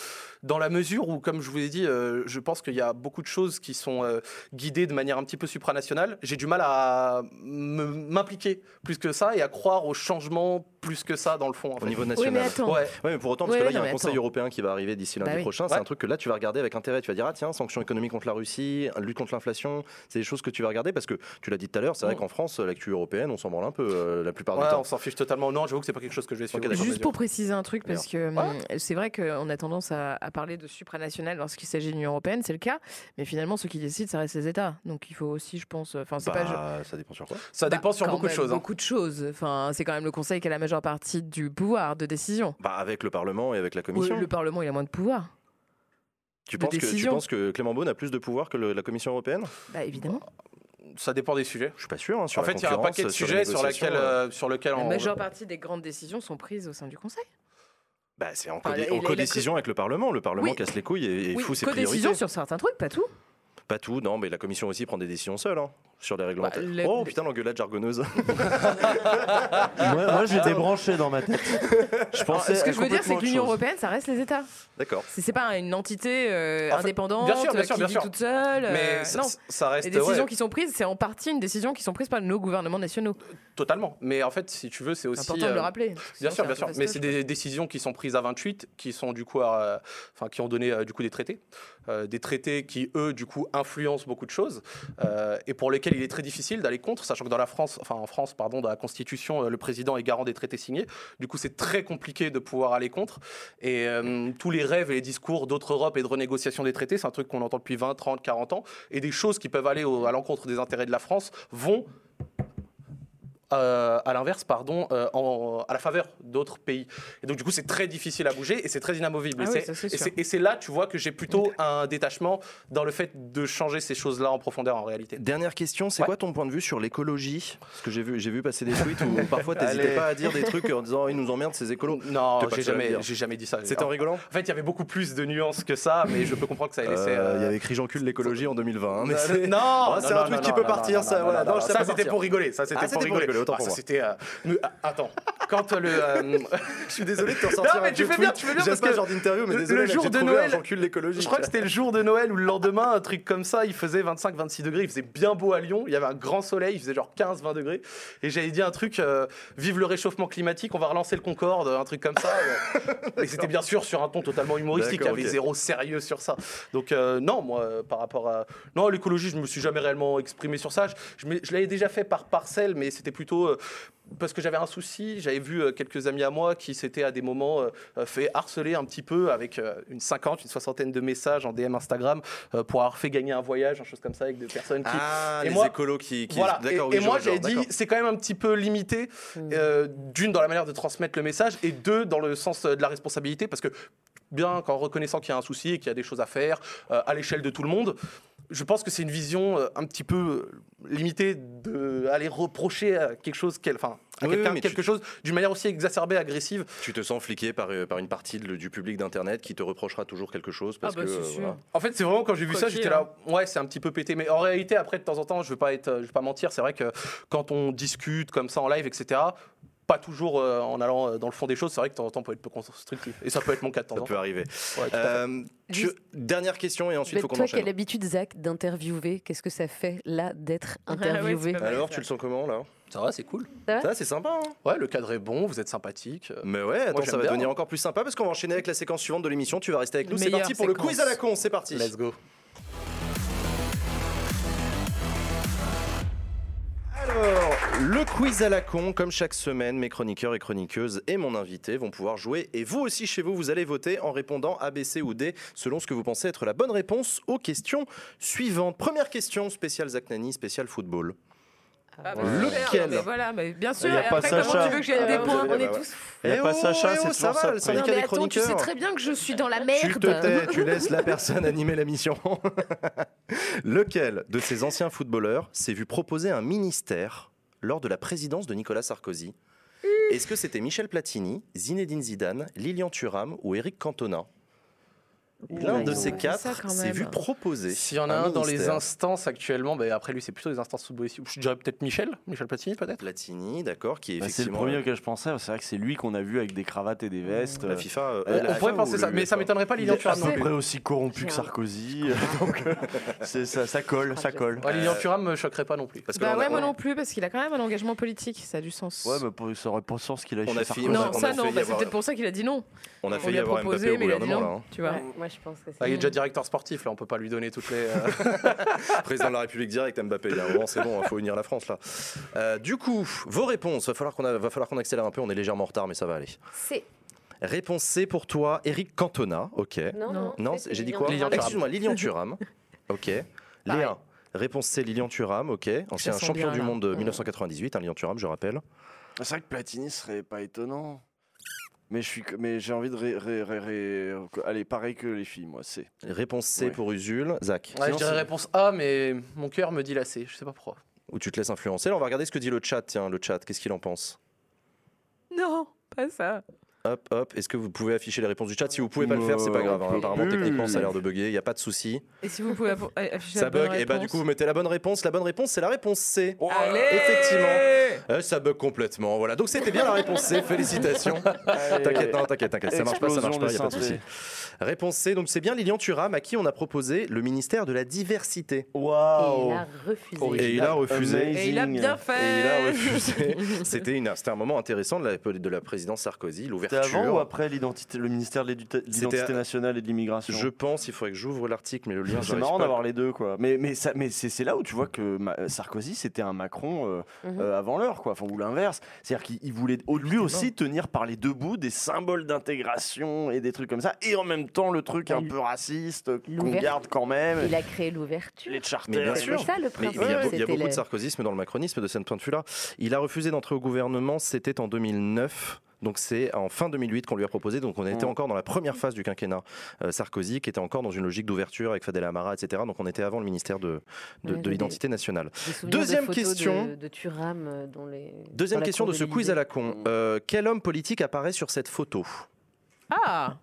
dans la mesure où, comme je vous l'ai dit, euh, je pense qu'il y a beaucoup de choses qui sont euh, guidées de manière un petit peu supranationale. J'ai du mal à m'impliquer plus que ça et à croire au changement plus que ça dans le fond. en au fait. niveau Oui, national mais attends. Ouais. Ouais, mais pour autant, parce Ouais, que là, il y a un mais Conseil attends. européen qui va arriver d'ici lundi Bah oui. prochain. C'est un truc que là, tu vas regarder avec intérêt. Tu vas dire, ah tiens, sanctions économiques contre la Russie, lutte contre l'inflation. C'est des choses que tu vas regarder parce que tu l'as dit tout à l'heure, c'est vrai Mm. qu'en France, l'actu européenne, on s'en branle un peu euh, la plupart du temps. on s'en fiche totalement. Non, j'avoue que c'est pas quelque chose que je vais suivre. Juste pour préciser un truc, parce que hum, c'est vrai qu'on a tendance à, à parler de supranational lorsqu'il s'agit de l'Union européenne, c'est le cas, mais finalement, ceux qui décident, ça reste les États. Donc il faut aussi, je pense, enfin, c'est pas. Bah, ça dépend sur quoi. Ça Bah, dépend sur beaucoup de choses. hein. Beaucoup de choses. Enfin, c'est quand même le Conseil qui a la majeure partie du pouvoir de décision. Bah, avec le Parlement et avec la Oui, Commission. le Parlement, il a moins de pouvoir. Tu de penses, que, tu penses que Clément Beaune a plus de pouvoir que le- la Commission européenne? Bah évidemment. Ça dépend des sujets. Je suis pas sûr. hein, sur En la fait, il y a un paquet de sujets sur, lesquels, euh, euh, sur lesquels La on. majeure partie des grandes décisions sont prises au sein du Conseil. Bah, c'est en, Enfin, en la- codécision avec le Parlement. Le Parlement Oui. casse les couilles et, et oui, fout ses codécision priorités. sur certains trucs, pas tout. Pas tout, non, mais la Commission aussi prend des décisions seule hein, sur les réglementaires. Bah, le- Oh putain, l'engueulade jargonneuse. moi, moi, j'ai débranché dans ma tête. Je pensais Ce que je veux dire, c'est que l'Union européenne, ça reste les États. D'accord. C'est c'est pas une entité euh, indépendante bien sûr, bien euh, sûr, qui bien vit sûr. toute seule. euh, Mais ça, non. ça reste. Les décisions ouais, qui sont prises, c'est en partie une décision qui sont prises par nos gouvernements nationaux. Totalement. Mais en fait, si tu veux, c'est C'est aussi. important de le rappeler. Bien sûr, bien sûr. Mais c'est des décisions qui sont prises à 28, qui sont du coup, euh, enfin, qui ont donné euh, du coup des traités, Euh, des traités qui eux, du coup, influencent beaucoup de choses euh, et pour lesquels il est très difficile d'aller contre, sachant que dans la France, enfin en France, pardon, dans la Constitution, euh, le président est garant des traités signés. Du coup, c'est très compliqué de pouvoir aller contre. Et euh, tous les rêves et les discours d'autre Europe et de renégociation des traités, c'est un truc qu'on entend depuis 20, 30, 40 ans, et des choses qui peuvent aller à l'encontre des intérêts de la France vont euh, à l'inverse, pardon, euh, en- à la faveur d'autres pays. Et donc, du coup, c'est très difficile à bouger et c'est très inamovible. Ah et oui, c'est- là, tu vois, que j'ai plutôt un détachement dans le fait de changer ces choses-là en profondeur en réalité. Dernière question, c'est Ouais. quoi ton point de vue sur l'écologie? Parce que j'ai vu, passer des tweets où parfois t'hésitais pas à dire des trucs en disant ils nous emmerdent ces écolos. Non, j'ai jamais, dit ça. C'était en rigolant En fait, il y avait beaucoup plus de nuances que ça, mais je peux comprendre que ça ait laissé. Euh, euh, Il y avait écrit j'encule l'écologie en 2020. hein, mais c'est- non, Ah, c'est non, un truc qui peut partir, ça, non, ça c'était pour rigoler. Ça c'était Ah, c'était pour rigoler. Autant Ah, pour ça, moi. c'était. euh, ah, attends, quand le. euh, Je suis désolé de te ressortir Non, mais un tu fais bien, tu fais bien, J'aime pas ce genre d'interview, mais le- désolé, le jour de Noël, j'encule l'écologie. Je crois que c'était le jour de Noël ou le lendemain, un truc comme ça. Il faisait 25-26 degrés. Il faisait bien beau à Lyon. Il y avait un grand soleil. Il faisait genre 15-20 degrés. Et j'avais dit un truc euh, vive le réchauffement climatique. On va relancer le Concorde, un truc comme ça. Et c'était bien sûr sur un ton totalement humoristique. Il y avait zéro sérieux sur ça. Donc, euh, non, moi, euh, par rapport à. Non, l'écologie, je me suis jamais réellement exprimé sur ça. Je, je l'avais déjà fait par parcelle, mais c'était plutôt. euh, parce que j'avais un souci, j'avais vu euh, quelques amis à moi qui s'étaient à des moments euh, fait harceler un petit peu avec une 50, une soixantaine de messages en DM Instagram pour avoir fait gagner un voyage, une chose comme ça avec des personnes qui. Ah, Et les moi- écolos qui. qui- Voilà, et, oui, moi j'avais dit c'est quand même un petit peu limité, euh, d'une dans la manière de transmettre le message et deux dans le sens de la responsabilité parce que bien qu'en reconnaissant qu'il y a un souci et qu'il y a des choses à faire euh, à l'échelle de tout le monde, je pense que c'est une vision euh, un petit peu euh, limitée d'aller reprocher à quelque chose, quel- enfin à Oui, quelqu'un oui, mais tu- quelque chose d'une manière aussi exacerbée, agressive. Tu te sens fliqué par, euh, par une partie de- du public d'internet qui te reprochera toujours quelque chose parce Ah bah, que. c'est euh, sûr. voilà. En fait, c'est vraiment quand j'ai vu ça, j'étais là, ouais, c'est un petit peu pété. Mais en réalité, après, de temps en temps, je vais pas être, je vais pas mentir, c'est vrai que quand on discute comme ça en live, etc. Pas toujours euh, en allant euh, dans le fond des choses, c'est vrai que de temps en temps, on peut être peu constructif. Et ça peut être mon cas de temps Ça peut arriver. Ouais. Euh, tu- Dernière question et ensuite il faut qu'on toi qui as enchaîne. l'habitude, Zach, d'interviewer, qu'est-ce que ça fait là d'être interviewé. Alors, tu le sens comment là? Ça va, c'est cool. Ça, c'est sympa. hein? Ouais, le cadre est bon, vous êtes sympathique. Mais ouais, attends, ça va bien. devenir encore plus sympa parce qu'on va enchaîner avec la séquence suivante de l'émission. Tu vas rester avec nous. C'est parti pour le séquence. quiz à la con. C'est parti. Let's go. Alors, le quiz à la con, comme chaque semaine, mes chroniqueurs et chroniqueuses et mon invité vont pouvoir jouer. Et vous aussi, chez vous, vous allez voter en répondant A, B, C ou D, selon ce que vous pensez être la bonne réponse aux questions suivantes. Première question, spéciale Zach Nani, spéciale football. Ah, bah, Lequel mais Voilà, mais bien sûr. Il y a et pas après, comment Sacha. tu veux que j'ai Euh, des points on est tous Il y a pas oh, Sacha, eh oh, c'est toujours ça. le syndicat Non, des attends, tu sais chroniqueurs. très bien que je suis dans la Tu merde. te tais, tu laisses la personne animer l'émission. Lequel de ces anciens footballeurs s'est vu proposer un ministère lors de la présidence de Nicolas Sarkozy? Est-ce que c'était Michel Platini, Zinedine Zidane, Lilian Thuram ou Eric Cantona? L'un de ces quatre s'est vu proposer. S'il y en a un dans les instances actuellement, bah, après lui, c'est plutôt les instances footballistiques. Je dirais peut-être Michel, Michel Platini peut-être. Platini, d'accord, qui est Bah, c'est le premier euh, auquel je pensais. C'est vrai que c'est lui qu'on a vu avec des cravates et des vestes. la euh, FIFA. euh, On- la On FIFA pourrait ou penser ça, mais ça m'étonnerait pas Il Lilian est à Thuram non peu plus. près aussi corrompu que un- Sarkozy. donc euh, ça, ça colle, ça colle. Ouais, Lilian Euh, Thuram me choquerait pas non plus. Parce que Bah ouais, moi non plus, parce qu'il a quand même un engagement politique, ça a du sens. Ouais, mais pour, ça aurait pas de sens qu'il chez a non, on ça non, bah, c'est peut-être pour ça qu'il a dit non. on a On failli lui a avoir proposé, Mbappé au mais il a dit gouvernement là. non. hein. Tu vois. Ouais, moi, je pense que c'est. Ah, il est déjà directeur sportif, là, on peut pas lui donner toutes les. euh, Président de la République direct, Mbappé. Il y a un moment, c'est bon, il faut unir la France là. Euh, du coup, vos réponses. Va falloir qu'on a- va falloir qu'on accélère un peu. On est légèrement en retard, mais ça va aller. C'est. Réponse C pour toi, Eric Cantona. Ok. Non, Non. J'ai dit quoi. Excuse-moi, Lilian Thuram. Ok. Léa. Réponse C, Lilian Thuram. Ok. Ancien champion bien, du monde de Mm. 1998. Un Lilian Thuram, je rappelle. C'est vrai que Platini serait pas étonnant. Mais je suis, mais j'ai envie de ré, ré- ré- ré- aller pareil que les filles, moi. C'est. Réponse C Ouais. pour Usul. Zach. Ouais, je dirais réponse A, mais mon cœur me dit la C. Je sais pas pourquoi. Ou tu te laisses influencer. Là, on va regarder ce que dit le chat. Tiens, le chat. Qu'est-ce qu'il en pense? Non, pas ça. Hop, hop. Est-ce que vous pouvez afficher les réponses du chat? Si vous pouvez pas le faire, c'est pas Euh, grave. hein. Apparemment, techniquement, ça a l'air de bugger. Il n'y a pas de souci. Et si vous pouvez app- afficher Ça la bonne bug. Et bah, du réponse? coup, vous mettez la bonne réponse. La bonne réponse, c'est la réponse C. Allez Effectivement. Euh, ça bug complètement. Voilà. Donc, c'était bien la réponse C. Félicitations. T'inquiète, non, t'inquiète, t'inquiète. Ça marche pas, ça marche pas, de y a pas de souci. Réponse C. Donc, c'est bien Lilian Thuram à qui on a proposé le ministère de la diversité. Et il Waouh a refusé. Et il a refusé. Et il a bien fait. Et il a refusé. C'était une- c'était un moment intéressant de la, de la présidence Sarkozy, C'était avant ou après l'identité, le ministère de l'identité nationale et de l'immigration? Je pense, il faudrait que j'ouvre l'article, mais le lien. C'est marrant d'avoir les deux, quoi. Mais, mais, ça- mais c'est là où tu vois que Ma- Sarkozy, c'était un Macron euh, Mhm. euh, avant l'heure, quoi. Enfin, ou l'inverse. C'est-à-dire qu'il il voulait au- lui aussi tenir par les deux bouts des symboles d'intégration et des trucs comme ça, et en même temps le truc un peu raciste qu'on garde quand même. Il a créé l'ouverture. Les charters. Mais bien C'est sûr. ça le principe. il y a, beau- il y a c'était beaucoup le- de sarkozysme dans le macronisme de cette point de vue-là. Il a refusé d'entrer au gouvernement, c'était en 2009. Donc c'est en fin 2008 qu'on lui a proposé. Donc on était Mm. encore dans la première phase du quinquennat euh, Sarkozy, qui était encore dans une logique d'ouverture avec Fadel Amara, etc. Donc on était avant le ministère de, l'identité nationale. Deuxième de question. De, de Thuram euh, dans les. Deuxième dans question de ce quiz à la con. Euh, quel homme politique apparaît sur cette photo? Ah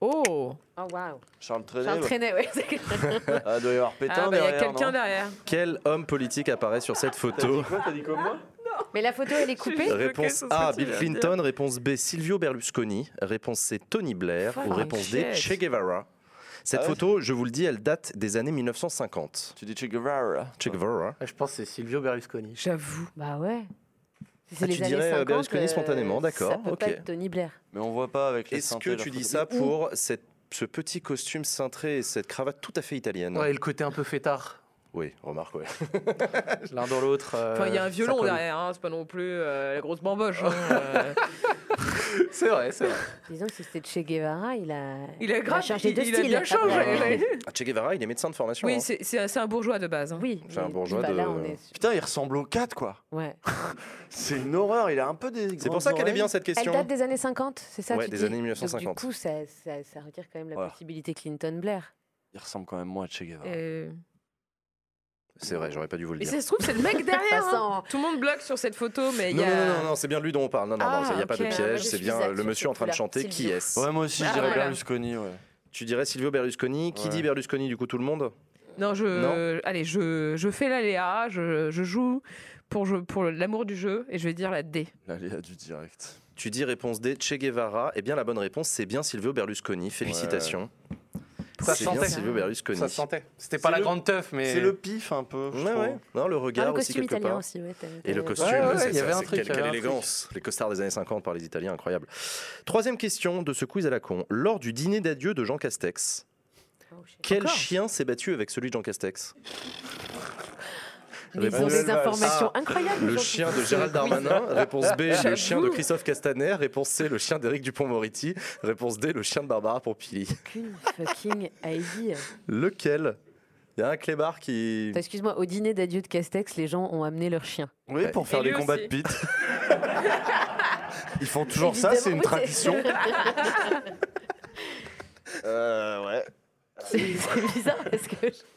Oh Oh waouh. Charles Trenet. Charles. Trenet, clair. Ah, doit y avoir Pétain Ah, bah, il y a derrière, quelqu'un derrière. Quel homme politique apparaît sur cette T'as photo dit quoi? T'as dit comme moi? Mais la photo, elle est coupée. Réponse A, Bill Clinton. Réponse B, Silvio Berlusconi. Réponse C, Tony Blair. Ou réponse D. Che Guevara. Cette Ah ouais photo, je vous le dis, elle date des années 1950. Tu dis Che Guevara. Che Guevara. Je pense que c'est Silvio Berlusconi. J'avoue. Bah ouais. Ah, tu dirais, euh, 50, Berlusconi spontanément, d'accord, Ça peut ok. pas être Tony Blair. Mais on voit pas avec les Est-ce que tu dis ça pour cette- ce petit costume cintré et cette cravate tout à fait italienne Ouais, et le côté un peu fêtard. Oui, remarque, ouais. L'un dans l'autre. euh, Enfin, il y a un violon derrière, hein, c'est pas non plus euh, la grosse bamboche. hein, euh. C'est vrai, c'est vrai. Disons que si c'était Che Guevara, il a, Il a grave changé de il, il style. a bien changé. Ouais. ouais. Ah, Che Guevara, il est médecin de formation. Oui, hein. c'est- un bourgeois de base. hein. Oui. C'est un bourgeois bah, de- Là, est. Putain, il ressemble au 4, quoi. Ouais. C'est une horreur, il a un peu des. C'est pour ça qu'elle est bien cette Elle question. date des années 50, c'est ça Ouais, tu des dis années Donc, 1950. du coup, ça, ça, ça retire quand même la Voilà. possibilité Clinton-Blair. Il ressemble quand même moins à Che Guevara. C'est vrai, j'aurais pas dû vous le Et dire. ça se trouve, c'est le mec derrière. hein. Tout le monde bloque sur cette photo, mais il y Non, a. non, non, non, c'est bien de lui dont on parle. Non, non, non, Ah, il n'y a pas de ok. Moi, piège. je C'est suis bien le monsieur en train de chanter. Silvio. Qui est-ce? Ouais, moi aussi, je Ah, dirais voilà. Berlusconi, ouais. Tu dirais Silvio Berlusconi? Qui Ouais. dit Berlusconi, du coup, tout le monde? Non, je. Non? Allez, je, je fais l'aléa, je, je joue pour, je- pour l'amour du jeu et je vais dire la D. L'aléa du direct. Tu dis réponse D, Che Guevara. Eh bien, la bonne réponse, c'est bien Silvio Berlusconi. Félicitations. Ça se sentait. Silvio Berlusconi. Ça se sentait. C'était pas la le- grande teuf, mais. C'est le pif un peu. je Ouais, ouais. Non, le Ah, regard le aussi, costume quelque part. aussi, ouais. Et le costume, Ouais, ouais, c'est- il y avait c'est- un truc, quelle, truc. élégance. Les costards des années 50 par les Italiens, incroyable. Troisième question de ce quiz à la con. Lors du dîner d'adieu de Jean Castex, Oh, quel Encore chien s'est battu avec celui de Jean Castex? Ils ont Réponse- des informations Ah, incroyables. Le chien de Gérald Darmanin. Réponse B, le chien de Christophe Castaner. Réponse C, le chien d'Éric Dupont-Moretti. Réponse D, le chien de Barbara Pompili. Aucune fucking idea. Lequel? Il y a un clébard qui. Excuse-moi, au dîner d'adieu de Castex, les gens ont amené leur chien. Oui, pour faire des combats aussi. de pit. Ils font toujours ça, c'est une tradition. Euh, ouais. C'est c'est bizarre parce que je-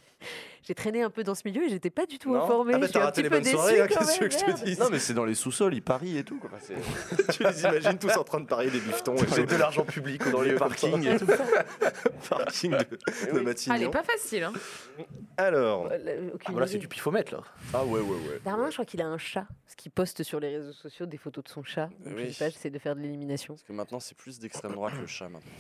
j'ai traîné un peu dans ce milieu et j'étais pas du tout Non. informée. Ah bah t'as raté les bonnes soirées, hein, quand qu'est-ce que même, tu veux que je te dise Non, mais c'est dans les sous-sols, ils parient et tout. Quoi. C'est- Tu les imagines tous en train de parier des bifetons et Avec de l'argent public dans les parkings et tout. parking de, de Matignon. Elle est pas facile. Hein. Alors, Euh, Voilà, idée. c'est du pifomètre là. Ah ouais, ouais, ouais. Darmanin, je crois qu'il a un chat, parce qu'il poste sur les réseaux sociaux des photos de son chat. Donc, Oui. Je sais pas, j'essaie de faire de l'élimination. Parce que maintenant, c'est plus d'extrême droite le chat. Maintenant.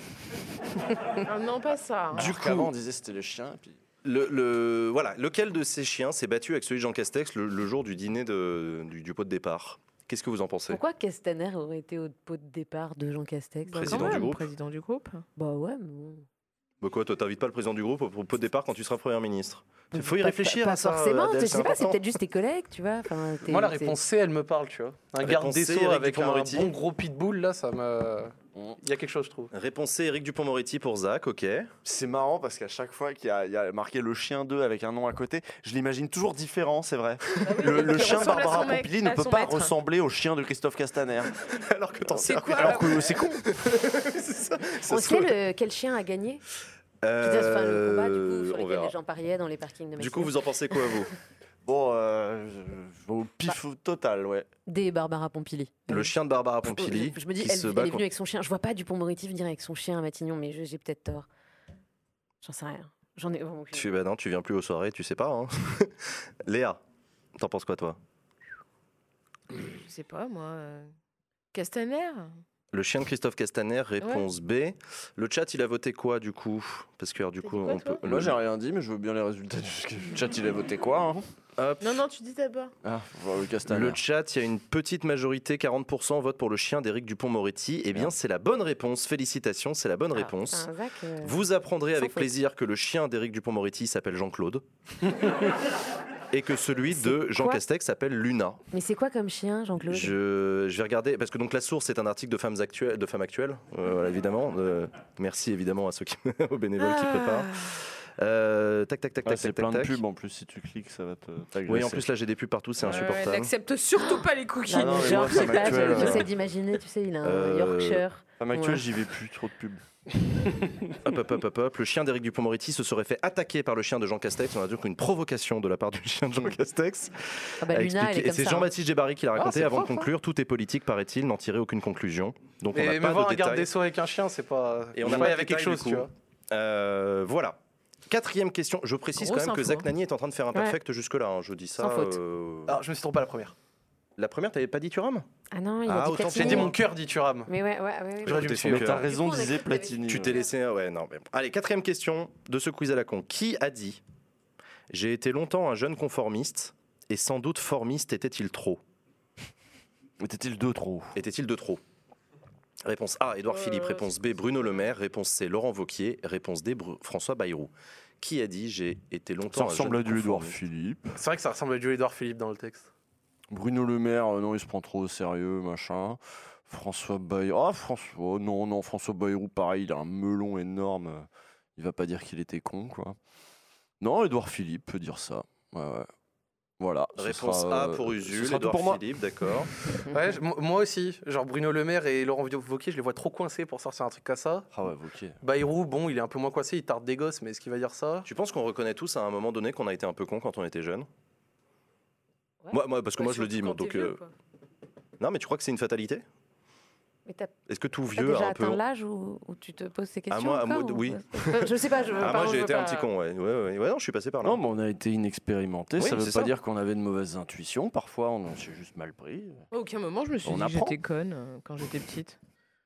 Ah non, pas ça. Du Alors coup- on disait c'était le chien. Et puis... le, le- voilà, lequel de ces chiens s'est battu avec celui de Jean Castex le, le jour du dîner de- du, du pot de départ? Qu'est-ce que vous en pensez? Pourquoi Castaner aurait été au pot de départ de Jean Castex? Bah, Président quand du même, groupe. Président du groupe. Bah ouais, mais bon. Bah quoi, toi t'invites pas le président du groupe au pot de départ quand tu seras Premier ministre? Il faut y Pas- réfléchir pas, à ça. Pas forcément, Adèle, je sais pas, c'est peut-être juste tes collègues, tu vois. Enfin, Moi, la réponse C, elle me parle, tu vois. Un garde des Sceaux avec un Dupond-Moretti. bon gros pitbull, là, ça me. Il y a quelque chose, je trouve. Réponse C, Éric Dupont-Moretti pour Zach, ok. C'est marrant parce qu'à chaque fois qu'il y, a- il y a marqué le chien 2 avec un nom à côté, je l'imagine toujours différent, c'est vrai. Le, le chien de Barbara Pompili ne peut pas maître. ressembler au chien de Christophe Castaner. Alors que t'en C'est sais quoi. Alors que c'est con. C'est ça. Ça On sait le- quel chien a gagné? Enfin, le combat du coup, Euh, sur on lequel verra. les gens pariaient dans les parkings de Du coup, vous en pensez quoi, vous? Bon, euh, je- au pif total, ouais. Des Barbara Pompili. Le chien de Barbara Pompili. Je me dis, elle, est venue avec son chien. Je vois pas Dupont-Moretti venir avec son chien à Matignon, mais je- j'ai peut-être tort. J'en sais rien. J'en ai vraiment aucune Tu, bah non, tu viens plus aux soirées, tu sais pas. Hein. Léa, t'en penses quoi, toi? Je sais pas, moi. euh, Castaner Le chien de Christophe Castaner, réponse B. Le chat, il a voté quoi, du coup? Parce que, alors, du coup, quoi, on peut. Moi, j'ai rien dit, mais je veux bien les résultats du chat. Il a voté quoi hein? Hop. Non, non, tu dis d'abord. Ah, le. Le chat, il y a une petite majorité, 40% vote pour le chien d'Éric Dupont-Moretti. Eh bien, c'est la bonne réponse. Félicitations, c'est la bonne Ah, réponse. euh, Vous apprendrez Sans avec faute. plaisir que le chien d'Éric Dupont-Moretti s'appelle Jean-Claude. et que celui de Jean Castex s'appelle Luna. Mais c'est quoi comme chien, Jean-Claude? Je, je vais regarder, parce que donc la source est un article de Femmes Actuelles, de femmes actuelles euh, voilà, évidemment. Euh, merci évidemment à ceux qui, aux bénévoles qui préparent. Euh, tac, tac, tac, Ouais, tac, c'est plein tac, de pubs en plus, si tu cliques, ça va te t'agresser. Oui, en plus là j'ai des pubs partout, c'est Ouais, insupportable. N'accepte surtout pas les cookies. Ah non, Genre, moi, je sais Femme pas, Actuelle, je- euh, j'essaie d'imaginer, tu sais, il a un Euh, Yorkshire. Femme actuelle, Ouais. j'y vais plus, trop de pubs. Hop, hop, hop, hop, hop. Le chien d'Éric Dupont-Moretti se serait fait attaquer par le chien de Jean Castex. On a donc une provocation de la part du chien de Jean Castex. Ah bah a Luna, elle est expliqué- Et c'est hein. Jean-Baptiste Gébari qui l'a raconté c'est avant de hein. conclure. Tout est politique, paraît-il, n'en tirer aucune conclusion. Donc on Mais, n'a mais pas voir de un garde des Sceaux avec un chien, c'est pas. Et on je a sais pas, avait quelque chose, tu vois. Euh, voilà. Quatrième question. Je précise Grosse quand même que Zach hein. Nani est en train de faire un Ouais. perfect jusque-là. hein. Je dis ça. Sans faute. euh, Alors, je me suis trompé à la première. La première, t'avais pas dit Thuram? Ah non, il Ah, a dit. J'ai dit mon cœur dit Thuram. Mais ouais, ouais, ouais. ouais. J'aurais dû me t'as raison, disait Platini. Tu t'es laissé. Ouais, non. Mais... Allez, quatrième question de ce quiz à la con. Qui a dit J'ai été longtemps un jeune conformiste et sans doute formiste était-il trop? Était-il deux trop? Était-il de trop? Réponse A, Édouard Euh, Philippe. Réponse B, Bruno Le Maire. Réponse C, Laurent Vauquier. Réponse D, Bru- François Bayrou. Qui a dit J'ai été longtemps Ça ressemble à du Édouard Philippe. C'est vrai que ça ressemble à du Edouard Philippe dans le texte. Bruno Le Maire, euh, non, il se prend trop au sérieux, machin. François Bayrou. Ah, François. oh, non, non, François Bayrou, pareil, il a un melon énorme. euh, Il va pas dire qu'il était con, quoi. Non, Édouard Philippe peut dire ça. Ouais, ouais. Voilà. Réponse sera, A euh, pour Usul, Édouard pour moi. Philippe, d'accord. Ouais, moi aussi. Genre Bruno Le Maire et Laurent Wauquiez, je les vois trop coincés pour sortir un truc comme ça. Ah ouais, ok. Bayrou, bon, il est un peu moins coincé, il tarde des gosses, mais est-ce qu'il va dire ça? Tu penses qu'on reconnaît tous à un moment donné qu'on a été un peu con quand on était jeune Ouais. moi, moi, parce que moi je le dis, donc. euh. Non, mais tu crois que c'est une fatalité? Est-ce que tout vieux a déjà un peu. atteint l'âge où, où tu te poses ces questions moi- à moi, ou- oui. Je sais pas, je Ah, moi j'ai été un petit con, ouais. Ouais, ouais, ouais, non, je suis passé par là. Non, mais on a été inexpérimentés. Oui, ça veut pas ça. dire qu'on avait de mauvaises intuitions. Parfois, on s'est juste mal pris. À aucun moment, je me suis On dit que j'étais conne euh, quand j'étais petite.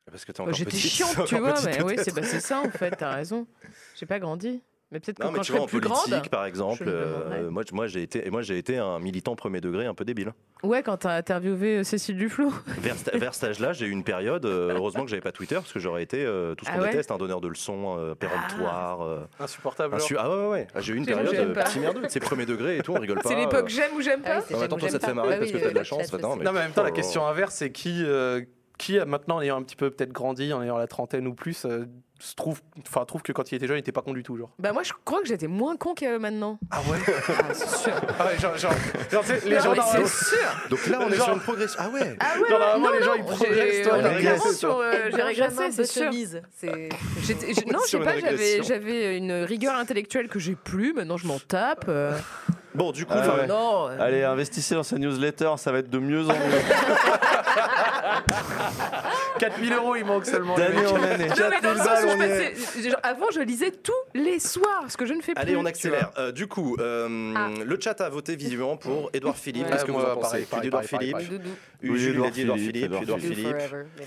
Parce que t'es Bah, encore J'étais petite, chiante, c'est tu vois, petite, mais oui, c'est bah, c'est ça en fait, t'as raison. J'ai pas grandi. Mais peut-être que Non, mais quand tu je vois, en plus politique, grande. par exemple, euh, moi, moi j'ai été, et moi j'ai été un militant premier degré un peu débile. Ouais, quand t'as interviewé euh, Cécile Duflot. Vers, vers cet âge-là, j'ai eu une période. euh, heureusement que j'avais pas Twitter parce que j'aurais été euh, tout ce Ah qu'on ouais déteste, un donneur de leçons, euh, péremptoire. euh, Insupportable. insu- ah ouais, ouais, ouais. Ah, J'ai eu une période euh, petit merdeux. C'est premier degré et tout, on rigole pas. C'est l'époque euh. j'aime ou j'aime Ah oui, pas. mais attends, toi, ça te fait marrer parce que t'as de la chance. Non, mais Non, mais en même temps, la oh question inverse, c'est qui, qui maintenant, en ayant un petit peu peut-être grandi, en ayant la trentaine ou plus, se trouve, enfin, trouve que quand il était jeune, il était pas con du tout, genre. Bah moi je crois que j'étais moins con que maintenant. Ah ouais? Ah, c'est sûr. Ah ouais, genre, genre, genre, tu sais, les gens, c'est sûr. Donc là, on est Genre- sur une progression. Ah ouais Ah ouais, Genre, normalement, non, les gens, ils progressent, j'ai- toi, t'as régressé. sur, euh, j'ai régressé, c'est sûr. Button-Mise, c'est- je- non, je sais pas, j'avais, une rigueur intellectuelle que j'ai plus, maintenant je m'en tape. Bon, du coup, Ah le- ouais. Non, euh, Allez, investissez dans sa newsletter, ça va être de mieux en mieux. 4000 euros, il manque seulement. D'année en année. Non, mais dans le 4000 sens balles, où je on y est. passais- genre, avant, je lisais tous les soirs, ce que je ne fais plus. Allez, on accélère. Euh, du coup, euh, Ah. le chat a voté visiblement pour Édouard Philippe. Ouais, Qu'est-ce que moi, vous en pensez? Pareil, Philippe. a Édouard dit Édouard Philippe, Do Philippe.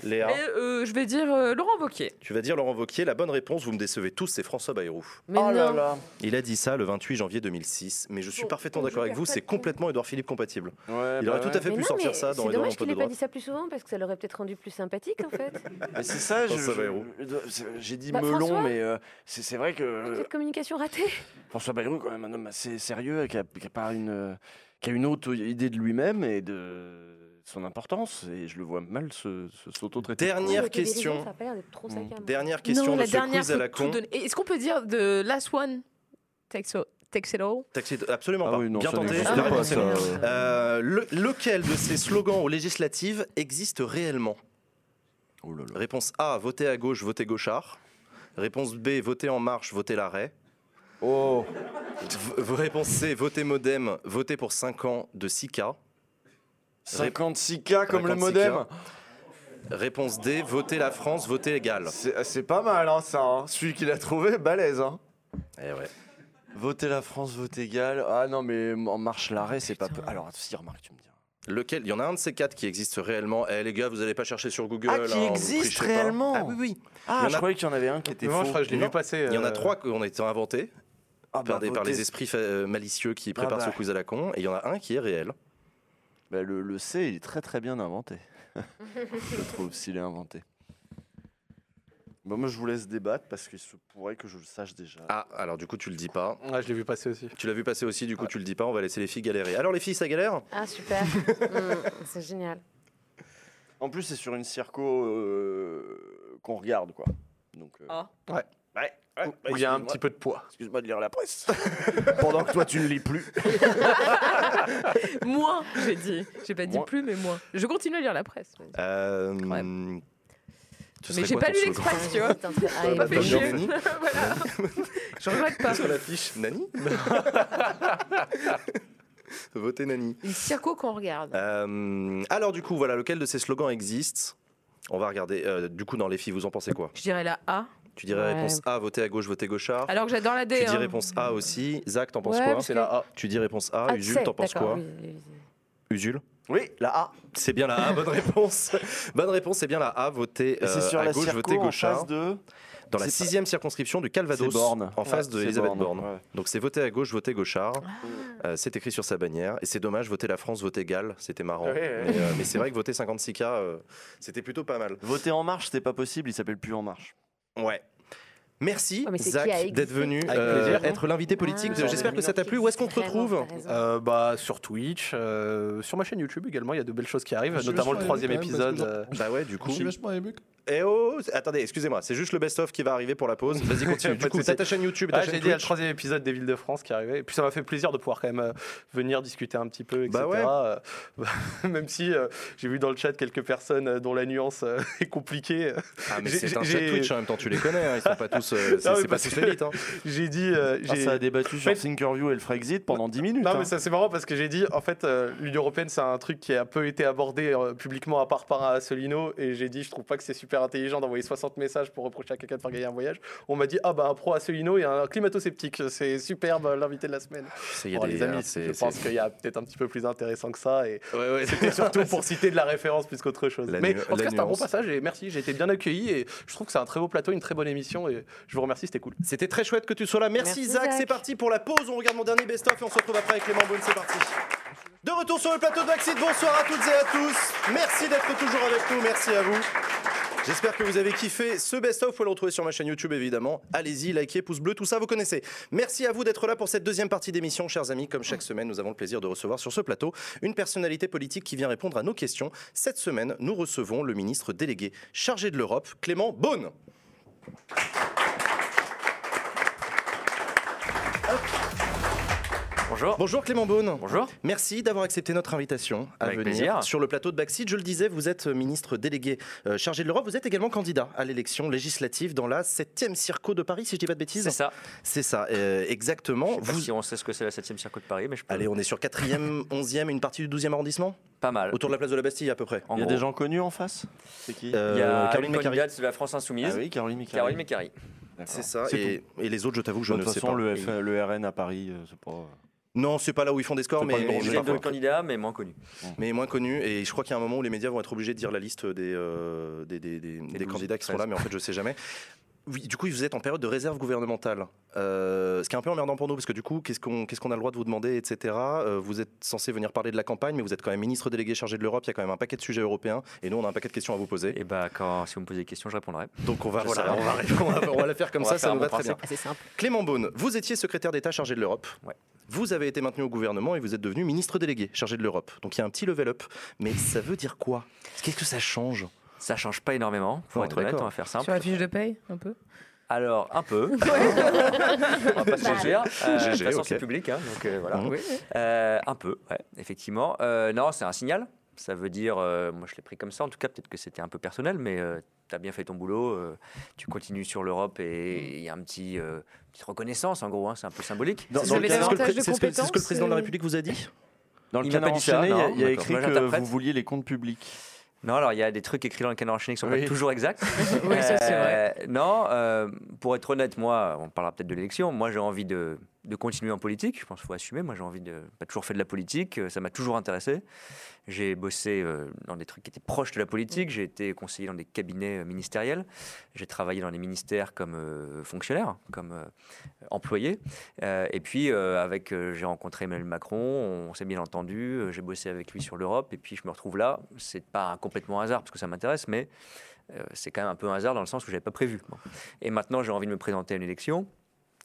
Léa, euh, je vais dire euh, Laurent Wauquiez. tu vas dire Laurent Wauquiez. La bonne réponse, vous me décevez tous, c'est François Bayrou. Mais Oh là là. Il a dit ça le 28 janvier 2006, mais je suis Bon, parfaitement d'accord avec vous, c'est complètement Édouard Philippe compatible. Ouais, Il bah aurait tout ouais. à fait Mais pu non, sortir ça dans c'est Édouard dommage mon pote qu'il de ait pas droite. dit ça plus souvent parce que ça l'aurait peut-être rendu plus sympathique en fait. Mais c'est ça, j'ai dit Bah, melon, François mais euh, c'est c'est vrai que Cette communication ratée. François Bayrou, quand même, un homme assez sérieux, qui a, qui a pas une, qui a une haute idée de lui-même et de son importance, et je le vois mal se, s'auto-traiter. Dernière question. Ça a trop Mm. saccade. Dernière question non, de la ce dernière, quiz à la tout con. Est-ce qu'on peut dire de Last One? Takes, all- takes it all Absolument Ah pas. oui, non, Bien tenté. La pas, ça. Euh, le- lequel de ces slogans aux législatives existe réellement? Oh là là. Réponse A, voter à gauche, voter gauchard. Réponse B, voter en marche, voter l'arrêt. Oh, V- réponse C, voter modem, voter pour 5 ans de 6K. 56K comme le 56K. modem. Réponse D, voter la France, voter égal. C'est c'est pas mal, hein, ça. hein. Celui qui l'a trouvé, balèze. Hein. Eh ouais. Voter la France, vote égal. Ah non, mais en marche l'arrêt, c'est pas. peu- Alors, si, remarque, tu me dis. Lequel? Il y en a un de ces quatre qui existe réellement. Eh les gars, vous allez pas chercher sur Google. Ah, qui hein, vous existe trichez pas. réellement? Ah oui, oui. Ah, Il y en je a- croyais qu'il y en avait un qui était Moi, je faux. crois que je l'ai vu passer. Il y en a euh, trois qui ont été inventés Ah, par, bah, des- par voter- les esprits euh, malicieux qui préparent bah. ce quiz à la con. Et il y en a un qui est réel. Bah, le, le C, il est très très bien inventé. je trouve, s'il est inventé. Bon, moi, je vous laisse débattre parce qu'il se pourrait que je le sache déjà. Ah, alors du coup, tu le dis pas. Ouais, je l'ai vu passer aussi. Tu l'as vu passer aussi, du coup, tu le dis pas. On va laisser les filles galérer. Alors, les filles, ça galère? Ah super. Mm, C'est génial. En plus, c'est sur une circo euh, qu'on regarde, quoi. Donc, euh, Ah. Ouais. Ouais, ouais, Où il y a un petit peu de poids. Excuse-moi de lire la presse. Pendant que toi, tu ne lis plus. Moins, j'ai dit. J'ai pas dit Moins. plus, mais moins. Je continue à lire la presse. Euh, Mais j'ai pas lu l'Express, tu vois. Ah, pas fait chier. Nani voilà. Je regrette pas. Sur l'affiche, Nani Votez Nani. Une circo qu'on regarde. Euh, alors, du coup, voilà, lequel de ces slogans existe? On va regarder. euh, du coup, dans les filles, vous en pensez quoi? Je dirais la A. Tu dirais Ouais. réponse A, voter à gauche, voter gauchard. Alors que j'adore la D. tu dis hein. réponse A aussi. Zach, t'en penses Ouais, quoi? C'est que- la A. Tu dis réponse A. Ah, Usul, t'en penses quoi? oui, oui, oui. Usul Oui, la A. C'est bien la A, bonne réponse. bonne réponse, c'est bien la A, voter euh, sur à la gauche, circo voter en gauchard. face de. Dans la pas- sixième circonscription du Calvados, Borne. en face Ouais, de Elisabeth Borne. ouais. Donc c'est voter à gauche, voter gauchard. Euh, c'est écrit sur sa bannière. Et c'est dommage, voter la France, voter égal. C'était marrant. Ouais, ouais. Mais, euh, mais c'est vrai que voter 56K, euh, c'était plutôt pas mal. Voter en marche, c'était pas possible, il s'appelle plus en marche. Ouais. Merci Ouais, Zach d'être venu Avec euh, plaisir. être l'invité politique. de- Ah, J'espère que ça t'a plu. Où est-ce qu'on te retrouve. Euh, bah, sur Twitch, euh, sur ma chaîne YouTube également, il y a de belles choses qui arrivent, notamment le troisième épisode. euh, Bah ouais, du coup. Je suis vachement ému. Eh oh, attendez, excusez-moi, c'est juste le best-of qui va arriver pour la pause. Vas-y, continue. Du coup, t'as ta chaîne YouTube Ah, j'ai dit il y a le troisième épisode des Villes de France qui arrivait. Et puis ça m'a fait plaisir de pouvoir quand même euh, venir discuter un petit peu, etc. Bah ouais. Euh, même si euh, j'ai vu dans le chat quelques personnes dont la nuance est compliquée. Ah, mais c'est un chat Twitch en même temps, tu les connais, hein, ils sont pas tous. c'est pas tous l'élite. Hein. J'ai dit. Ah, ça a débattu sur Thinkerview et le Frexit pendant 10 minutes. Non, hein. mais ça c'est marrant parce que j'ai dit, en fait, l'Union Européenne, c'est un truc qui a peu été abordé publiquement à part par Asselineau. Et j'ai dit, je trouve pas que c'est super intelligent d'envoyer 60 messages pour reprocher à quelqu'un de faire gagner un voyage. On m'a dit, ah bah un pro Asselineau et un climato-sceptique. C'est superbe, euh, l'invité de la semaine. Y a Bon, des- les amis, je pense qu'il y a peut-être un petit peu plus intéressant que ça. Et Ouais, ouais. c'était surtout pour citer de la référence plus qu'autre chose. La Mais en tout cas, c'est un bon passage et merci, j'ai été bien accueilli. Et je trouve que c'est un très beau plateau, une très bonne émission. Et je vous remercie, c'était cool. C'était très chouette que tu sois là. Merci, Merci, Zach. C'est parti pour la pause. On regarde mon dernier best-of et on se retrouve après avec Clément Beaune. C'est parti. De retour sur le plateau de Maxide. Bonsoir à toutes et à tous. Merci d'être toujours avec nous. Merci à vous. J'espère que vous avez kiffé ce best-of. Vous pouvez le retrouver sur ma chaîne YouTube, évidemment. Allez-y, likez, pouce bleu, tout ça, vous connaissez. Merci à vous d'être là pour cette deuxième partie d'émission, chers amis. Comme chaque semaine, nous avons le plaisir de recevoir sur ce plateau une personnalité politique qui vient répondre à nos questions. Cette semaine, nous recevons le ministre délégué chargé de l'Europe, Clément Beaune. Bonjour. Bonjour Clément Beaune. Bonjour. Merci d'avoir accepté notre invitation à Avec venir plaisir. sur le plateau de Backseat. Je le disais, vous êtes ministre délégué euh, chargé de l'Europe. Vous êtes également candidat à l'élection législative dans la 7e Circo de Paris, si je dis pas de bêtises. C'est ça. C'est ça, euh, exactement. Je sais pas Vous... si on sait ce que c'est la 7 circuit de Paris, mais je peux. Allez, on est sur 4e, 11e, une partie du 12e arrondissement? Pas mal. Autour de la place de la Bastille, à peu près. En Il y a gros. des gens connus en face? C'est qui? Euh, Il y a Caroline Mécari. de la France Insoumise, Ah oui, Caroline Mécari. Caroline Mécari. C'est ça. Et, et les autres, je t'avoue que je De ne toute sais façon, pas. le, F- le RN à Paris, euh, c'est pas. Non, c'est pas là où ils font des scores, mais, a parfois. d'autres candidats, mais moins connus. mais moins connus. Et je crois qu'il y a un moment où les médias vont être obligés de dire la liste des, euh, des, des- des- des 12, candidats qui sont 13. là, mais en fait, je sais jamais. Oui, du coup, vous êtes en période de réserve gouvernementale. Euh, ce qui est un peu emmerdant pour nous, parce que du coup, qu'est-ce qu'on a le droit de vous demander, etc. Euh, vous êtes censé venir parler de la campagne, mais vous êtes quand même ministre délégué chargé de l'Europe. Il y a quand même un paquet de sujets européens. Et nous, on a un paquet de questions à vous poser. Et bah, quand, si vous me posez des questions, je répondrai. Donc, on va, voilà, on va, répondre, on va- on va la faire comme On ça, va ça nous un va très bien. simple. Clément Beaune, vous étiez secrétaire d'État chargé de l'Europe. Ouais. Vous avez été maintenu au gouvernement et vous êtes devenu ministre délégué chargé de l'Europe. Donc il y a un petit level up. Mais ça veut dire quoi? Qu'est-ce que ça change? Ça change pas énormément, pour être honnête, on va faire simple. Sur la fiche de paye, un peu Alors, un peu. on va pas se mentir. Euh, de toute façon, ok. c'est public, hein, donc euh, voilà. Oui. Euh, un peu, ouais, effectivement. Euh, non, c'est un signal. Ça veut dire, euh, moi je l'ai pris comme ça, en tout cas, peut-être que c'était un peu personnel, mais tu as bien fait ton boulot, euh, tu continues sur l'Europe et il y a un petit, euh, petite reconnaissance, en gros, hein, c'est un peu symbolique. C'est ce que le ce que- président de la République vous a dit Dans le Il pas canard ça, enchaîné, il y a- non, il y a, d'accord. écrit Moi, que vous vouliez les comptes publics. Non, alors il y a des trucs écrits dans le canard enchaîné qui sont Oui. pas toujours exacts. Oui, ça, c'est vrai. Euh, Non, euh, pour être honnête, moi, on parlera peut-être de l'élection. Moi, j'ai envie de, de continuer en politique. Je pense qu'il faut assumer. Moi, j'ai envie de pas toujours fait de la politique. euh, Ça m'a toujours intéressé. J'ai bossé euh, dans des trucs qui étaient proches de la politique. J'ai été conseiller dans des cabinets euh, ministériels. J'ai travaillé dans les ministères comme euh, fonctionnaire, comme employé. Et puis, avec, j'ai rencontré Emmanuel Macron. On s'est bien entendu. J'ai bossé avec lui sur l'Europe. Et puis, je me retrouve là. C'est pas complètement hasard parce que ça m'intéresse, mais c'est quand même un peu un hasard dans le sens où j'avais pas prévu. Et maintenant, j'ai envie de me présenter à une élection.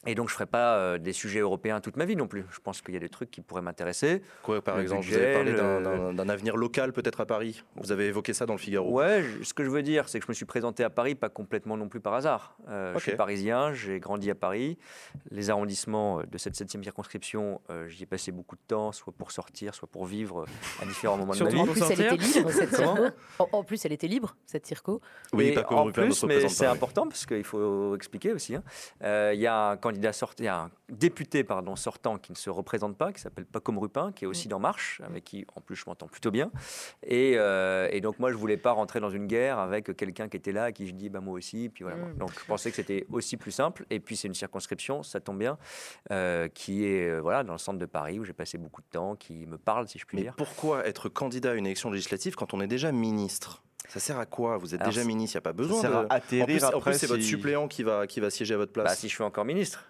Et donc, je ne ferai pas euh, des sujets européens toute ma vie non plus. Je pense qu'il y a des trucs qui pourraient m'intéresser. Quoi, par Le exemple Vous avez parlé d'un- avenir local peut-être à Paris. Vous avez évoqué ça dans le Figaro. Ouais, je- ce que je veux dire, c'est que je me suis présenté à Paris, pas complètement non plus par hasard. Euh. Je suis parisien, j'ai grandi à Paris. Les arrondissements euh, de cette septième circonscription, euh, j'y ai passé beaucoup de temps, soit pour sortir, soit pour vivre à différents moments de ma vie. En plus, elle était libre, cette circo. En, en plus, elle était libre, cette circo. Oui, Et pas comme en plus, mais c'est important parce qu'il faut expliquer aussi. hein. Euh, Il y a un candidat sorti, il y a un député pardon sortant qui ne se représente pas, qui s'appelle Paco Rupin, qui est aussi dans Marche, avec qui en plus je m'entends plutôt bien. Et, euh, et donc moi je voulais pas rentrer dans une guerre avec quelqu'un qui était là, à qui je dis bah moi aussi. Puis voilà. Mm. Donc je pensais que c'était aussi plus simple. Et puis c'est une circonscription, ça tombe bien, euh, qui est euh, voilà dans le centre de Paris où j'ai passé beaucoup de temps, qui me parle si je puis Mais dire. pourquoi être candidat à une élection législative quand on est déjà ministre? Ça sert à quoi? Vous êtes Alors, déjà ministre, il n'y a pas Ça besoin sert de... à En atterrir plus, en plus, c'est votre suppléant qui va, qui va siéger à votre place. Bah, si je suis encore ministre.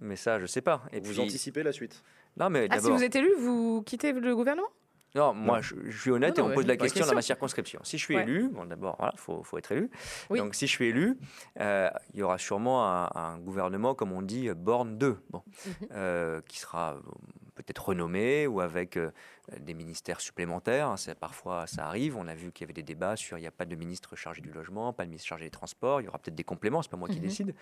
Mais ça, je sais pas. Et vous puis, anticipez la suite non, mais Ah, si vous êtes élu, vous quittez le gouvernement? Non, moi, je, je suis honnête Non, et on me pose ouais, la question dans ma circonscription. Si je suis Ouais. élu, bon, d'abord, voilà, faut, faut être élu. Oui. Donc, si je suis élu, euh, il y aura sûrement un, un gouvernement, comme on dit, Borne 2, bon, Mhm. euh, qui sera euh, peut-être renommé ou avec euh, des ministères supplémentaires. hein, c'est- parfois, ça arrive. On a vu qu'il y avait des débats sur il n'y a pas de ministre chargé du logement, pas de ministre chargé des transports. Il y aura peut-être des compléments, c'est pas moi qui Mhm. décide.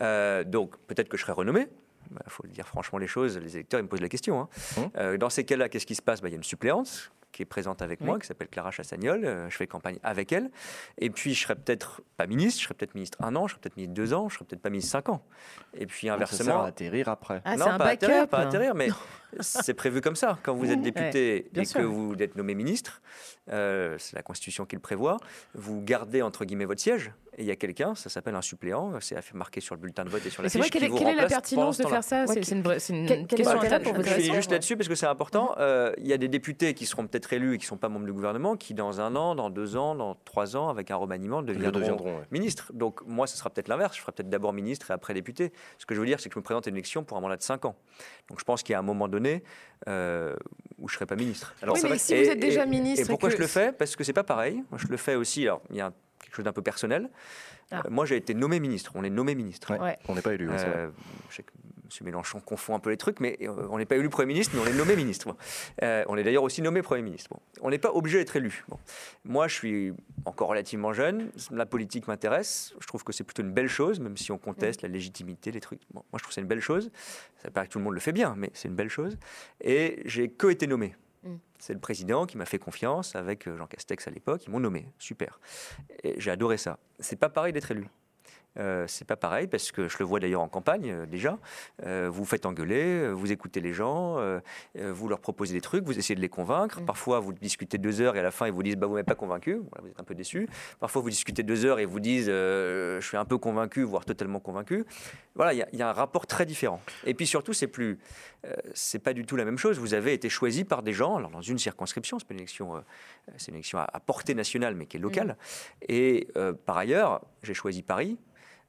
Euh, donc, peut-être que je serai renommé. Il faut le dire franchement les choses, les électeurs ils me posent la question. hein. Mhm. Euh, dans ces cas-là, qu'est-ce qui se passe? Bah, Il y a une suppléante qui est présente avec Oui. moi, qui s'appelle Clara Chassagnol. Euh, je fais campagne avec elle. Et puis, je serai peut-être pas ministre, je serai peut-être ministre un an, je serai peut-être ministre deux ans, je serai peut-être pas ministre cinq ans. Et puis, Donc, Ça sert inversement. à atterrir après. Ah, non, c'est un pas atterrir, pas atterrir, mais c'est prévu comme ça. Quand vous êtes député bien et sûr. que vous êtes nommé ministre, euh, c'est la Constitution qui le prévoit, vous gardez entre guillemets votre siège. Et il y a quelqu'un, ça s'appelle un suppléant, c'est marqué sur le bulletin de vote et sur la fiche. vrai, quelle, qui est- vous quelle est la pertinence ce de faire ça? Ouais, C'est une, vraie- une question interne. pour vous je suis juste là-dessus parce que c'est important. Euh, Il y a des députés qui seront peut-être élus et qui ne sont pas membres du gouvernement, qui dans un an, dans deux ans, dans trois ans, avec un remaniement, deviendront deviendront. ouais. ministre. Donc moi, ce sera peut-être l'inverse. Je ferai peut-être d'abord ministre et après député. Ce que je veux dire, c'est que je me présente à une élection pour un mandat de 5 ans. Donc je pense qu'il y a un moment donné euh, où je ne serai pas ministre. Alors, oui, mais si Et- vous êtes déjà et- ministre. Et pourquoi que- je le fais? Parce que c'est pas pareil. Moi, je le fais aussi. Alors, il y a quelque chose d'un peu personnel. Ah. Euh, moi, j'ai été nommé ministre. On est nommé ministre. Ouais, Ouais. On n'est pas élu. Euh, M. Mélenchon confond un peu les trucs, mais euh, on n'est pas élu Premier ministre, mais on est nommé ministre. Bon. Euh, on est d'ailleurs aussi nommé Premier ministre. Bon. On n'est pas obligé d'être élu. Bon. Moi, je suis encore relativement jeune. La politique m'intéresse. Je trouve que c'est plutôt une belle chose, même si on conteste la légitimité, les trucs. Moi, je trouve que c'est une belle chose. Ça paraît que tout le monde le fait bien, mais c'est une belle chose. Et j'ai que été nommé. Mm. C'est le président qui m'a fait confiance avec euh, Jean Castex à l'époque. Ils m'ont nommé. Super. Et j'ai adoré ça. C'est pas pareil d'être élu. Euh, c'est pas pareil parce que je le vois d'ailleurs en campagne euh, déjà. Euh, vous vous faites engueuler, vous écoutez les gens, vous leur proposez des trucs, vous essayez de les convaincre. Parfois vous discutez deux heures et à la fin ils vous disent bah vous m'avez pas convaincu. Voilà, vous êtes un peu déçu. Parfois vous discutez deux heures et vous disent je suis un peu convaincu, voire totalement convaincu. Voilà, il y a- il y, a un rapport très différent. Et puis surtout c'est plus, c'est pas du tout la même chose. Vous avez été choisi par des gens, alors dans une circonscription, c'est une élection, c'est une élection à, à portée nationale mais qui est locale. Et par ailleurs, j'ai choisi Paris.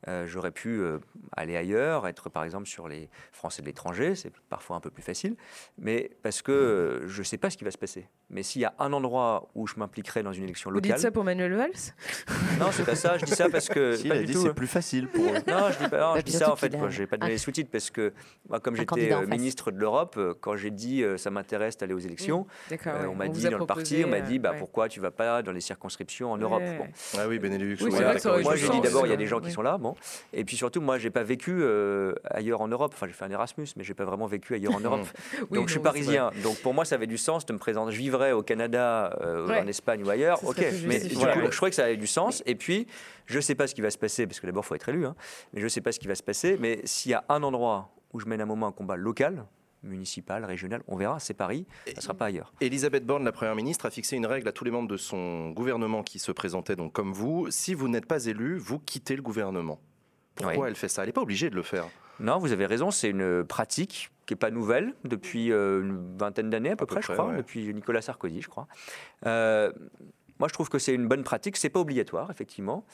Euh, J'aurais pu euh, aller ailleurs, être par exemple sur les Français de l'étranger, c'est parfois un peu plus facile, mais parce que euh, je ne sais pas ce qui va se passer. Mais s'il y a un endroit où je m'impliquerai dans une élection Vous locale, dites ça pour Manuel Valls? Non, c'est pas ça. Je dis ça parce que Si, il pas a dit tout. c'est plus facile pour. Non, je dis pas. non, Bah, je dis ça en fait. a Moi, j'ai pas donné les sous-titres parce que moi, comme un j'étais ministre de l'Europe, quand j'ai dit euh, ça m'intéresse d'aller aux élections, euh, ouais. on m'a vous dit a dans le parti, on m'a dit bah ouais. pourquoi tu vas pas dans les circonscriptions en Europe? Ouais. Bon. Ah oui, Benelux. Oui, d'accord, Moi, j'ai dit d'abord, il y a des gens qui sont là, bon. Et puis surtout, moi, j'ai pas vécu euh, ailleurs en Europe. Enfin, j'ai fait un Erasmus, mais j'ai pas vraiment vécu ailleurs en Europe. Oui, Donc, je suis non, parisien. Donc, pour moi, ça avait du sens de me présenter. Je vivrais au Canada, euh, Ouais. en Espagne ou ailleurs. Ok. Mais coup, Ouais. je trouvais que ça avait du sens. Et puis, je sais pas ce qui va se passer, parce que d'abord, il faut être élu. hein. Mais je sais pas ce qui va se passer. Mais s'il y a un endroit où je mène un moment un combat local, municipal, régional, on verra. C'est Paris. Ça sera pas ailleurs. Elisabeth Borne, la première ministre, a fixé une règle à tous les membres de son gouvernement qui se présentaient donc comme vous. Si vous n'êtes pas élu, vous quittez le gouvernement. Pourquoi Oui. elle fait ça? Elle n'est pas obligée de le faire. Non, vous avez raison, c'est une pratique qui n'est pas nouvelle depuis euh, une vingtaine d'années à peu, peu près, je crois, ouais. depuis Nicolas Sarkozy, je crois. Euh, moi, je trouve que c'est une bonne pratique. C'est pas obligatoire, effectivement,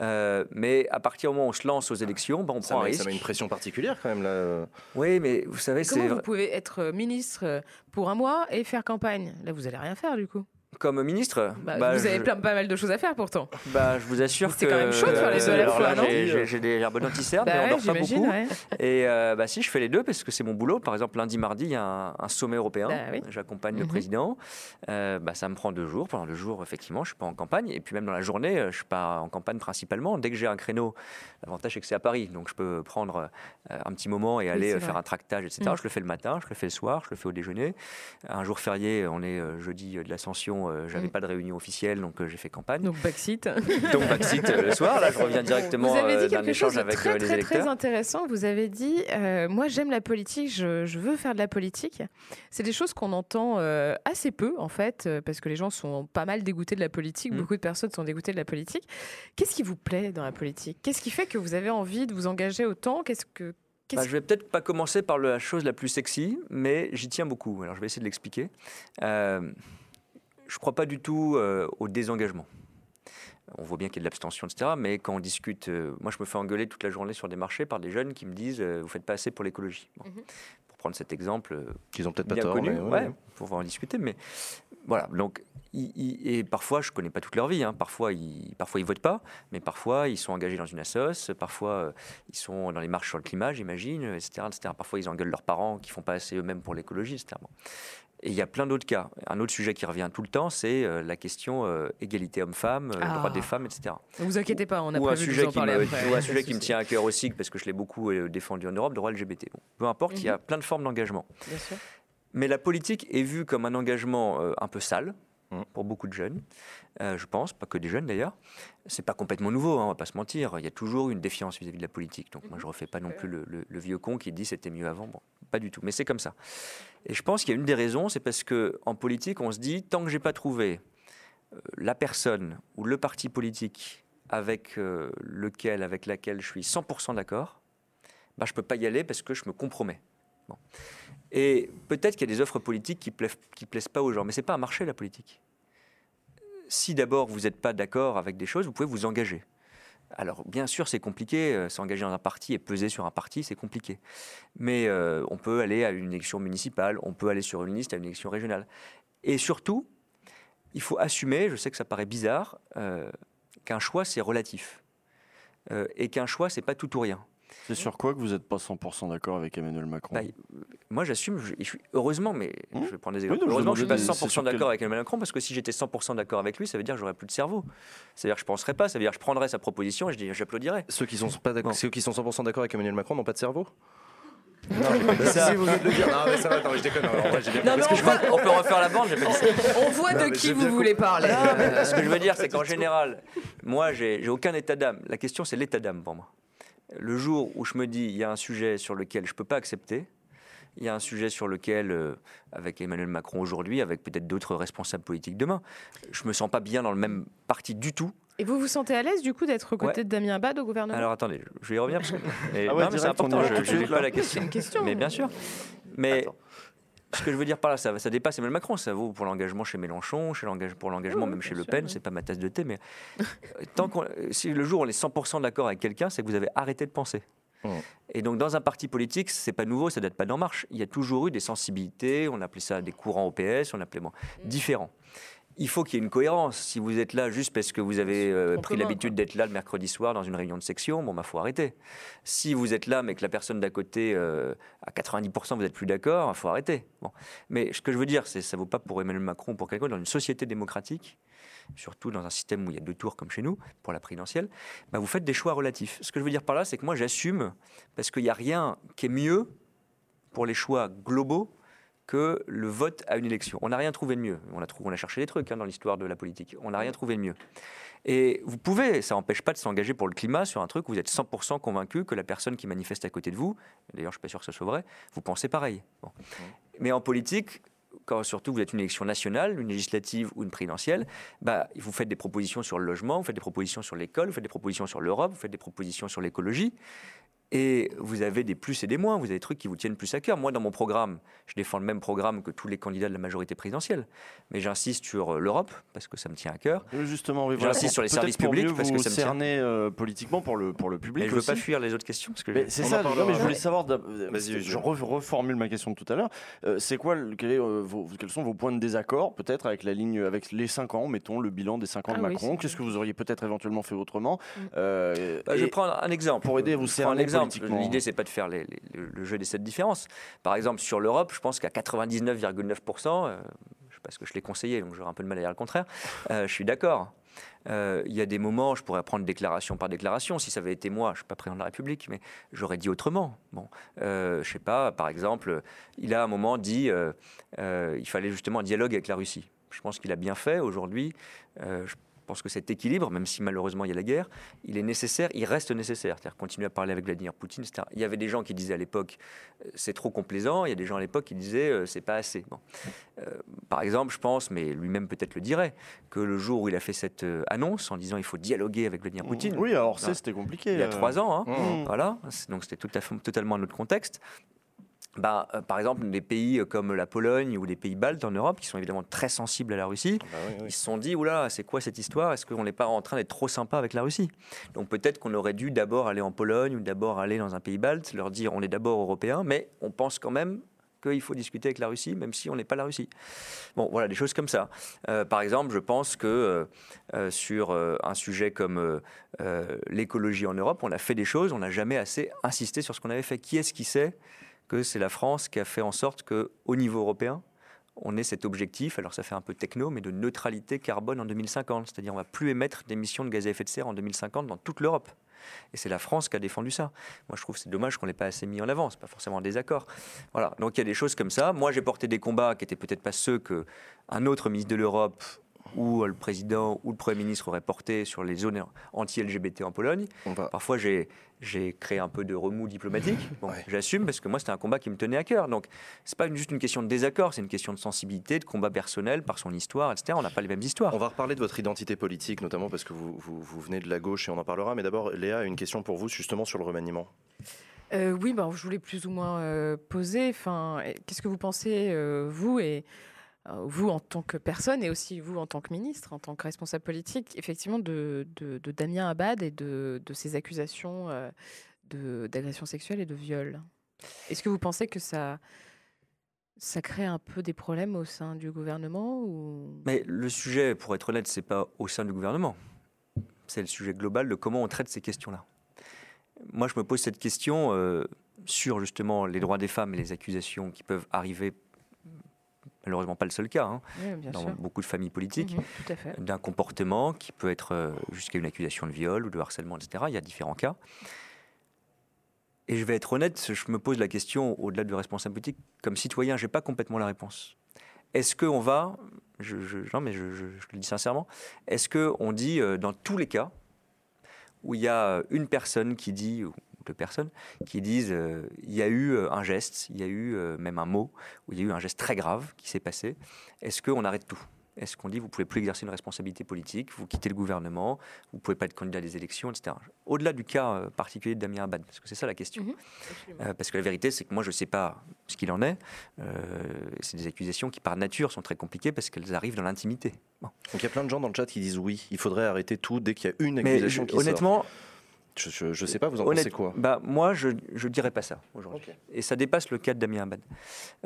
Euh, mais à partir du moment où on se lance aux élections, ben, on Ça prend un risque. ça met une pression particulière quand même là. Oui, mais vous savez, Comment c'est vous pouvez être euh, ministre euh, pour un mois et faire campagne? Là, vous allez rien faire du coup. Comme ministre. Bah, bah, vous avez plein, pas mal de choses à faire pourtant. Bah, je vous assure que C'est quand même chaud de faire les deux à la fois, non j'ai- des herbes anti-cernes, mais Bah on ouais, dort pas j'imagine, beaucoup. ouais. Et euh, bah, si, je fais les deux parce que c'est mon boulot. Par exemple, lundi, mardi, il y a un, un sommet européen. Bah oui. J'accompagne le Mhm. président. Euh, bah, ça me prend deux jours. Pendant le jour, effectivement, je suis pas en campagne. Et puis même dans la journée, euh, je suis pas en campagne principalement. Dès que j'ai un créneau, l'avantage c'est que c'est à Paris, donc je peux prendre euh, un petit moment et aller euh, vrai. faire un tractage, etc. Mhm. Je le fais le matin, je le fais le soir, je le fais au déjeuner. Un jour férié, on est euh, jeudi euh, de l'Ascension. Euh, J'avais Mhm. pas de réunion officielle, donc euh, j'ai fait campagne. Donc backseat. Donc backseat euh, le soir. Là, je reviens directement d'un chose échange de avec très les très très électeurs. intéressant. Vous avez dit, moi j'aime la politique, je, je veux faire de la politique. C'est des choses qu'on entend assez peu en fait, parce que les gens sont pas mal dégoûtés de la politique. Mm. Beaucoup de personnes sont dégoûtées de la politique. Qu'est-ce qui vous plaît dans la politique? Qu'est-ce qui fait que vous avez envie de vous engager autant? Qu'est-ce que Bah, je vais peut-être pas commencer par la chose la plus sexy, mais j'y tiens beaucoup. Alors je vais essayer de l'expliquer. Euh, je crois pas du tout euh, au désengagement. On voit bien qu'il y a de l'abstention, etc. Mais quand on discute, euh, moi je me fais engueuler toute la journée sur des marchés par des jeunes qui me disent euh, vous faites pas assez pour l'écologie. Bon. Mhm. Pour prendre cet exemple, euh, Qu'ils ont peut-être pas bien tort. connu, mais ouais, ouais. pour en discuter. Mais voilà, donc et parfois je connais pas toute leur vie. hein. Parfois ils, parfois ils votent pas, mais parfois ils sont engagés dans une assoce. Parfois euh, ils sont dans les marches sur le climat, j'imagine, etc., etc. Parfois ils engueulent leurs parents qui font pas assez eux-mêmes pour l'écologie, etc. Bon. Et il y a plein d'autres cas. Un autre sujet qui revient tout le temps, c'est euh, la question euh, égalité homme-femme, euh, Ah. droit des femmes, etc. Ne vous inquiétez pas, on a ou un prévu de sujet vous en qui parler me, après. ou un sujet qui me tient à cœur aussi, parce que je l'ai beaucoup euh, défendu en Europe, le droit LGBT. Bon, peu importe, il y a plein de formes d'engagement. Bien sûr. Mais la politique est vue comme un engagement euh, un peu sale Mm. pour beaucoup de jeunes, euh, je pense, pas que des jeunes d'ailleurs. C'est pas complètement nouveau, hein, on va pas se mentir. Il y a toujours une défiance vis-à-vis de la politique. Donc moi, je refais pas non plus le, le- le vieux con qui dit c'était mieux avant. Bon, pas du tout. Mais c'est comme ça. Et je pense qu'il y a une des raisons, c'est parce que en politique, on se dit tant que j'ai pas trouvé euh, la personne ou le parti politique avec euh, lequel, avec laquelle je suis 100% d'accord, bah, je peux pas y aller parce que je me compromets. Bon. Et peut-être qu'il y a des offres politiques qui plaisent, qui plaisent pas aux gens, mais c'est pas un marché la politique. Si d'abord vous n'êtes pas d'accord avec des choses, vous pouvez vous engager. Alors bien sûr c'est compliqué, euh, s'engager dans un parti et peser sur un parti c'est compliqué. Mais euh, on peut aller à une élection municipale, on peut aller sur une liste à une élection régionale. Et surtout, il faut assumer, je sais que ça paraît bizarre, euh, qu'un choix, c'est relatif. Et qu'un choix, c'est pas tout ou rien. C'est sur quoi que vous n'êtes pas 100% d'accord avec Emmanuel Macron Bah, Moi, j'assume, je, je suis, heureusement, mais Mmh. je vais prendre des Oui, exemples. non, je heureusement, je suis pas demandais, c'est 100% sur quel- d'accord avec Emmanuel Macron, parce que si j'étais 100% d'accord avec lui, ça veut dire que j'aurais plus de cerveau. C'est-à-dire que je penserais pas, ça veut dire que je prendrais sa proposition et j'applaudirais. Ceux qui sont pas d'accord, Bon. ceux qui sont 100% d'accord avec Emmanuel Macron n'ont pas de cerveau Ça- Si vous de le dire. Non, mais ça va, attends, je déconne. En vrai, j'ai bien Non, mais Parce que je on peut refaire la bande, j'ai pas dit ça. On voit Non, de qui vous voulez parler. Euh, Ce que je veux dire, c'est qu'en général, moi, j'ai j'ai aucun état d'âme. La question, c'est l'état d'âme pour moi. Le jour où je me dis, il y a un sujet sur lequel je ne peux pas accepter, il y a un sujet sur lequel, euh, avec Emmanuel Macron aujourd'hui, avec peut-être d'autres responsables politiques demain, je me sens pas bien dans le même parti du tout. Et vous vous sentez à l'aise du coup d'être aux côtés Ouais. de Damien Abad au gouvernement? Alors attendez, je vais y revenir parce que et- Ah ouais, non, mais c'est important, je suite, pas la question. C'est une question. Mais bien sûr. Mais Attends. Ce que je veux dire par là, ça, ça dépasse Emmanuel Macron. Ça vaut pour l'engagement chez Mélenchon, chez pour l'engagement Oui, même chez Le Pen. oui. C'est pas ma tasse de thé, mais euh, tant qu'on, si le jour on est 100% d'accord avec quelqu'un, c'est que vous avez arrêté de penser. Mmh. Et donc dans un parti politique, c'est pas nouveau, ça date pas d'En Marche. Il y a toujours eu des sensibilités. On appelait ça des courants OPS, on appelait bon, différents. Il faut qu'il y ait une cohérence. Si vous êtes là juste parce que vous avez euh, pris l'habitude d'être là le mercredi soir dans une réunion de section, bon, bah, faut arrêter. Si vous êtes là, mais que la personne d'à côté, euh, à 90%, vous n'êtes plus d'accord, il faut arrêter. Bon. Mais ce que je veux dire, c'est ça ne vaut pas pour Emmanuel Macron, pour quelqu'un dans une société démocratique, surtout dans un système où il y a deux tours comme chez nous, pour la présidentielle, bah, vous faites des choix relatifs. Ce que je veux dire par là, c'est que moi, j'assume, parce qu'il n'y a rien qui est mieux pour les choix globaux que le vote à une élection. On n'a rien trouvé de mieux. On a, trouvé, on a cherché des trucs hein, dans l'histoire de la politique. On n'a rien trouvé de mieux. Et vous pouvez, ça n'empêche pas de s'engager pour le climat sur un truc où vous êtes 100% convaincu que la personne qui manifeste à côté de vous, d'ailleurs je suis pas sûr que ce soit vrai, vous pensez pareil. Bon. Mais en politique, quand surtout vous êtes une élection nationale, une législative ou une présidentielle, bah, vous faites des propositions sur le logement, vous faites des propositions sur l'école, vous faites des propositions sur l'Europe, vous faites des propositions sur l'écologie. Et vous avez des plus et des moins, vous avez des trucs qui vous tiennent plus à cœur. Moi, dans mon programme, je défends le même programme que tous les candidats de la majorité présidentielle. Mais j'insiste sur euh, l'Europe, parce que ça me tient à cœur. Justement, oui, J'insiste voilà. sur les services pour publics, mieux parce que vous ça me tient. euh, politiquement pour le, pour le public Mais je veux aussi. pas fuir les autres questions, parce que Mais c'est ça, mais je voulais savoir, je je- re- reformule ma question de tout à l'heure. Euh, c'est quoi, le- quel est, euh, vos- quels sont vos points de désaccord, peut-être avec la ligne, avec les 5 ans, mettons le bilan des 5 ans Ah de oui, Macron? Qu'est-ce que vous auriez peut-être éventuellement fait autrement? Mm. Euh, Bah, je et- vais prendre un exemple. pour aider à vous prends cerner exemple. L'idée, c'est pas de faire les- les- le, jeu des sept différences. Par exemple, sur l'Europe, je pense qu'à 99,9%, euh, je sais pas ce que je l'ai conseillé, donc j'aurai un peu de mal à dire le contraire, euh, je suis d'accord. Euh, Il y a des moments, je pourrais prendre déclaration par déclaration. Si ça avait été moi, je suis pas président de la République, mais j'aurais dit autrement. Bon, euh, je sais pas. Par exemple, il a à un moment dit, euh, il fallait justement un dialogue avec la Russie. Je pense qu'il a bien fait aujourd'hui. Je pense que cet équilibre, même si malheureusement il y a la guerre, il est nécessaire, il reste nécessaire. C'est-à-dire continuer à parler avec Vladimir Poutine, etc. Il y avait des gens qui disaient à l'époque euh, c'est trop complaisant, il y a des gens à l'époque qui disaient euh, c'est pas assez. Bon. Euh, par exemple, je pense, mais lui-même peut-être le dirait, que le jour où il a fait cette annonce en disant il faut dialoguer avec Vladimir Poutine, Oui, alors c'est, c'était compliqué. il y a trois ans, hein, Mmh. voilà, donc c'était tout à fait- totalement un autre contexte. Bah, euh, par exemple, des pays comme la Pologne ou les pays baltes en Europe, qui sont évidemment très sensibles à la Russie, Bah oui, oui. ils se sont dit, oula, c'est quoi cette histoire? Est-ce qu'on n'est pas en train d'être trop sympa avec la Russie? Donc peut-être qu'on aurait dû d'abord aller en Pologne ou d'abord aller dans un pays balte, leur dire, on est d'abord européen, mais on pense quand même qu'il faut discuter avec la Russie, même si on n'est pas la Russie. Bon, voilà, des choses comme ça. Euh, par exemple, je pense que euh, euh, sur euh, un sujet comme euh, euh, l'écologie en Europe, on a fait des choses, on n'a jamais assez insisté sur ce qu'on avait fait. Qui est-ce qui sait que c'est la France qui a fait en sorte qu'au niveau européen, on ait cet objectif, alors ça fait un peu techno, mais de neutralité carbone en 2050. C'est-à-dire on va plus émettre d'émissions de gaz à effet de serre en 2050 dans toute l'Europe. Et c'est la France qui a défendu ça. Moi, je trouve que c'est dommage qu'on l'ait pas assez mis en avant. C'est pas forcément un désaccord. Voilà. Donc il y a des choses comme ça. Moi, j'ai porté des combats qui étaient peut-être pas ceux que un autre ministre de l'Europe ou euh, le président ou le Premier ministre aurait porté sur les zones anti-LGBT en Pologne. Va. Parfois, j'ai, j'ai créé un peu de remous diplomatique. Bon, Ouais. J'assume parce que moi, c'était un combat qui me tenait à cœur. Donc, c'est pas juste une question de désaccord, c'est une question de sensibilité, de combat personnel par son histoire, etc. On n'a pas les mêmes histoires. On va reparler de votre identité politique, notamment parce que vous, vous, vous venez de la gauche et on en parlera. Mais d'abord, Léa, une question pour vous, justement sur le remaniement. Euh, oui, ben, je voulais plus ou moins euh, poser. Enfin, qu'est-ce que vous pensez, euh, vous et vous en tant que personne et aussi vous en tant que ministre, en tant que responsable politique, effectivement, de, Damien Abad et de, ces accusations euh, d'agression sexuelle et de viol Est-ce que vous pensez que ça, ça crée un peu des problèmes au sein du gouvernement ou... Mais le sujet, pour être honnête, c'est pas au sein du gouvernement. c'est le sujet global de comment on traite ces questions-là. Moi, je me pose cette question euh, sur justement les droits des femmes et les accusations qui peuvent arriver, malheureusement pas le seul cas, hein, Oui, dans sûr. beaucoup de familles politiques, Mhm, d'un comportement qui peut être euh, jusqu'à une accusation de viol ou de harcèlement, etc. Il y a différents cas. Et je vais être honnête, je me pose la question, au-delà du responsable politique, comme citoyen, je n'ai pas complètement la réponse. Est-ce qu'on va, je, je- non mais je le dis sincèrement, est-ce qu'on dit euh, dans tous les cas où il y a une personne qui dit, ou deux personnes, qui disent euh, il y a eu euh, un geste, il y a eu euh, même un mot, où il y a eu un geste très grave qui s'est passé, est-ce qu'on arrête tout? Est-ce qu'on dit vous pouvez plus exercer une responsabilité politique, vous quittez le gouvernement, vous pouvez pas être candidat à des élections, etc. Au-delà du cas euh, particulier de Damien Abad, parce que c'est ça la question. Mhm. Euh, parce que la vérité, c'est que moi, je ne sais pas ce qu'il en est. Euh, c'est des accusations qui, par nature, sont très compliquées parce qu'elles arrivent dans l'intimité. Bon. Donc il y a plein de gens dans le chat qui disent oui, il faudrait arrêter tout dès qu'il y a une Mais accusation je- qui sort. honnêtement, je, je sais pas, vous en honnête- pensez quoi bah, moi, je ne dirais pas ça aujourd'hui. Et ça dépasse le cas de Damien Abad,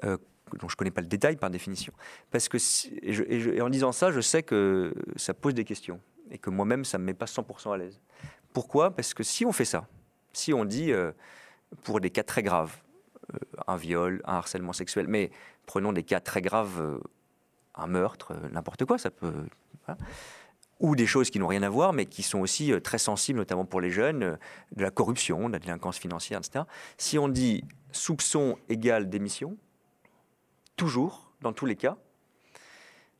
euh, dont je ne connais pas le détail par définition. Parce que, si- et, je- et je- et en disant ça, je sais que ça pose des questions et que moi-même, ça ne me met pas 100% à l'aise. Pourquoi? Parce que si on fait ça, si on dit euh, pour des cas très graves, euh, un viol, un harcèlement sexuel, mais prenons des cas très graves, euh, un meurtre, euh, n'importe quoi, ça peut. voilà. Ou des choses qui n'ont rien à voir, mais qui sont aussi euh, très sensibles, notamment pour les jeunes, euh, de la corruption, de la délinquance financière, etc. Si on dit soupçon égale démission, toujours, dans tous les cas.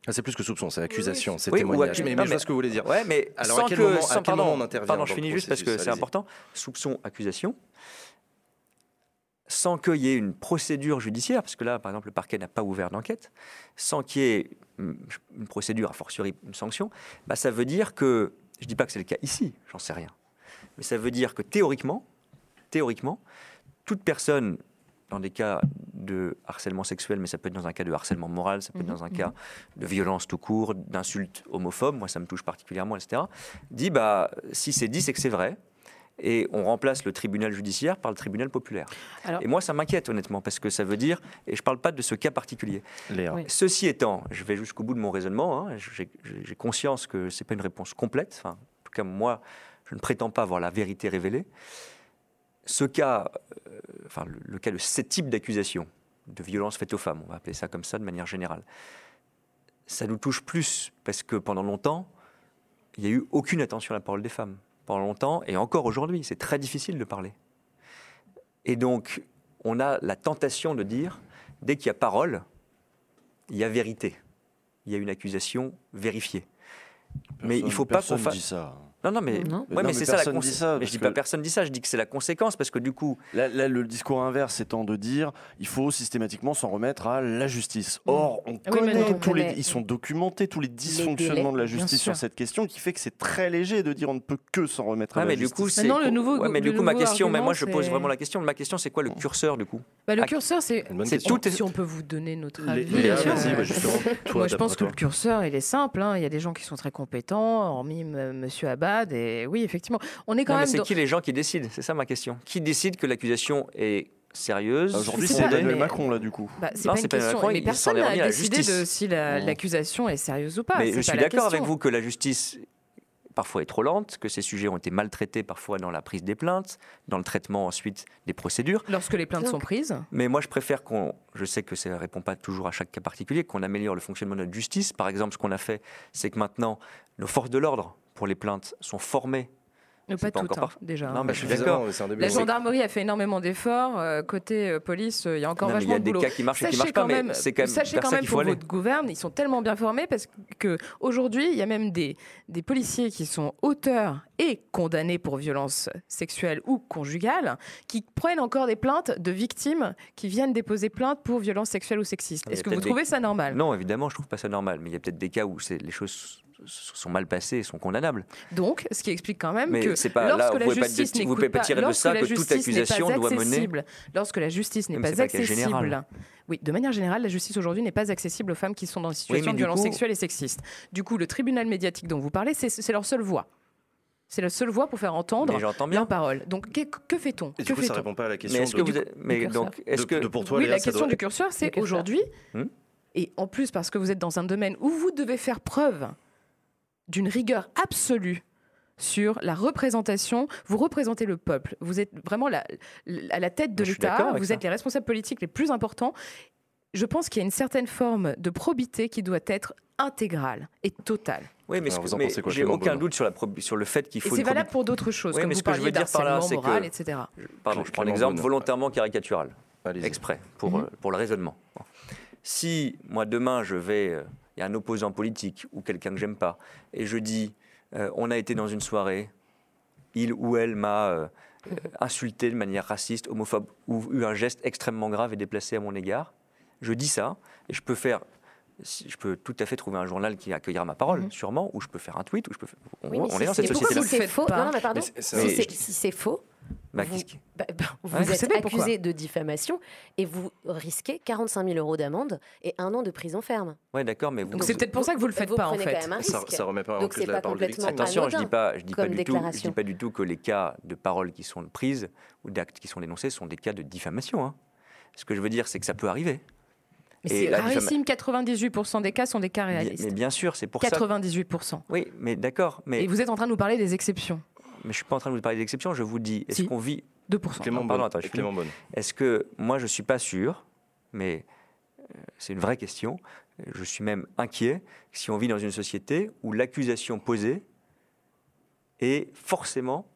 Ah, C'est plus que soupçon, c'est accusation, c'est Oui, témoignage. accu- Mais, non, mais je vois mais- ce que vous voulez dire. Ouais, mais Alors, sans à quel que, moment- à sans- quel pardon, moment on intervient pardon, je finis juste parce que c'est important. Soupçon, accusation. Sans qu'il y ait une procédure judiciaire, parce que là, par exemple, le parquet n'a pas ouvert d'enquête, sans qu'il y ait hum, une procédure, a fortiori une sanction, bah, ça veut dire que, je ne dis pas que c'est le cas ici, j'en sais rien, mais ça veut dire que théoriquement, théoriquement, toute personne dans des cas de harcèlement sexuel, mais ça peut être dans un cas de harcèlement moral, ça peut être Mhm, dans un cas de violence tout court, d'insultes homophobes, moi ça me touche particulièrement, etc., dit, bah, si c'est dit, c'est que c'est vrai, et on remplace le tribunal judiciaire par le tribunal populaire. Alors- et moi, ça m'inquiète honnêtement, parce que ça veut dire, et je ne parle pas de ce cas particulier, Léa. Oui. Ceci étant, je vais jusqu'au bout de mon raisonnement. hein, j'ai j'ai conscience que ce n'est pas une réponse complète. Enfin, en tout cas, moi, je ne prétends pas avoir la vérité révélée. Ce cas, euh, enfin, le, le cas de ce type d'accusation, de violence faite aux femmes, on va appeler ça comme ça de manière générale, ça nous touche plus parce que pendant longtemps, il n'y a eu aucune attention à la parole des femmes. Pendant longtemps, et encore aujourd'hui, c'est très difficile de parler. Et donc, on a la tentation de dire, dès qu'il y a parole, il y a vérité. Il y a une accusation vérifiée. Mais il faut pas qu'on fasse. ça. Non, non, mais, Non. ouais, Mais mais non, c'est ça la personne cons- dit ça, Mais je dis que- pas personne dit ça. Je dis que c'est la conséquence parce que du coup, Là, là, le discours inverse étant de dire il faut systématiquement s'en remettre à la justice. Or, on Ah oui, mais connaît non, on tous les, connaît. ils sont documentés tous les dysfonctionnements de la justice sur cette question, qui fait que c'est très léger de dire on ne peut que s'en remettre à ouais, la mais du justice. coup, c'est. Maintenant, le nouveau- Ouais, mais le du coup, ma question, mais moi, je pose vraiment la question. Ma question, c'est quoi le curseur du coup Bah, le Ah, curseur, c'est. Tout Si on peut vous donner notre avis. Euh, Moi, je pense que le curseur, il est simple. hein. Il y a des gens qui sont très compétents, hormis M. Monsieur Et oui, effectivement, on est quand Non, mais même. c'est dans- qui les gens qui décident? C'est ça ma question. Qui décide que l'accusation est sérieuse? Bah, Aujourd'hui, C'est Emmanuel Macron, là, du coup. Bah, c'est pas une pas question. Macron, mais personne n'a la décidé de si la- l'accusation est sérieuse ou pas. Mais je pas suis d'accord avec vous que la justice parfois est trop lente, que ces sujets ont été maltraités parfois dans la prise des plaintes, dans le traitement ensuite des procédures. Lorsque les plaintes Donc- sont prises. Mais moi, je préfère qu'on, je sais que ça ne répond pas toujours à chaque cas particulier, qu'on améliore le fonctionnement de notre justice. Par exemple, ce qu'on a fait, c'est que maintenant, nos forces de l'ordre pour les plaintes sont formées. Mais pas pas toutes, encore hein, déjà. Non, mais je suis d'accord. La gendarmerie a fait énormément d'efforts. euh, côté euh, police, euh, il y a encore Non, mais il y vachement a de des boulot. cas qui marchent et qui Sachez marchent pas, quand même, mais c'est quand même sachez quand même pour aller. votre gouverne, ils sont tellement bien formés parce que aujourd'hui, il y a même des, des policiers qui sont auteurs et condamnés pour violences sexuelles ou conjugales, qui prennent encore des plaintes de victimes qui viennent déposer plainte pour violences sexuelles ou a Est-ce que vous trouvez ça normal? Non, évidemment, je trouve pas ça normal. Mais il y a peut-être des cas où c'est- les choses sont mal passées et sont condamnables. Donc, ce qui explique quand même Mais que c'est pas- là, lorsque vous la pouvez justice vous pouvez pas pas, tirer de lorsque ça la que toute justice n'est accusation pas doit mener- accessible, lorsque la justice n'est pas pas accessible, oui, de manière générale, la justice aujourd'hui n'est pas accessible aux femmes qui sont dans une situation mais de violence coup- sexuelle et sexiste. Du coup, le tribunal médiatique dont vous parlez, c'est leur seule voix. C'est la seule voix pour faire entendre leurs paroles. Donc, que, que fait-on Que du coup, ça fait-on répond pas à la question. Mais est-ce que vous mais donc de pour toi, oui, Léa, la ça question doit- du curseur, c'est aujourd'hui, Hmm et en plus parce que vous êtes dans un domaine où vous devez faire preuve d'une rigueur absolue sur la représentation. Vous représentez le peuple. Vous êtes vraiment la- la- à la tête de je l'État. Vous ça. êtes les responsables politiques les plus importants. Je pense qu'il y a une certaine forme de probité qui doit être intégrale et totale. Oui, mais, mais j'ai aucun doute sur, la sur le fait qu'il Et faut c'est valable pour d'autres choses, Oui, comme mais vous ce que je veux dire par là, c'est que- etc. Pardon, je prends un Clément exemple Beaune. volontairement caricatural, exprès, pour, Mhm. euh, pour le raisonnement. Si moi demain je vais, euh, il y a un opposant politique ou quelqu'un que j'aime pas, et je dis, euh, on a été dans une soirée, il ou elle m'a euh, euh, insulté de manière raciste, homophobe, ou eu un geste extrêmement grave et déplacé à mon égard, je dis ça, et je peux faire je peux tout à fait trouver un journal qui accueillera ma parole, Mhm. sûrement, ou je peux faire un tweet, ou je peux. faire- On, Oui, mais on si est dans cette société-là. Si c'est faux, non, non, mais pardon. Mais c'est si c'est faux, Bah, vous, qui- bah, bah, vous Ouais, vous êtes accusé de diffamation et vous risquez 45 000 euros d'amende et un an de prison ferme. Ouais, d'accord, mais vous. Donc c'est peut-être pour ça que vous le faites Vous pas en fait. quand même un Ça, ça remet pas en cause la parole victimes. Attention, je dis pas, je dis pas du tout, je déclaration. dis pas du tout que les cas de paroles qui sont prises ou d'actes qui sont dénoncés sont des cas de diffamation. hein. Ce que je veux dire, c'est que ça peut arriver. Mais c'est rarissime, 98% des cas sont des cas réalistes. Mais bien sûr, c'est pour ça. 98%. Oui, mais d'accord. Mais, Et vous êtes en train de nous parler des exceptions. Mais je suis pas en train de vous parler d'exception. Je vous dis, est-ce Si. qu'on vit 2%. Clément Ah, pardon, Beaune. attends, je Clément Beaune. Est-ce que moi je suis pas sûr, mais euh, c'est une vraie question. Je suis même inquiet si on vit dans une société où l'accusation posée est forcément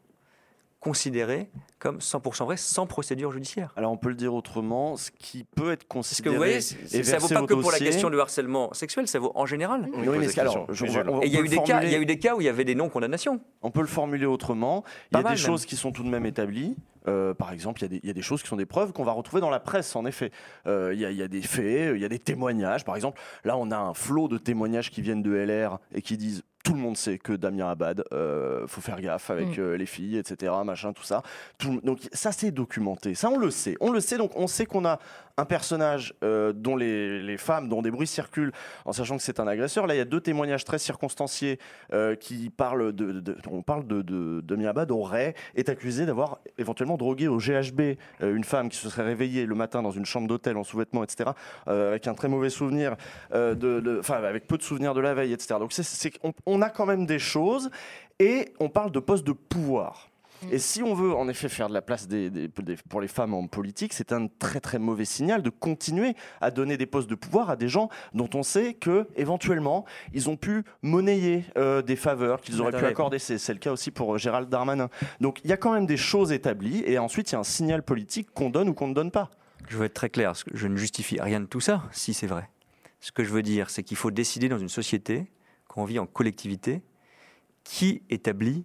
considérée comme 100% vraie sans procédure judiciaire. Alors on peut le dire autrement, ce qui peut être Parce que considéré vous voyez, et ça vaut pas que pour la question du harcèlement sexuel, ça vaut en général. Oui, mais alors, je- on- Et il y, a eu des cas, il y a formuler- eu des cas où il y avait des non-condamnations. On peut le formuler autrement. Il y a mal, des même. choses qui sont tout de même établies. Euh, par exemple, il y, a des- il y a des choses qui sont des preuves qu'on va retrouver dans la presse, en effet. Euh, y il y a des faits, il y a des témoignages. Par exemple, là, on a un flot de témoignages qui viennent de LR et qui disent tout le monde sait que Damien Abad, euh, faut faire gaffe avec Mm. euh, les filles, etc., machin, tout ça. Tout- donc ça, c'est documenté. Ça, on le sait. On le sait. Donc on sait qu'on a un personnage euh, dont les, les femmes, dont des bruits circulent, en sachant que c'est un agresseur. Là, il y a deux témoignages très circonstanciés euh, qui parlent de, de- on parle de, de, de Miabad aurait est accusé d'avoir éventuellement drogué au GHB une femme qui se serait réveillée le matin dans une chambre d'hôtel en sous-vêtements, etc. avec un très mauvais souvenir, de, enfin avec peu de souvenirs de la veille, etc. Donc c'est, c'est- on, on a quand même des choses et on parle de postes de pouvoir. Et si on veut en effet faire de la place des- des- des- pour les femmes en politique, c'est un très très mauvais signal de continuer à donner des postes de pouvoir à des gens dont on sait que éventuellement ils ont pu monnayer euh, des faveurs qu'ils auraient pu Attendez. accorder. C'est, le cas aussi pour euh, Gérald Darmanin. Donc il y a quand même des choses établies et ensuite il y a un signal politique qu'on donne ou qu'on ne donne pas. Je veux être très clair, je ne justifie rien de tout ça, si c'est vrai. Ce que je veux dire, c'est qu'il faut décider dans une société, qu'on vit en collectivité, qui établit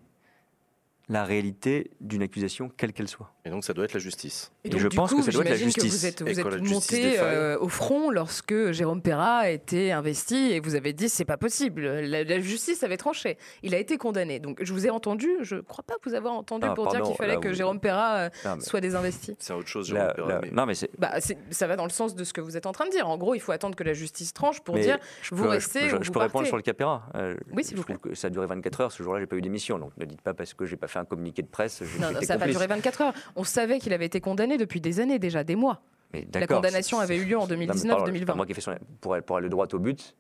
la réalité d'une accusation, quelle qu'elle soit. Et donc ça doit être la justice. Et donc, je du pense que ça doit être la j'imagine justice. vous êtes, vous monté euh, au front lorsque Jérôme Perra a été investi et vous avez dit c'est pas possible. La, la justice avait tranché. Il a été condamné. Donc je vous ai entendu. Je crois pas vous avoir entendu Ah, pour dire qu'il fallait là, que vous- Jérôme Perra euh, Non, mais- soit désinvesti. C'est autre chose. là- Jérôme là- Perrin, mais- non, mais c'est. Bah, c'est- ça va dans le sens de ce que vous êtes en train de dire. En gros, il faut attendre que la justice tranche pour mais dire je vous peux, restez je, ou je vous peux répondre sur le Capéra. Euh, Oui, s'il je vous plaît. trouve que ça a duré 24 heures. Ce jour-là, j'ai pas eu d'émission, donc ne dites pas parce que j'ai pas fait un communiqué de presse. non, ça n'a pas duré 24 heures. On savait qu'il avait été condamné depuis des années déjà, des mois. Mais La condamnation avait eu lieu en Non, mais 2019-2020. pardon, c'est pas moi qui ai fait son- pour, aller- pour aller droit au but,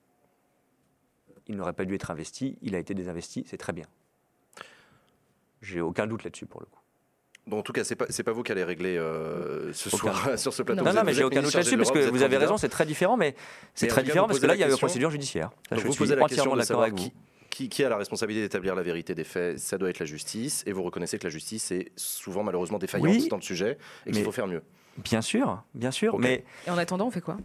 il n'aurait pas dû être investi. Il a été désinvesti, c'est très bien. J'ai aucun doute là-dessus pour le coup. Bon, en tout cas, c'est pas, pas vous qui allez régler euh, ce Aucun. soir sur ce plateau. Non, Vous non, êtes- mais j'ai aucun doute là-dessus parce que vous avez raison, c'est très différent, mais c'est très différent parce que là, il y a question- procédure judiciaire. Je vous suis posez la question entièrement de d'accord savoir avec vous. qui, qui, qui a la responsabilité d'établir la vérité des faits. Ça doit être la justice. Et vous reconnaissez que la justice est souvent malheureusement défaillante Oui, dans le sujet et qu'il faut faire mieux. Bien sûr, bien sûr, mais Et en attendant, on fait quoi?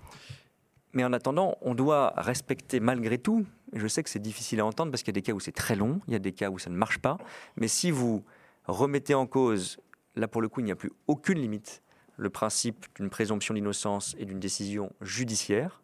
Mais en attendant, on doit respecter malgré tout, et je sais que c'est difficile à entendre parce qu'il y a des cas où c'est très long, il y a des cas où ça ne marche pas, mais si vous remettez en cause, là pour le coup il n'y a plus aucune limite, le principe d'une présomption d'innocence et d'une décision judiciaire,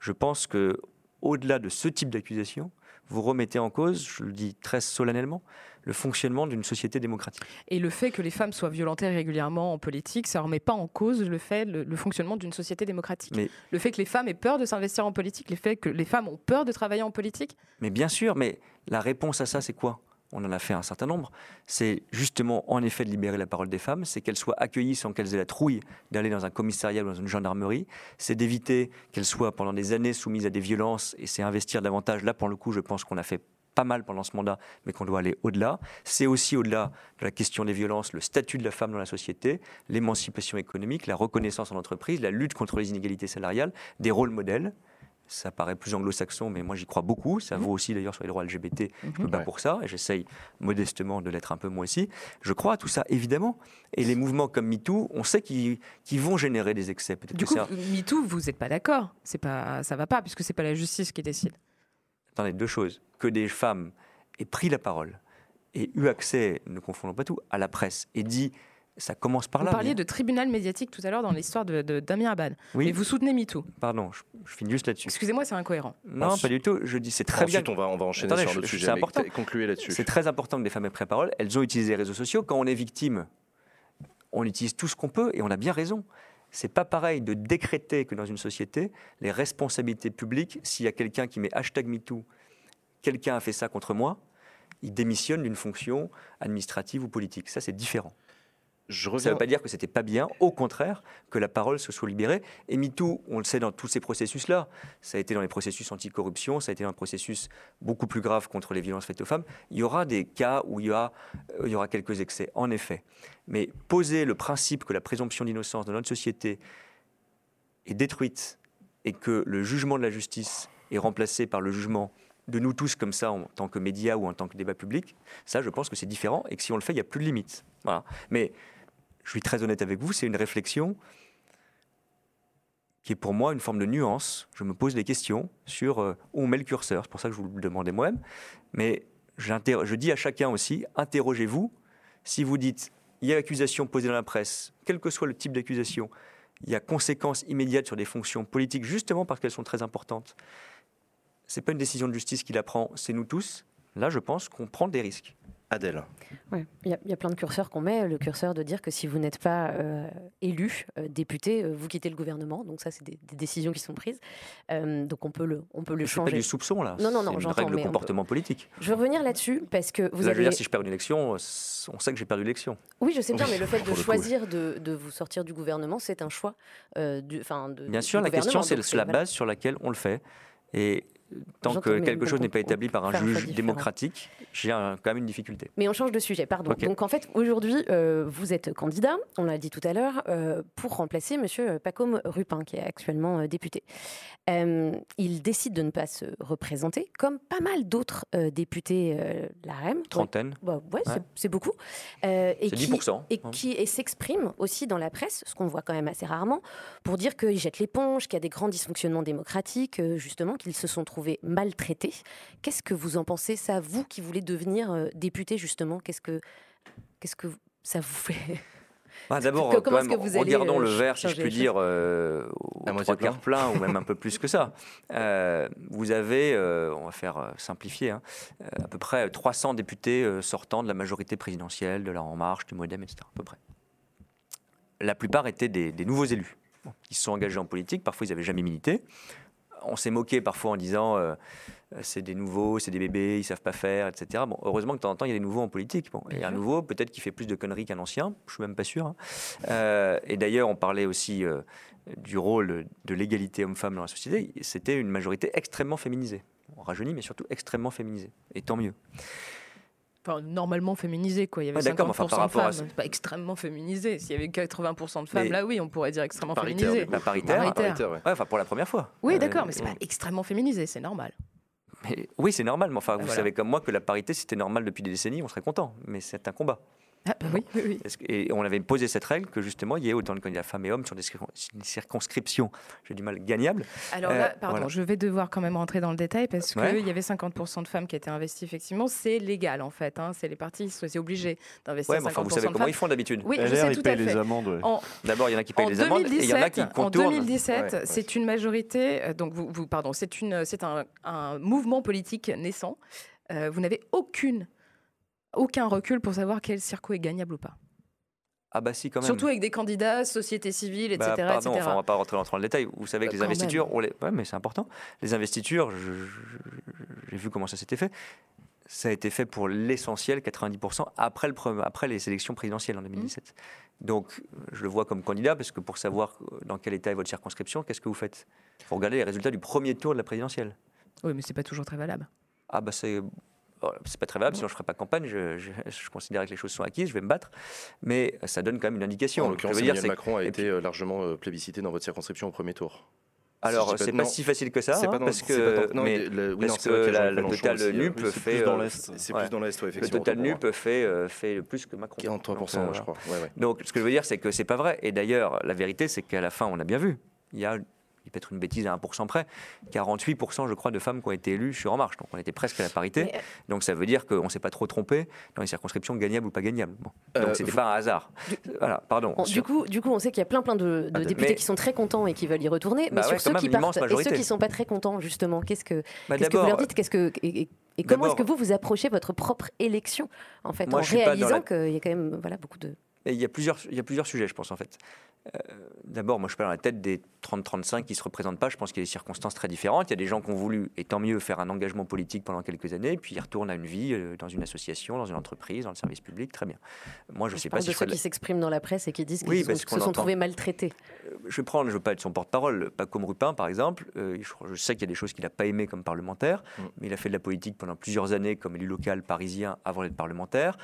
je pense que au-delà de ce type d'accusation, vous remettez en cause, je le dis très solennellement, le fonctionnement d'une société démocratique. Et le fait que les femmes soient violentées régulièrement en politique, ça ne remet pas en cause le fait, le, le fonctionnement d'une société démocratique. Mais- Le fait que les femmes aient peur de s'investir en politique, le fait que les femmes ont peur de travailler en politique, Mais bien sûr, mais la réponse à ça, c'est quoi? On en a fait un certain nombre. C'est justement, en effet, de libérer la parole des femmes, c'est qu'elles soient accueillies sans qu'elles aient la trouille d'aller dans un commissariat ou dans une gendarmerie, c'est d'éviter qu'elles soient pendant des années soumises à des violences, et c'est investir davantage. Là, pour le coup, je pense qu'on a fait pas mal pendant ce mandat, mais qu'on doit aller au-delà. C'est aussi au-delà de la question des violences, le statut de la femme dans la société, l'émancipation économique, la reconnaissance en entreprise, la lutte contre les inégalités salariales, des rôles modèles. Ça paraît plus anglo-saxon, mais moi j'y crois beaucoup. Ça vaut aussi d'ailleurs sur les droits LGBT. Je me bats Ouais. pour ça et j'essaye modestement de l'être un peu moi aussi. Je crois à tout ça, évidemment. Et les mouvements comme MeToo, on sait qu'ils vont générer des excès. Peut-être Du que coup, MeToo, vous n'êtes pas d'accord. C'est pas, ça va pas, puisque c'est pas la justice qui décide. attendez, deux choses. Que des femmes aient pris la parole et eu accès, ne confondons pas tout, à la presse et dit ça commence par Vous là. parliez mais- de tribunal médiatique tout à l'heure dans l'histoire de, de Damien Abad. Oui, Et vous soutenez MeToo. pardon, je, je finis juste là-dessus. Excusez-moi, c'est incohérent. Non, Ensuite- pas du tout. Je dis c'est très bien. Ensuite, on va, on va enchaîner Attendez, sur je- sujet. c'est mais important. Concluez là-dessus. C'est très important que des femmes aient pris la parole. Elles ont utilisé les réseaux sociaux. Quand on est victime, on utilise tout ce qu'on peut et on a bien raison. C'est pas pareil de décréter que dans une société, les responsabilités publiques, s'il y a quelqu'un qui met hashtag MeToo, quelqu'un a fait ça contre moi, il démissionne d'une fonction administrative ou politique. Ça, c'est différent. Je Ça ne veut pas dire que c'était pas bien, au contraire, que la parole se soit libérée. Et MeToo, on le sait dans tous ces processus-là, ça a été dans les processus anticorruption, ça a été dans un processus beaucoup plus grave contre les violences faites aux femmes. Il y aura des cas où il y, a, euh, il y aura quelques excès, en effet. Mais poser le principe que la présomption d'innocence dans notre société est détruite et que le jugement de la justice est remplacé par le jugement de nous tous comme ça en tant que médias ou en tant que débat public, ça je pense que c'est différent et que si on le fait, il n'y a plus de limites. Voilà. Mais je suis très honnête avec vous, c'est une réflexion qui est pour moi une forme de nuance. Je me pose des questions sur euh, où on met le curseur. C'est pour ça que je vous le demandais moi-même. Mais je dis à chacun aussi, interrogez-vous. Si vous dites, il y a accusation posée dans la presse, quel que soit le type d'accusation, il y a conséquences immédiates sur des fonctions politiques, justement parce qu'elles sont très importantes. C'est pas une décision de justice qui la prend, c'est nous tous. Là, je pense qu'on prend des risques. Adèle. Ouais. Il y, a- il y a plein de curseurs qu'on met. Le curseur de dire que si vous n'êtes pas euh, élu euh, député, euh, vous quittez le gouvernement. Donc ça, c'est des, des décisions qui sont prises. Donc on peut le, on peut le fais pas changer. du soupçon là. Non, non, non, une règle de peut- comportement politique. Je veux revenir là-dessus parce que vous Là, je veux avez. dire, si je perds une élection, on sait que j'ai perdu l'élection. Oui, je sais bien, Oui, mais le fait de choisir de, de vous sortir du gouvernement, c'est un choix. du, de, Bien du sûr, la question, c'est la voilà. base sur laquelle on le fait. Et tant que quelque chose n'est pas établi par un juge différent. démocratique, j'ai quand même une difficulté. Mais on change de sujet, pardon. Donc en fait, aujourd'hui, euh, vous êtes candidat, on l'a dit tout à l'heure, euh, pour remplacer Monsieur Pacôme Rupin, qui est actuellement euh, député. Il décide de ne pas se représenter, comme pas mal d'autres députés euh, LAREM. Trentaine, Ouais, ouais, c'est- Ouais. c'est beaucoup. Et c'est qui- 10%. et hein. qui et s'exprime aussi dans la presse, ce qu'on voit quand même assez rarement, pour dire qu'ils jettent l'éponge, qu'il y a des grands dysfonctionnements démocratiques, justement, qu'ils se sont trouvés maltraités. Qu'est-ce que vous en pensez, ça, vous qui voulez devenir euh, député, justement Qu'est-ce que, qu'est-ce que ça vous fait Ah, D'abord, regardons euh, le verre, si je puis dire, euh, au À trois quarts plein, ou même un peu plus que ça. Euh, vous avez, euh, on va faire euh, simplifier, hein, euh, à peu près 300 députés euh, sortant de la majorité présidentielle, de la En Marche, du Modem, etc. À peu près. La plupart étaient des, des nouveaux élus qui se sont engagés en politique. Parfois, ils n'avaient jamais milité. On s'est moqué parfois en disant euh, c'est des nouveaux, c'est des bébés, ils savent pas faire, etc. Bon, heureusement que de temps en temps, il y a des nouveaux en politique. Bon, et un nouveau, peut-être qui fait plus de conneries qu'un ancien, je suis même pas sûr. hein. Euh, et d'ailleurs, on parlait aussi euh, du rôle de l'égalité homme-femme dans la société. C'était une majorité extrêmement féminisée. On rajeunit, mais surtout extrêmement féminisée. Et tant mieux. Enfin, normalement féminisé, quoi. Il y avait Ouais, d'accord, 50% mais enfin, par de femmes. C'est pas extrêmement féminisé. S'il y avait 80% de femmes, Mais- là, oui, on pourrait dire extrêmement Paritaire, féminisé. La paritaire. Paritaire. Paritaire, ouais. Ouais, enfin, pour la première fois. Oui, Euh, d'accord, mais c'est pas extrêmement féminisé, c'est normal. mais- oui, c'est normal. Mais enfin, vous Voilà. savez comme moi que la parité, c'était normal depuis des décennies, on serait content. Mais c'est un combat. Ah, bah oui, oui, Et on avait posé cette règle que justement, il y ait autant de candidats femmes et hommes sur des circon- une circonscription, j'ai du mal, gagnable. Alors Euh, là, pardon, voilà. je vais devoir quand même rentrer dans le détail parce qu'il Ouais. y avait 50% de femmes qui étaient investies, effectivement. C'est légal, en fait. hein. C'est les partis, c'est obligé d'investir Ouais, mais 50% enfin, vous savez comment ils font d'habitude. Oui, je sais tout à les fait. amendes. ouais. En, D'abord, il y en a qui payent En les amendes et il y en a 2017, qui en contournent. 2017, Ouais, ouais. c'est une majorité. euh, Donc, vous, vous- pardon, c'est une, c'est un, un mouvement politique naissant. Euh, vous n'avez aucune, aucun recul pour savoir quel circuit est gagnable ou pas. Ah bah si, quand même. Surtout avec des candidats, société civile, etc. Bah, pardon, etc. enfin, on va pas rentrer dans le détail. Vous savez que Bah, les quand investitures, on les... ouais, mais c'est important. Les investitures, j'ai vu comment ça s'était fait. Ça a été fait pour l'essentiel, 90%, après, le pre- après les élections présidentielles en 2017. Donc, je le vois comme candidat, parce que pour savoir euh, dans quel état est votre circonscription, qu'est-ce que vous faites? Il faut regarder les résultats du premier tour de la présidentielle. Oui, mais c'est pas toujours très valable. Ah bah c'est c'est pas très valable, sinon je ferai pas campagne. Je, je, je considère que les choses sont acquises, je vais me battre. Mais ça donne quand même une indication. En l'occurrence, Emmanuel Macron a été puis- euh, largement euh, plébiscité dans votre circonscription au premier tour. Alors, Si c'est pas- si facile que ça, hein, dans- parce que. pas dans- non, mais il- le- oui, parce non, que la, total aussi, euh, NUP oui, fait. plus dans euh, l'Est. C'est plus dans l'Est, ouais, Le effectivement. total NUP fait, euh, fait plus que Macron. 43%, Donc, euh, je crois. Ouais. Donc, ce que je veux dire, c'est que c'est pas vrai. Et d'ailleurs, la vérité, c'est qu'à la fin, on a bien vu. Il y a, il peut être une bêtise à 1% près, 48% je crois de femmes qui ont été élues sur En Marche. Donc on était presque à la parité. Mais, euh, Donc ça veut dire qu'on ne s'est pas trop trompé dans les circonscriptions gagnables ou pas gagnables. Bon. Donc Euh, c'était vous- pas un hasard. Voilà, pardon. Bon, Sur- du, coup, du coup, on sait qu'il y a plein, plein de, de Ah, députés mais- qui sont très contents et qui veulent y retourner. Bah mais ouais, sur ceux même, qui partent et ceux qui sont pas très contents, justement, qu'est-ce que, Bah, que vous leur dites? Qu'est-ce que, et, et- et comment est-ce que vous vous approchez votre propre élection, en fait, Moi, en réalisant la- qu'il y a quand même voilà, beaucoup de. Il y, a plusieurs, il y a plusieurs sujets, je pense, en fait. Euh, D'abord, moi, je suis pas dans la tête des 30-35 qui ne se représentent pas. Je pense qu'il y a des circonstances très différentes. Il y a des gens qui ont voulu, et tant mieux, faire un engagement politique pendant quelques années, puis ils retournent à une vie euh, dans une association, dans une entreprise, dans le service public. Très bien. Moi, je ne sais pas parle si de je ceux qui s'expriment dans la presse et qui disent qu'ils Oui, se sont trouvés maltraités. je vais prendre, je veux pas être son porte-parole, pas comme Rupin par exemple. Euh, je, je sais qu'il y a des choses qu'il n'a pas aimées comme parlementaire, Mm. mais il a fait de la politique pendant plusieurs années comme élu local parisien avant d'être parlementaire.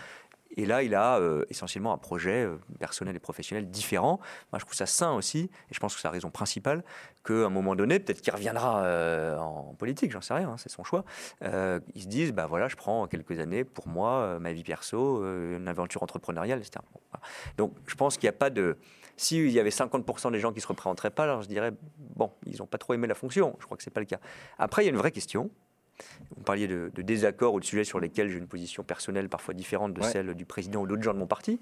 Et là, il a euh, essentiellement un projet euh, personnel et professionnel différent. Moi, je trouve ça sain aussi, et je pense que c'est la raison principale, qu'à un moment donné, peut-être qu'il reviendra euh, en politique, j'en sais rien, hein, c'est son choix. Ils se disent, bah voilà, je prends quelques années pour moi, ma vie perso, une aventure entrepreneuriale, etc. Donc, je pense qu'il n'y a pas de s'il y avait 50% des gens qui ne se représenteraient pas, alors je dirais, bon, ils n'ont pas trop aimé la fonction. Je crois que ce n'est pas le cas. Après, il y a une vraie question. Vous parliez de, de désaccords ou de sujets sur lesquels j'ai une position personnelle parfois différente de Ouais. celle du président ou d'autres gens de mon parti.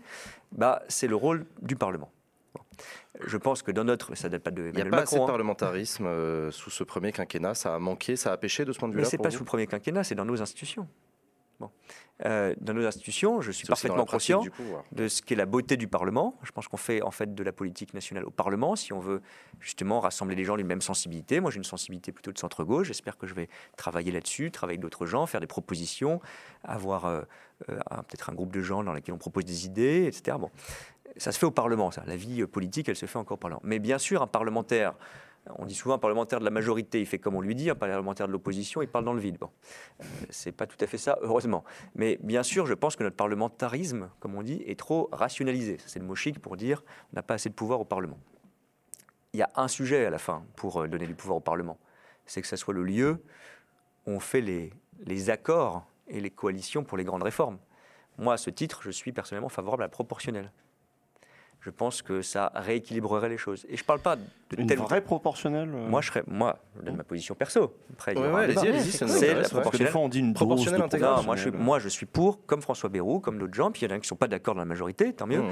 Bah, c'est le rôle du Parlement. Je pense que dans notre, ça date pas de Il n'y a Emmanuel pas assez de Macron, hein, parlementarisme euh, sous ce premier quinquennat. Ça a manqué, ça a pêché de ce point de mais vue-là. c'est pour pas vous? sous le premier quinquennat, c'est dans nos institutions. Bon. Euh, dans nos institutions, je suis parfaitement conscient de ce qu'est la beauté du Parlement. Je pense qu'on fait en fait de la politique nationale au Parlement si on veut justement rassembler les gens d'une même sensibilité. Moi, j'ai une sensibilité plutôt de centre-gauche. J'espère que je vais travailler là-dessus, travailler avec d'autres gens, faire des propositions, avoir euh, euh, peut-être un groupe de gens dans lesquels on propose des idées, etc. Bon, ça se fait au Parlement, ça. La vie politique, elle se fait encore au Parlement. Mais bien sûr, un parlementaire. On dit souvent un parlementaire de la majorité, il fait comme on lui dit, un parlementaire de l'opposition, il parle dans le vide. Bon, Euh, c'est pas tout à fait ça, heureusement. Mais bien sûr, je pense que notre parlementarisme, comme on dit, est trop rationalisé. C'est le mot chic pour dire on n'a pas assez de pouvoir au Parlement. Il y a un sujet à la fin pour euh, donner du pouvoir au Parlement. C'est que ça soit le lieu où on fait les, les accords et les coalitions pour les grandes réformes. Moi, à ce titre, je suis personnellement favorable à la proportionnelle. Je pense que ça rééquilibrerait les choses. Et je ne parle pas de Une tel ou vraie proportionnelle euh, Moi, je serais, moi, je donne ma position perso. Après, Ouais, ouais, C'est la ouais. Que des proportionnelle. fois, on dit une dose Proportionnelle intégrale. Non, moi je, suis, moi je suis pour, comme François Bayrou, comme d'autres gens, puis il y en a qui ne sont pas d'accord dans la majorité, tant mieux, Mmh.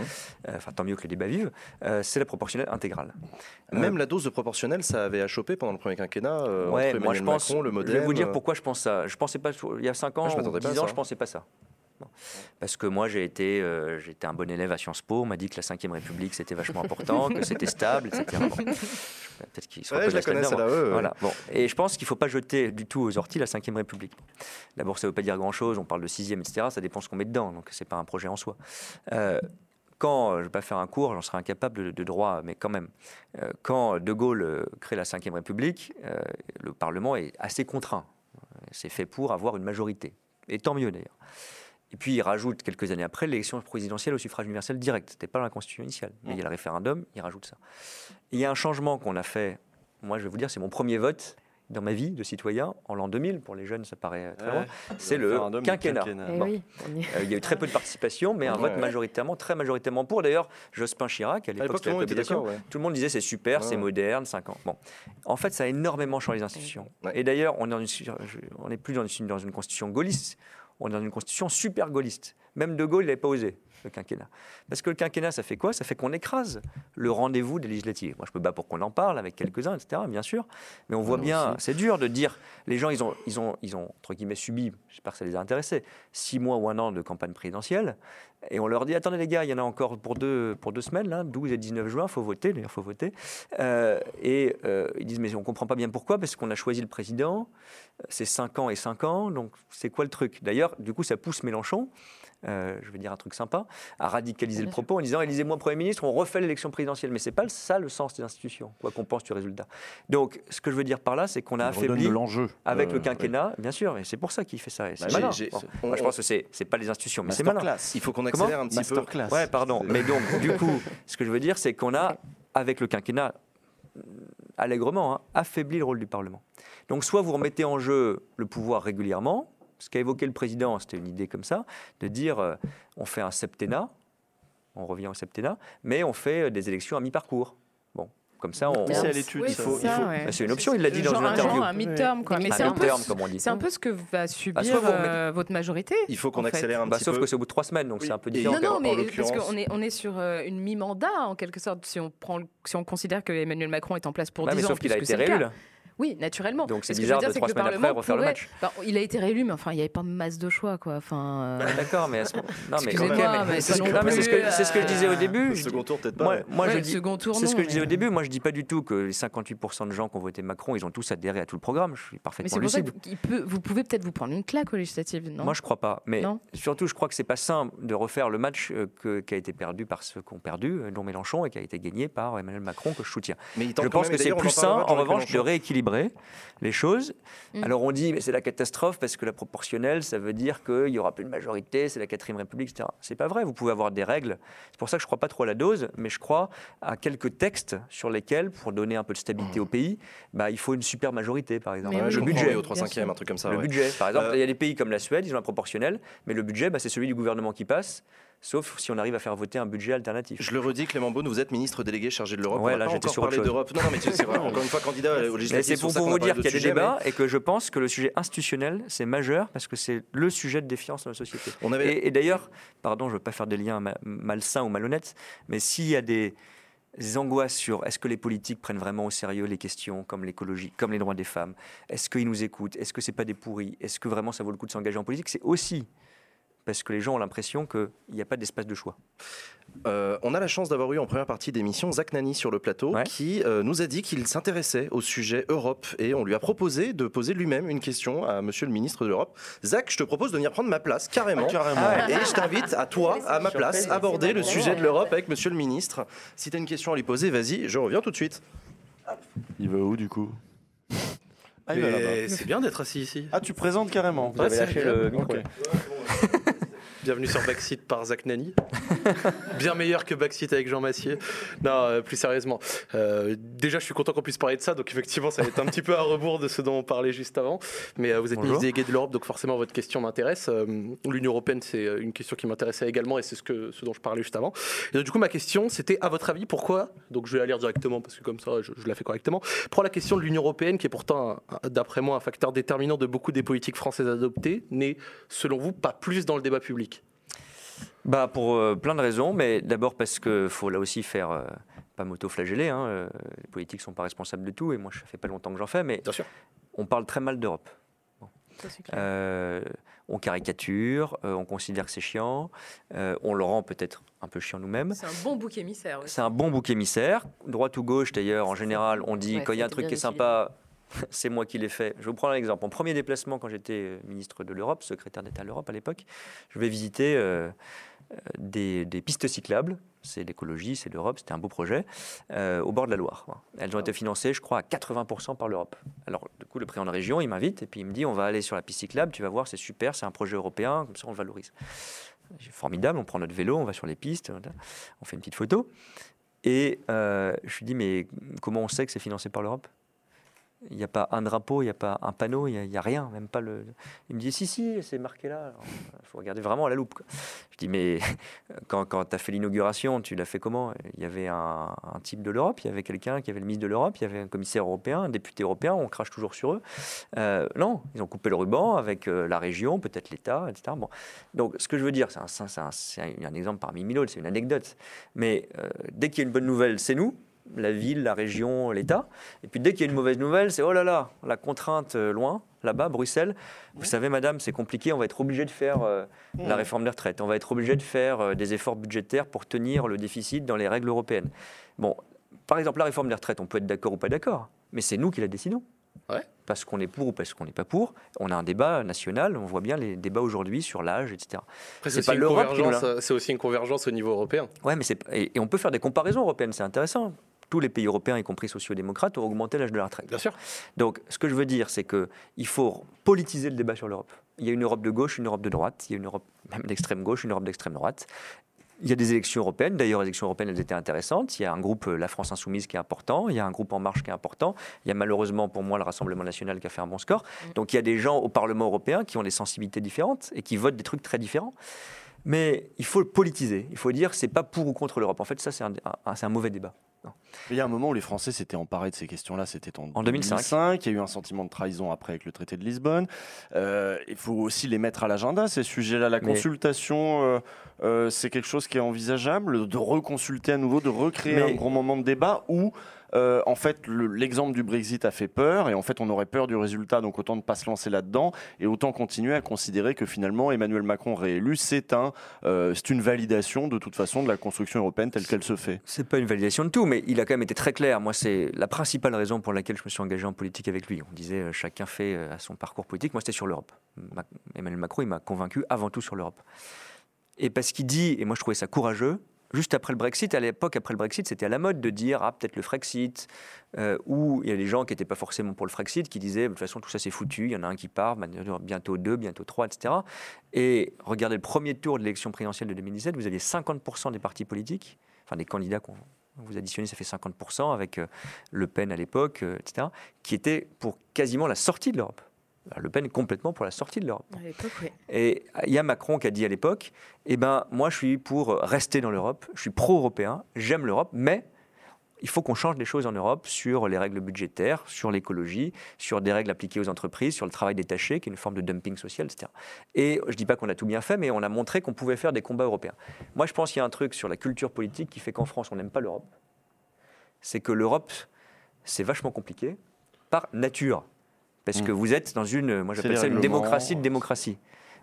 Euh, enfin tant mieux que le débat vive, Euh, c'est la proportionnelle intégrale. Même la dose de proportionnelle, ça avait achoppé pendant le premier quinquennat euh, ouais, entre moi je pense, Macron, le je vais vous dire euh, pourquoi je pense ça. Je pensais pas, il y a 5 ans, Ah, je ou m'attendais pas à 10 ans, ça. je pensais pas ça. Parce que moi j'ai été, euh, j'étais un bon élève à Sciences Po, on m'a dit que la 5ème République c'était vachement important, que c'était stable, etc. Bon. Peut-être qu'il se Ouais, je la connais, là-dedans. celle-là. ouais, ouais. Voilà. Bon. Et je pense qu'il ne faut pas jeter du tout aux orties la 5ème République. D'abord, ça ne veut pas dire grand-chose, on parle de 6ème, etc. Ça dépend ce qu'on met dedans, donc ce n'est pas un projet en soi. Euh, quand, je ne vais pas faire un cours, j'en serais incapable de, de droit, mais quand même, euh, quand De Gaulle crée la 5ème République, euh, le Parlement est assez contraint. C'est fait pour avoir une majorité. Et tant mieux d'ailleurs. Et puis il rajoute quelques années après l'élection présidentielle au suffrage universel direct. C'était pas dans la constitution initiale. Mais il y a le référendum, il rajoute ça. Il y a un changement qu'on a fait. Moi, je vais vous dire, c'est mon premier vote dans ma vie de citoyen en l'an 2000. Pour les jeunes, ça paraît très loin. C'est le quinquennat. Eh Bon. oui, Euh, il y a eu très peu de participation, mais un Ouais. vote majoritairement, très majoritairement pour. D'ailleurs, Jospin Chirac, à l'époque, le la cohabitation. ouais. Tout le monde disait c'est super, Ouais, c'est ouais. moderne, 5 ans. Bon, en fait, ça a énormément changé les institutions. Ouais. Et d'ailleurs, on n'est plus dans une, dans une constitution gaulliste, on est dans une constitution super gaulliste. Même De Gaulle, il n'avait pas osé le quinquennat. Parce que le quinquennat, ça fait quoi? Ça fait qu'on écrase le rendez-vous des législatives. Moi, je peux pas pour qu'on en parle avec quelques-uns, etc. Bien sûr, mais on voit bien, c'est dur de dire. Les gens, ils ont, ils ont, ils ont entre guillemets subi. J'espère que ça les a intéressés. Six mois ou un an de campagne présidentielle, et on leur dit attendez les gars, il y en a encore pour deux, pour deux semaines, là, 12 et 19 juin, faut voter. D'ailleurs, faut voter. Euh, et euh, ils disent mais on comprend pas bien pourquoi, parce qu'on a choisi le président. C'est 5 ans et 5 ans, donc c'est quoi le truc? D'ailleurs, du coup, ça pousse Mélenchon euh, je vais dire un truc sympa, à radicaliser le propos en disant élisez-moi Premier ministre, on refait l'élection présidentielle. Mais c'est pas ça le sens des institutions, quoi qu'on pense du résultat. Donc, ce que je veux dire par là, c'est qu'on a On affaibli de l'enjeu. avec Euh, le quinquennat, bien sûr, et c'est pour ça qu'il fait ça. Bah, malin. Bon. on- Moi, je pense que c'est c'est pas les institutions, mais c'est malin. Il faut qu'on Comment accélère un petit peu. Masterclass. Ouais, pardon. Mais donc, du coup, ce que je veux dire, c'est qu'on a, avec le quinquennat, allègrement, hein, affaibli le rôle du Parlement. Donc, soit vous remettez en jeu le pouvoir régulièrement, ce qu'a évoqué le président, c'était une idée comme ça, de dire euh, on fait un septennat, on revient au septennat, mais on fait euh, des élections à mi-parcours. Bon, comme ça, on. C'est à l'étude. Oui, c'est. Bah, c'est une option, il l'a dit dans une un- interview. un midterm, quoi. Mais Un c'est un peu, midterm, comme on dit. c'est un peu ce que va subir remettez- euh, votre majorité. Il faut qu'on accélère un Bah, petit sauf peu. que c'est au bout de trois semaines, donc Oui. c'est un peu différent. Non, non, en mais parce qu'on est, on est sur euh, une mi-mandat, en quelque sorte, si on, prend, le- si on considère que Emmanuel Macron est en place pour Ouais, 10 mais ans. sauf qu'il a été réélu. Oui, naturellement. Donc c'est Mais ce que je veux bizarre dire, de trois que semaines après refaire le match. Bah, il a été réélu, mais enfin, il n'y avait pas masse de choix, quoi. Enfin, euh, D'accord, mais à ce moment- non, mais, mais c'est ce non que- mais ce que ce que je disais au euh, début. Le second tour, peut-être pas. Moi, ouais. moi, ouais, je le dis, second tour, c'est ce que je disais mais- au début. Moi, je dis pas du tout que les 58% de gens qui ont voté Macron, ils ont tous adhéré à tout le programme. Je suis Mais parfaitement c'est pour ça lucide. que qu'il peut- vous pouvez peut-être vous prendre une claque aux législatives, non? Moi, je crois pas. Mais Non? surtout, je crois que c'est pas simple de refaire le match euh, que- qui a été perdu par ceux qui ont perdu, euh, dont Mélenchon, et qui a été gagné par Emmanuel Macron, que je soutiens. Mais il tente Je pense que c'est plus sain, en revanche, de Mélenchon. Les choses. Mm. Alors on dit, mais c'est la catastrophe parce que la proportionnelle, ça veut dire qu'il n'y aura plus de majorité, c'est la quatrième république, etc. C'est pas vrai, vous pouvez avoir des règles. C'est pour ça que je ne crois pas trop à la dose, mais je crois à quelques textes sur lesquels, pour donner un peu de stabilité au pays, bah, il faut une super majorité, par exemple. Oui, le budget au 3 bien 5 sûr. un truc comme ça. Le ouais. budget, par exemple, Euh, il y a des pays comme la Suède, ils ont un proportionnel, mais le budget, bah, c'est celui du gouvernement qui passe, sauf si on arrive à faire voter un budget alternatif. Je le redis, Clément Beaune, vous êtes ministre délégué chargé de l'Europe. Ouais, on là, j'étais sur d'Europe. Non, non, mais c'est vrai, encore une fois, candidat aux Mais législatives. c'est pour, vous dire qu'il y a des mais débats et que je pense que le sujet institutionnel, c'est majeur parce que c'est le sujet de défiance dans la société. On avait Et, et d'ailleurs, pardon, je ne veux pas faire des liens ma- malsains ou malhonnêtes, mais s'il y a des, des angoisses sur est-ce que les politiques prennent vraiment au sérieux les questions comme l'écologie, comme les droits des femmes, est-ce qu'ils nous écoutent, est-ce que c'est pas des pourris, est-ce que vraiment ça vaut le coup de s'engager en politique, c'est aussi parce que les gens ont l'impression qu'il n'y a pas d'espace de choix. Euh, on a la chance d'avoir eu en première partie d'émission Zach Nani sur le plateau Ouais. qui euh, nous a dit qu'il s'intéressait au sujet Europe et on lui a proposé de poser lui-même une question à monsieur le ministre de l'Europe. Zach, je te propose de venir prendre ma place carrément. Carrément. Et je t'invite à toi, à ma place, aborder le sujet de l'Europe avec monsieur le ministre. Si tu as une question à lui poser, vas-y, je reviens tout de suite. Il va où du coup? Ah, c'est bien d'être assis ici. Ah, tu présentes carrément. Ouais, c'est lâché le micro. Bienvenue sur Backseat par Zach Nani. Bien meilleur que Backseat avec Jean Massier. Non, euh, plus sérieusement. Euh, déjà, je suis content qu'on puisse parler de ça. Donc, effectivement, ça va être un petit peu à rebours de ce dont on parlait juste avant. Mais euh, vous êtes Bonjour. ministre délégué de l'Europe, donc forcément, votre question m'intéresse. Euh, L'Union européenne, c'est une question qui m'intéressait également et c'est ce, que, ce dont je parlais juste avant. Et donc, du coup, ma question, c'était à votre avis, pourquoi Donc, je vais la lire directement parce que comme ça, je, je la fais correctement. Pour la question de l'Union européenne, qui est pourtant, d'après moi, un facteur déterminant de beaucoup des politiques françaises adoptées, n'est, selon vous, pas plus dans le débat public? Bah pour euh, plein de raisons, mais d'abord parce que faut là aussi faire euh, pas m'auto-flageller. Hein, euh, les politiques sont pas responsables de tout, et moi ça fait pas longtemps que j'en fais, mais Bien sûr. on parle très mal d'Europe. Ça, c'est clair. Euh, on caricature, euh, on considère que c'est chiant, euh, on le rend peut-être un peu chiant nous-mêmes. C'est un bon bouc émissaire. C'est un bon bouc émissaire, droite ou gauche d'ailleurs. En général, on dit Ouais, quand il y a un truc qui est sympa, c'est moi qui l'ai fait. Je vais vous prendre un exemple. Mon premier déplacement quand j'étais ministre de l'Europe, secrétaire d'État à l'Europe à l'époque, je vais visiter euh, des, pistes cyclables. C'est l'écologie, c'est l'Europe, c'était un beau projet, euh, au bord de la Loire. Elles ont été financées, je crois, à 80% par l'Europe. Alors, du coup, le président de région, il m'invite et puis il me dit on va aller sur la piste cyclable, tu vas voir, c'est super, c'est un projet européen, comme ça on le valorise. Formidable, on prend notre vélo, on va sur les pistes, on fait une petite photo. Et euh, je lui dis, mais comment on sait que c'est financé par l'Europe? Il n'y a pas un drapeau, il n'y a pas un panneau, il n'y a, rien, même pas le. Il me dit, si, si, c'est marqué là. Il faut regarder vraiment à la loupe. quoi. Je dis, mais quand, quand tu as fait l'inauguration, tu l'as fait comment? Il y avait un, type de l'Europe, il y avait quelqu'un qui avait le ministre de l'Europe, il y avait un commissaire européen, un député européen, on crache toujours sur eux. Euh, non, ils ont coupé le ruban avec euh, la région, peut-être l'État, etc. Bon. Donc, ce que je veux dire, c'est un, exemple parmi mille autres, c'est une anecdote. Mais euh, dès qu'il y a une bonne nouvelle, c'est nous, la ville, la région, l'État. Et puis dès qu'il y a une mauvaise nouvelle, c'est oh là là, la contrainte euh, loin, là-bas, Bruxelles. Vous savez, madame, c'est compliqué, on va être obligé de faire euh, la réforme des retraites, on va être obligé de faire euh, des efforts budgétaires pour tenir le déficit dans les règles européennes. Bon, par exemple, la réforme des retraites, on peut être d'accord ou pas d'accord, mais c'est nous qui la décidons. Ouais. Parce qu'on est pour ou parce qu'on n'est pas pour. On a un débat national, on voit bien les débats aujourd'hui sur l'âge, etc. C'est c'est pas aussi une l'Europe convergence, c'est aussi une convergence au niveau européen. Ouais, mais c'est et, et on peut faire des comparaisons européennes, c'est intéressant. Tous les pays européens, y compris sociaux-démocrates, ont augmenté l'âge de la retraite. Bien sûr. Donc, ce que je veux dire, c'est que il faut politiser le débat sur l'Europe. Il y a une Europe de gauche, une Europe de droite. Il y a une Europe même d'extrême gauche, une Europe d'extrême droite. Il y a des élections européennes. D'ailleurs, les élections européennes, elles étaient intéressantes. Il y a un groupe, euh, la France Insoumise, qui est important. Il y a un groupe En Marche qui est important. Il y a malheureusement, pour moi, le Rassemblement National qui a fait un bon score. Donc, il y a des gens au Parlement européen qui ont des sensibilités différentes et qui votent des trucs très différents. Mais il faut le politiser. Il faut dire, c'est pas pour ou contre l'Europe. En fait, ça, c'est un, un- c'est un mauvais débat. Il y a un moment où les Français s'étaient emparés de ces questions-là, c'était en, En 2005. Il y a eu un sentiment de trahison après avec le traité de Lisbonne. Euh, il faut aussi les mettre à l'agenda, ces sujets-là. La consultation, euh, euh, c'est quelque chose qui est envisageable, de reconsulter à nouveau, de recréer Mais- un grand moment de débat où, euh, en fait, le- l'exemple du Brexit a fait peur et en fait, on aurait peur du résultat, donc autant ne pas se lancer là-dedans et autant continuer à considérer que finalement, Emmanuel Macron réélu, c'est un, euh, une validation de toute façon de la construction européenne telle qu'elle se fait. C'est pas une validation de tout, mais il a quand même été très clair. Moi, c'est la principale raison pour laquelle je me suis engagé en politique avec lui. On disait euh, chacun fait à son parcours politique. Moi, c'était sur l'Europe. Ma- Emmanuel Macron, il m'a convaincu avant tout sur l'Europe. Et parce qu'il dit, et moi je trouvais ça courageux, juste après le Brexit, à l'époque, après le Brexit, c'était à la mode de dire ah peut-être le Frexit, euh, ou il y a des gens qui n'étaient pas forcément pour le Frexit qui disaient de toute façon tout ça c'est foutu, il y en a un qui part, maintenant, bientôt deux, bientôt trois, etc. Et regardez le premier tour de l'élection présidentielle de 2017, vous aviez 50% des partis politiques, enfin des candidats qu'on vous additionnez, ça fait 50% avec euh, Le Pen à l'époque, euh, etc., qui étaient pour quasiment la sortie de l'Europe. Le Pen est complètement pour la sortie de l'Europe. Oui. Et il y a Macron qui a dit à l'époque, eh ben, moi je suis pour rester dans l'Europe, je suis pro-européen, j'aime l'Europe, mais il faut qu'on change les choses en Europe sur les règles budgétaires, sur l'écologie, sur des règles appliquées aux entreprises, sur le travail détaché, qui est une forme de dumping social, etc. Et je ne dis pas qu'on a tout bien fait, mais on a montré qu'on pouvait faire des combats européens. Moi, je pense qu'il y a un truc sur la culture politique qui fait qu'en France, on n'aime pas l'Europe. C'est que l'Europe, c'est vachement compliqué par nature. Parce que vous êtes dans une, moi j'appelle ça une démocratie de démocratie.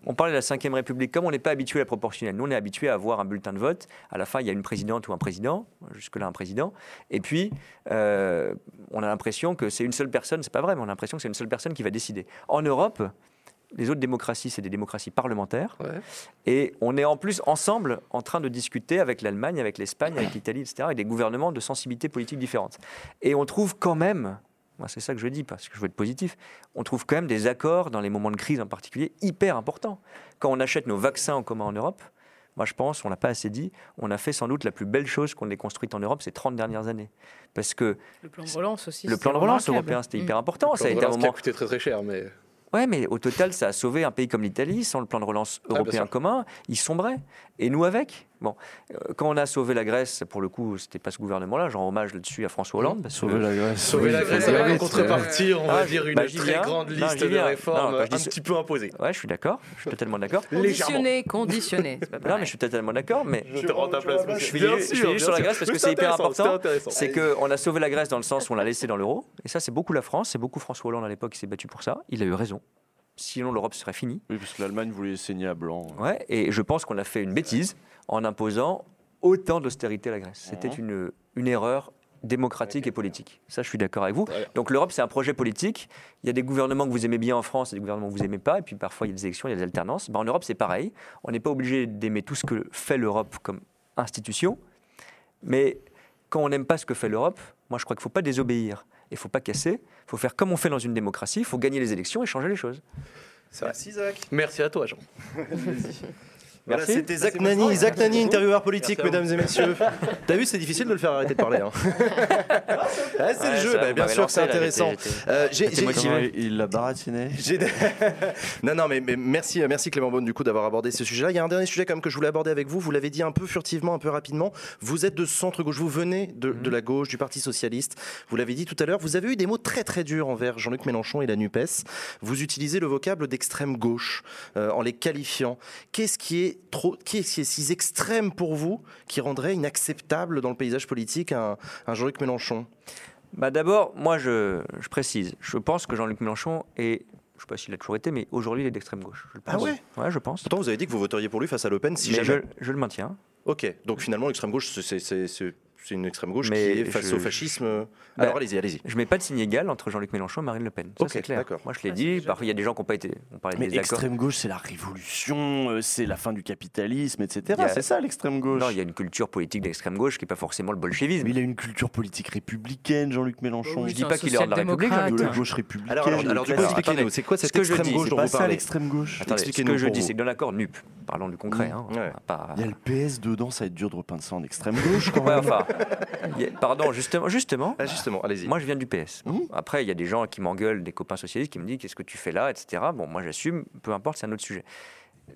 On parlait de la Ve République. Comme on n'est pas habitué à la proportionnelle, nous on est habitué à avoir un bulletin de vote. À la fin, il y a une présidente ou un président, jusque-là un président. Et puis, euh, on a l'impression que c'est une seule personne. C'est pas vrai, mais on a l'impression que c'est une seule personne qui va décider. En Europe, les autres démocraties, c'est des démocraties parlementaires. Ouais. Et on est en plus ensemble en train de discuter avec l'Allemagne, avec l'Espagne, avec l'Italie, etc., avec des gouvernements de sensibilités politiques différentes. Et on trouve quand même, moi c'est ça que je dis parce que je veux être positif, on trouve quand même des accords dans les moments de crise en particulier hyper importants. Quand on achète nos vaccins en commun en Europe, moi je pense, on l'a pas assez dit, on a fait sans doute la plus belle chose qu'on ait construite en Europe ces 30 dernières années. Parce que Le plan de relance aussi. le plan de relance européen, c'était Mm. hyper important. Ça a été un qui a moment coûté très très cher, mais Ouais, mais au total, ça a sauvé un pays comme l'Italie. Sans le plan de relance européen commun, il sombrait. Et nous avec? Bon, euh, quand on a sauvé la Grèce, pour le coup, c'était pas ce gouvernement-là. J'en rends hommage là-dessus à François Hollande. Parce que- Sauver la Grèce. sauver la Oui, Grèce en c'est contrepartie, on Ah, va dire une bah, très viens. grande Non, liste j'y de réformes Non, quand un petit peu imposées. Ouais, je suis d'accord. Je suis totalement d'accord. Conditionné, conditionné. Non, mais je suis totalement d'accord. Mais Je te rends ta place, Je Bien finis bien sur la. Grèce parce que c'est hyper important. c'est qu'on a sauvé la Grèce dans le sens où on l'a laissé dans l'euro. Et ça, c'est beaucoup la France. C'est beaucoup François Hollande à l'époque qui s'est battu pour ça. Il a eu raison. Sinon, l'Europe serait finie. Oui, parce que l'Allemagne voulait saigner à blanc. Ouais, et je pense qu'on a fait une bêtise en imposant autant d'austérité à la Grèce. C'était Mhm. une, une erreur démocratique et politique. Ça, je suis d'accord avec vous. Donc l'Europe, c'est un projet politique. Il y a des gouvernements que vous aimez bien en France et des gouvernements que vous aimez pas. Et puis parfois, il y a des élections, il y a des alternances. Ben, en Europe, c'est pareil. On n'est pas obligé d'aimer tout ce que fait l'Europe comme institution. Mais quand on n'aime pas ce que fait l'Europe, moi, je crois qu'il ne faut pas désobéir. Il ne faut pas casser. Il faut faire comme on fait dans une démocratie. Il faut gagner les élections et changer les choses. Merci Zach. Merci à toi, Jean. Voilà, c'était Zach Nani, Zach Nani, intervieweur politique, mesdames et messieurs. T'as vu, c'est difficile de le faire arrêter de parler. hein. Ah, c'est le Ouais, jeu, bah, bien sûr que c'est intéressant. Euh, j'ai-. Il l'a baratiné. Non, non, mais, mais merci, merci Clément Beaune du coup d'avoir abordé ce sujet-là. Il y a un dernier sujet quand même que je voulais aborder avec vous. Vous l'avez dit un peu furtivement, un peu rapidement. Vous êtes de centre-gauche, vous venez de, Mhm. de la gauche, du Parti socialiste. Vous l'avez dit tout à l'heure. Vous avez eu des mots très très durs envers Jean-Luc Mélenchon et la Nupes. Vous utilisez le vocable d'extrême gauche euh, en les qualifiant. Qu'est-ce qui est trop, qui est si extrême pour vous qui rendrait inacceptable dans le paysage politique un, un Jean-Luc Mélenchon? Bah D'abord, moi, je, je précise. Je pense que Jean-Luc Mélenchon est, je ne sais pas s'il a toujours été, mais aujourd'hui, il est d'extrême gauche. Je le Ah pense. ouais? Ouais, je pense. Pourtant, vous avez dit que vous voteriez pour lui face à Le Pen si mais jamais. je, je le maintiens. Ok, donc finalement l'extrême gauche, c'est- c'est- une extrême gauche Mais qui est face je- au fascisme. Bah, Alors allez-y, allez-y. Je mets pas de signe égal entre Jean-Luc Mélenchon et Marine Le Pen. Ça, c'est clair. d'accord. Moi, je l'ai dit. Parfois, il y a des gens qui n'ont pas été. On parlait Mais des accords. extrême gauche, c'est la révolution, euh, c'est la fin du capitalisme, etc. A- C'est ça l'extrême gauche. Non, il y a une culture politique d'extrême gauche qui n'est pas forcément le bolchevisme. Mais il a une culture politique républicaine, Jean-Luc Mélenchon. Oui, Je dis pas qu'il est hors de la République, de la gauche républicaine. Alors, alors, expliquez-nous, c'est quoi cette Ce que je extrême dis, gauche c'est dont pas vous parlez l'extrême gauche. Ce que je dis, c'est que dans l'accord NUP, parlons du concret. hein, va pas- Il y a le PS dedans, ça va être dur de repeindre ça en extrême gauche quand Ouais, même. enfin, pardon, justement, justement. Ah, justement, allez-y. Moi, je viens du PS. Mhm. Après, il y a des gens qui m'engueulent, des copains socialistes, qui me disent qu'est-ce que tu fais là, etc. Bon, moi, j'assume, peu importe, c'est un autre sujet.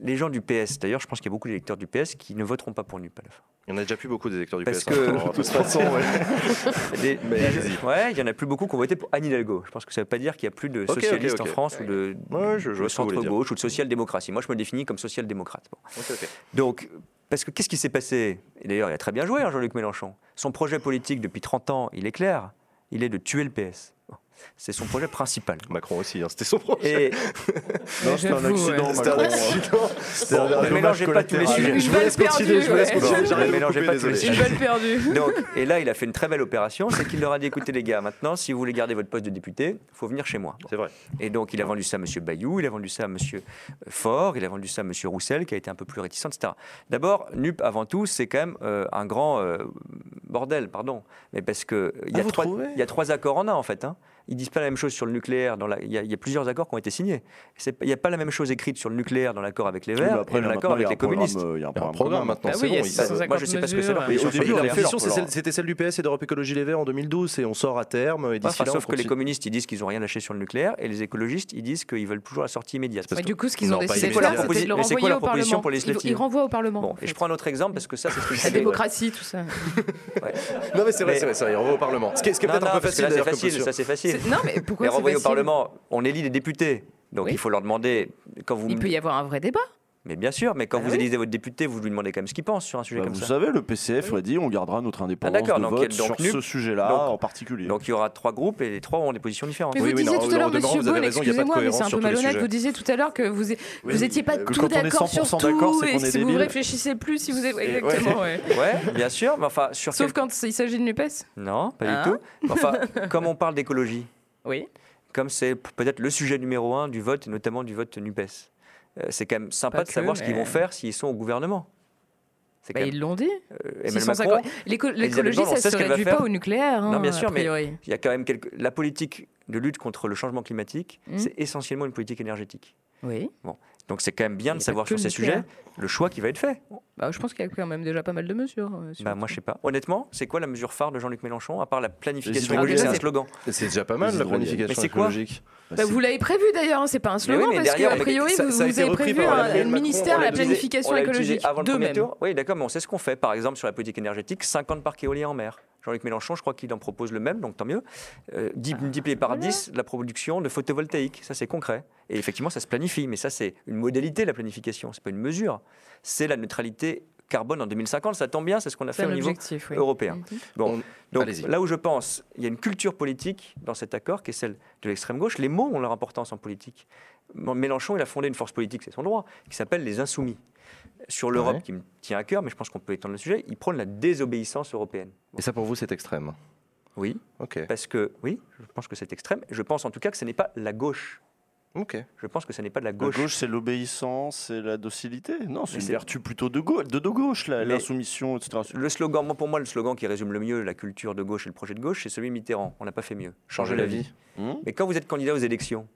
Les gens du PS, d'ailleurs, je pense qu'il y a beaucoup d'électeurs du PS qui ne voteront pas pour NUP à la fin. Il y en a déjà plus beaucoup des électeurs du Parce PS. que- hein, de toute façon, ouais. Il y en a plus beaucoup qui ont voté pour Anne Hidalgo. Je pense que ça ne veut pas dire qu'il n'y a plus de socialistes en France ou de, Ouais, centre-gauche ou de social-démocratie. Moi, je me définis comme social-démocrate. Bon. Donc, parce que qu'est-ce qui s'est passé? Et d'ailleurs, il a très bien joué, hein, Jean-Luc Mélenchon. Son projet politique depuis 30 ans, il est clair. Il est de tuer le PS. C'est son projet principal. Macron aussi, hein, c'était son projet. Et Non, c'était un accident, ouais. C'était un Macron. accident. C'était un Bon, ne mélangez pas tous les collatéral. sujets. Je vous laisse continuer, je vous laisse perdue, continuer. ouais. J'arrive à Ne mélangez couper, pas tous les désolé. Une balle perdue. Donc, et là, il a fait une très belle opération, c'est qu'il leur a dit écoutez les gars, maintenant, si vous voulez garder votre poste de député, il faut venir chez moi. C'est vrai. Et donc, il a vendu ça à M. Bayou, il a vendu ça à M. Faure, il a vendu ça à M. Roussel, qui a été un peu plus réticent, etc. D'abord, NUP, avant tout, c'est quand même euh, un grand euh, bordel, pardon. Mais parce qu'il y, Ah, y a trois accords en un, en fait. hein. Ils disent pas la même chose sur le nucléaire. Dans la- il, y a, il y a plusieurs accords qui ont été signés. C'est- Il n'y a pas la même chose écrite sur le nucléaire dans l'accord avec les Oui, Verts après, et dans l'accord maintenant, il y avec a les un programme, communistes. Il y a un programme programme maintenant, c'est oui, bon. il y a ils ça, savent. ça Moi, je sais pas ce que c'est au début, La position, c'était celle du PS et d'Europe Écologie Les Verts en 2012. Et on sort à terme. Et enfin, là, sauf que les communistes, ils disent qu'ils n'ont rien lâché sur le nucléaire et les écologistes, ils disent qu'ils veulent toujours la sortie immédiate. Du coup, ce qu'ils ont décidé de faire, c'était de le renvoyer au proposition Parlement. pour les Ils- Ils renvoient au Parlement. Et je prends un autre exemple parce que ça, c'est ce La démocratie, tout ça. Non, mais c'est vrai, c'est vrai, c'est vrai, il renvoie au Parlement. Ce qui est, peut-être un peu facile ça c'est facile. Non, mais pourquoi c'est renvoyer au Parlement, on élit des députés. Donc Oui. il faut leur demander, quand vous Il peut y avoir un vrai débat. Mais bien sûr, mais quand Ah vous oui. élisez votre député, vous lui demandez quand même ce qu'il pense sur un sujet Bah, comme vous ça. savez, le PCF a dit on gardera notre indépendance d'accord, de donc- vote donc sur ce sujet-là en particulier. Donc il y aura trois groupes et les trois ont des positions différentes. Mais Oui, vous oui, disiez tout à l'heure, monsieur vous de excusez-moi, mais c'est un peu malhonnête. Vous disiez tout à l'heure que vous Oui, vous étiez pas tout d'accord sur 100% d'accord, tout et si vous réfléchissez plus, si vous êtes exactement. ouais. Bien sûr, mais enfin sur Sauf quand il s'agit de Nupes. Non, pas du tout. Mais Enfin, comme on parle d'écologie, Oui. comme c'est peut-être le sujet numéro un du vote et notamment du vote Nupes, c'est quand même sympa Pas de savoir ce qu'ils vont faire s'ils sont au gouvernement. Bah, ils l'ont dit. euh, L'écologie, ça sait se réduit pas au nucléaire. Non, hein, bien sûr, a mais-. Il y a quand même quelque... la politique de lutte contre le changement climatique, Mm. c'est essentiellement une politique énergétique. Oui. Donc c'est quand même bien de savoir sur ces sujets le choix qui va être fait. Bah, je pense qu'il y a quand même déjà pas mal de mesures. euh, Bah, moi je sais pas. Honnêtement, c'est quoi la mesure phare de Jean-Luc Mélenchon à part la planification écologique C'est un slogan. C'est déjà pas mal la planification écologique. Bah, Bah, vous l'avez prévu d'ailleurs, hein, c'est pas un slogan oui, mais parce qu'a priori ça- vous, ça a vous avez prévu un, Macron, ministère à l'a planification écologique. avant le Deux premier tour. Oui, d'accord, mais on sait ce qu'on fait. Par exemple, sur la politique énergétique, 50 parcs éoliens en mer. Jean-Luc Mélenchon, je crois qu'il en propose le même, donc tant mieux. Euh, dix- multiplié par 10 la production de photovoltaïque. Ça, c'est concret. Et effectivement, ça se planifie. Mais ça, c'est une modalité, la planification. C'est pas une mesure. C'est la neutralité carbone en 2050. Ça tombe bien, c'est ce qu'on a fait C'est au un niveau oui. européen. Mhm. Bon, On- donc Allez-y. là où je pense, il y a une culture politique dans cet accord qui est celle de l'extrême gauche. Les mots ont leur importance en politique. Mélenchon, il a fondé une force politique, c'est son droit, qui s'appelle les Insoumis. Sur l'Europe, Ouais. qui me tient à cœur, mais je pense qu'on peut étendre le sujet, il prône la désobéissance européenne. Bon, Et ça pour vous, c'est extrême? oui, Ok. parce que, oui, je pense que c'est extrême. Je pense en tout cas que ce n'est pas la gauche. Ok. Je pense que ce n'est pas de la La gauche. gauche, c'est l'obéissance, c'est la docilité. Non, c'est une vertu plutôt de gauche, de, de gauche, l'insoumission, etc. Le slogan, moi, pour moi, le slogan qui résume le mieux la culture de gauche et le projet de gauche, c'est celui de Mitterrand. On n'a pas fait mieux. Changer la vie. Hum Mais quand vous êtes candidat aux élections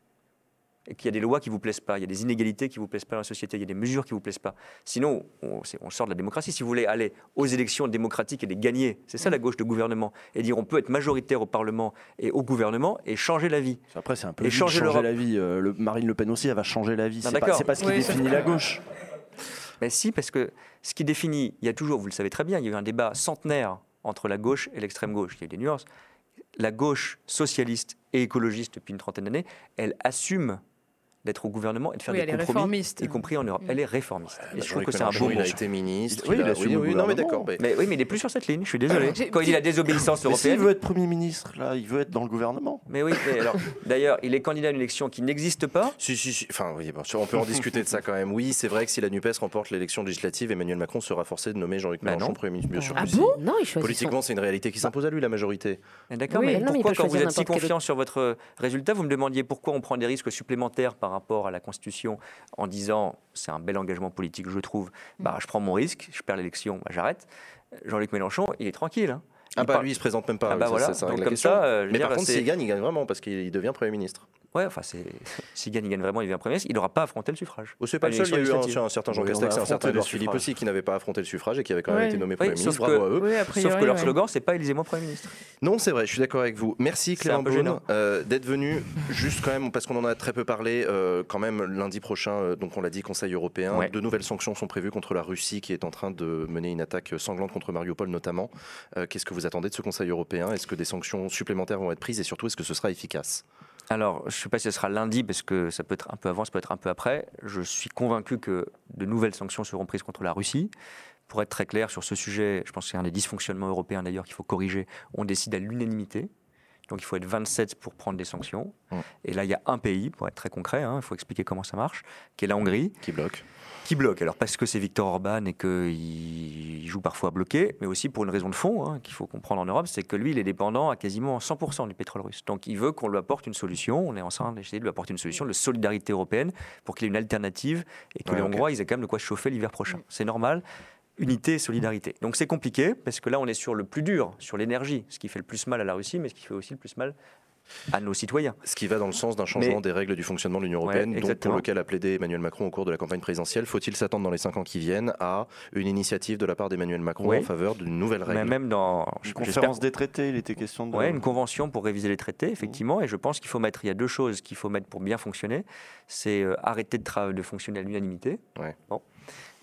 qu'il y a des lois qui vous plaisent pas, il y a des inégalités qui vous plaisent pas dans la société, il y a des mesures qui vous plaisent pas. Sinon, on, sort de la démocratie. Si vous voulez aller aux élections démocratiques et les gagner, c'est ça la gauche de gouvernement. Et dire on peut être majoritaire au Parlement et au gouvernement et changer la vie. Après, c'est un peu Et changer changer la vie. Euh, le- Marine Le Pen aussi, elle va changer la vie. C'est pas, pas ce qui Oui, définit la gauche. Mais si, parce que ce qui définit, il y a toujours, vous le savez très bien, il y a eu un débat centenaire entre la gauche et l'extrême gauche. Il y a eu des nuances. La gauche socialiste et écologiste depuis une trentaine d'années, elle assume d'être au gouvernement et de faire Oui, des elle est compromis, réformiste. y compris en Europe. Elle est réformiste. et je trouve Jean-Luc que c'est un beau il a été ministre. Oui, il a- assume oui, non, mais d'accord. mais- Mais oui, mais il est plus sur cette ligne. Je suis désolé. Quand il dit la désobéissance Mais s'il européenne. veut être Premier ministre, là, il veut être dans le gouvernement. Mais oui, mais alors, d'ailleurs, il est candidat à une élection qui n'existe pas. Si, si, si. Enfin, oui, bon, on peut en discuter de ça quand même. Oui, c'est vrai que si la NUPES remporte l'élection législative, Emmanuel Macron sera forcé de nommer Jean-Luc Bah Mélenchon. Premier ministre. Bien sûr Ah que si. bon Non, il choisit Politiquement, c'est une réalité qui s'impose à lui, la majorité. D'accord, mais non, mais il pourquoi, quand vous êtes si confiant sur votre résultat, vous me demandiez pourquoi on prend des risques supplémentaires par rapport à la Constitution en disant c'est un bel engagement politique, je trouve. Bah, je prends mon risque, je perds l'élection, bah, j'arrête. Jean-Luc Mélenchon, il est tranquille. hein. Ah Il bah lui, il se présente même pas. Ah bah ça, voilà, ça, ça donc comme euh, Mais dire, par contre, c'est- s'il gagne, il gagne vraiment parce qu'il devient Premier ministre. Ouais, enfin, c'est... s'il gagne, il gagne vraiment, il devient Premier ministre, il n'aura pas affronté le suffrage. Oh, c'est pas le seul, il y a eu un, certain Jean Castex et un certain Edouard Philippe aussi qui n'avaient pas affronté le suffrage et qui avaient quand même Ouais. été nommés Premier Oui, ministre. sauf Bravo que- à eux. Oui, Sauf que leur ouais. slogan, c'est pas Élisez-moi Premier ministre. Non, c'est vrai, je suis d'accord avec vous. Merci Clément Beaune euh, d'être venu, juste quand même, parce qu'on en a très peu parlé, euh, quand même lundi prochain, euh, donc on l'a dit, Conseil européen, Ouais. de nouvelles sanctions sont prévues contre la Russie qui est en train de mener une attaque sanglante contre Mariupol notamment. Euh, Qu'est-ce que vous attendez de ce Conseil européen? Est-ce que des sanctions supplémentaires vont être prises? Et surtout est-ce que ce sera efficace? Alors, je ne sais pas si ce sera lundi, parce que ça peut être un peu avant, ça peut être un peu après. Je suis convaincu que de nouvelles sanctions seront prises contre la Russie. Pour être très clair sur ce sujet, je pense que c'est un des dysfonctionnements européens d'ailleurs qu'il faut corriger. On décide à l'unanimité. Donc il faut être 27 pour prendre des sanctions. Mm. Et là, il y a un pays, pour être très concret, hein, il faut expliquer comment ça marche, qui est la Hongrie, qui bloque qui bloque. Alors parce que c'est Viktor Orban et qu'il joue parfois à bloquer, mais aussi pour une raison de fond hein, qu'il faut comprendre en Europe, c'est que lui, il est dépendant à quasiment 100% du pétrole russe. Donc il veut qu'on lui apporte une solution. On est en train d'essayer de lui apporter une solution de solidarité européenne pour qu'il ait une alternative et que Ouais, les. Hongrois, ils aient quand même de quoi se chauffer l'hiver prochain. C'est normal. Unité et solidarité. Donc c'est compliqué parce que là on est sur le plus dur, sur l'énergie, ce qui fait le plus mal à la Russie, mais ce qui fait aussi le plus mal à nos citoyens. Ce qui va dans le sens d'un changement Mais- des règles du fonctionnement de l'Union Ouais, européenne, donc pour lequel a plaidé Emmanuel Macron au cours de la campagne présidentielle. Faut-il s'attendre dans les cinq ans qui viennent à une initiative de la part d'Emmanuel Macron Ouais. en faveur d'une nouvelle règle? Mais même dans Une conférence des traités, il était question de. Ouais, une convention pour réviser les traités, effectivement. Et je pense qu'il faut mettre, il y a deux choses qu'il faut mettre pour bien fonctionner. C'est euh, arrêter de, fonctionner à l'unanimité. Ouais. Bon.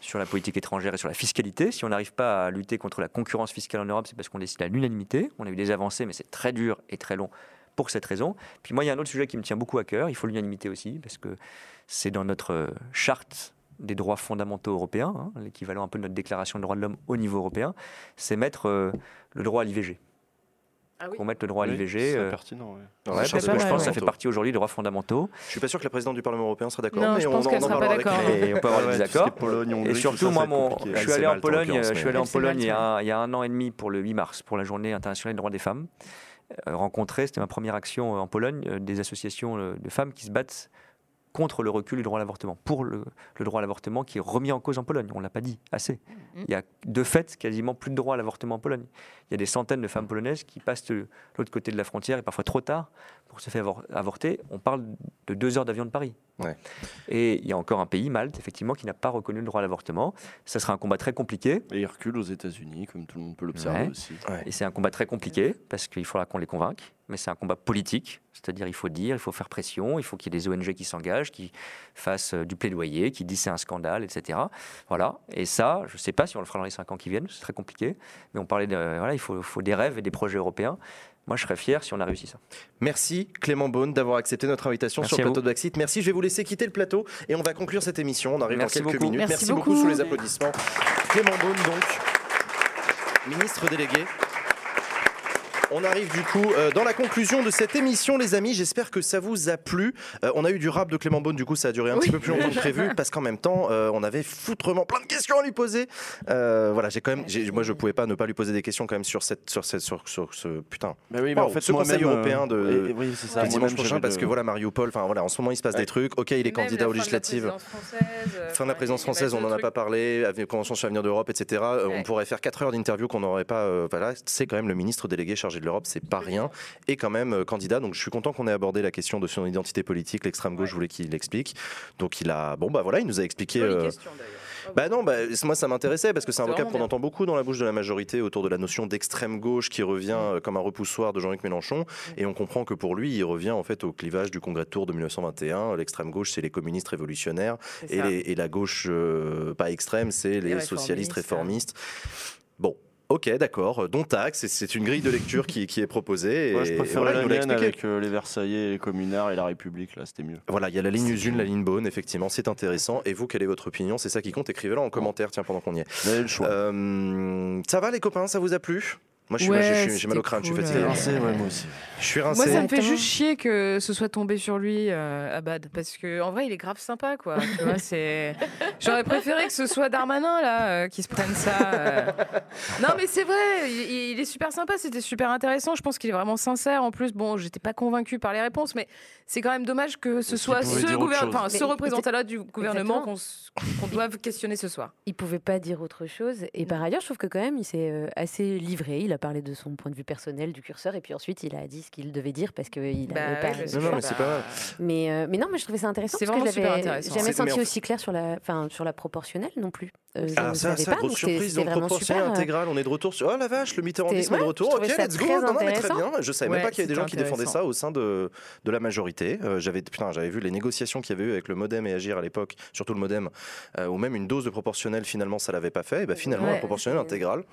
Sur la politique étrangère et sur la fiscalité. Si on n'arrive pas à lutter contre la concurrence fiscale en Europe, c'est parce qu'on décide à l'unanimité. On a eu des avancées, mais c'est très dur et très long pour cette raison. Puis moi, il y a un autre sujet qui me tient beaucoup à cœur. Il faut l'unanimité aussi, parce que c'est dans notre euh, charte des droits fondamentaux européens, hein, l'équivalent un peu de notre déclaration des droits de l'homme au niveau européen, c'est mettre euh, le droit à l'IVG. Ah oui. Pour mettre le droit à Oui, l'IVG. c'est euh, pertinent. ouais. Ouais, parce que je pense que ça fait partie aujourd'hui des droits fondamentaux. Je suis pas sûr que la présidente du Parlement européen sera d'accord. Non, mais je on pense en- qu'elle sera pas d'accord. Et on peut avoir Ouais, des Hongrie, Et tout surtout, ça, moi, compliqué. je suis allé en Pologne, je suis allé en Pologne il y, a un, il y a un an et demi pour le 8 mars, pour la journée internationale des droits des femmes. Euh, rencontrer, c'était ma première action euh, en Pologne, des associations de femmes qui se battent contre le recul du droit à l'avortement, pour le, le droit à l'avortement qui est remis en cause en Pologne. On ne l'a pas dit assez. Mhm. Il y a de fait quasiment plus de droit à l'avortement en Pologne. Il y a des centaines de femmes polonaises qui passent de l'autre côté de la frontière et parfois trop tard pour se faire avor- avorter. On parle de deux heures d'avion de Paris. Ouais. Et il y a encore un pays, Malte, effectivement, qui n'a pas reconnu le droit à l'avortement. Ça sera un combat très compliqué. Et il recule aux États-Unis, comme tout le monde peut l'observer Ouais. aussi. Et c'est un combat très compliqué parce qu'il faudra qu'on les convainque. Mais c'est un combat politique, c'est-à-dire il faut dire, il faut faire pression, il faut qu'il y ait des ONG qui s'engagent, qui fassent euh, du plaidoyer, qui disent c'est un scandale, etc. Voilà. Et ça, je ne sais pas si on le fera dans les cinq ans qui viennent, c'est très compliqué. Mais on parlait de, voilà, il faut, faut des rêves et des projets européens. Moi, je serais fier si on a réussi ça. Merci Clément Beaune d'avoir accepté notre invitation Merci sur le plateau de Baxit. Merci, je vais vous laisser quitter le plateau et on va conclure cette émission. On arrive Merci dans quelques beaucoup. minutes. Merci beaucoup. beaucoup. sous les applaudissements. Clément Beaune donc, ministre délégué. On arrive du coup euh, dans la conclusion de cette émission, les amis. J'espère que ça vous a plu. Euh, on a eu du rap de Clément Beaune, du coup, ça a duré un petit peu plus longtemps que prévu parce qu'en même temps, euh, on avait foutrement plein de questions à lui poser. Euh, voilà, j'ai quand même, j'ai- moi, je pouvais pas ne pas lui poser des questions quand même sur cette, sur cette, sur, sur ce putain. Bah oui, mais Wow, en fait, ce Conseil européen de- et- oui, c'est ça. le dimanche prochain parce que voilà Mariupol enfin voilà en ce moment il se passe Ouais. des trucs ok il est Même candidat aux fin de la législatives fin de la présidence française on n'en a pas parlé convention sur l'avenir d'Europe etc on pourrait faire 4 heures d'interview qu'on n'aurait pas voilà c'est quand même le ministre délégué chargé de l'Europe c'est pas rien et quand même euh, candidat donc je suis content qu'on ait abordé la question de son identité politique l'extrême gauche je voulais qu'il l'explique donc il a bon bah voilà il nous a expliqué euh, question, d'ailleurs. bah non, bah, moi ça m'intéressait parce que c'est un vocable qu'on entend beaucoup dans la bouche de la majorité autour de la notion d'extrême gauche qui revient euh, comme un repoussoir de Jean-Luc Mélenchon. Et on comprend que pour lui, il revient en fait au clivage du Congrès de Tours de 1921. L'extrême gauche, c'est les communistes révolutionnaires et, ça. les- et la gauche euh, pas extrême, c'est les, Les socialistes réformistes. réformistes. Bon. Ok, d'accord. Dont taxe, c'est- une grille de lecture qui, qui est proposée. Et, Moi, je préfère voilà, la mienne avec euh, les Versaillais, les communards et la République, là, c'était mieux. Voilà, il y a la ligne usine, la ligne bone, effectivement, c'est intéressant. Et vous, quelle est votre opinion? C'est ça qui compte. Écrivez-la en commentaire, tiens, pendant qu'on y est. Le choix. Euh, ça va, les copains? Ça vous a plu? Moi, je suis, moi, Ouais, j'ai mal au crâne, je suis fatigué. euh. Rincé, ouais, moi aussi. Je suis Moi, rincé. ça me fait Attends. juste chier que ce soit tombé sur lui, euh, Abad, parce que en vrai, il est grave sympa, quoi. Tu vois, c'est. J'aurais préféré que ce soit Darmanin là euh, qui se prenne ça. euh. Non, mais c'est vrai, il, il est super sympa, c'était super intéressant. Je pense qu'il est vraiment sincère. En plus, bon, j'étais pas convaincue par les réponses, mais c'est quand même dommage que ce soit ce, enfin, représentant-là du gouvernement qu'on s- qu'on doive questionner ce soir. Il pouvait pas dire autre chose. Et par ailleurs, je trouve que quand même, il s'est assez livré. Il a parlé de son point de vue personnel, du curseur, et puis ensuite, il a dit ce qu'il devait dire parce qu'il Bah avait ouais, pas. Non, mais c'est pas. Mais, euh, mais non, mais je trouvais ça intéressant C'est parce que intéressant. jamais senti en- aussi clair sur la, enfin, sur la proportionnelle non plus. Euh, je Ah, ça, ça, pas, grosse surprise, donc proportionnelle euh, intégrale, on est de retour sur... Oh la vache, le mitterrandisme C'était- est de ouais, retour, ok, let's go, très non, non, mais très bien, je savais même Ouais, pas qu'il y avait des gens qui défendaient ça au sein de, de la majorité, Euh, j'avais, putain, j'avais vu les négociations qu'il y avait eu avec le modem et Agir à l'époque, surtout le modem, où même une dose de proportionnelle finalement ça l'avait pas fait, et bah finalement la Ouais. proportionnelle intégrale...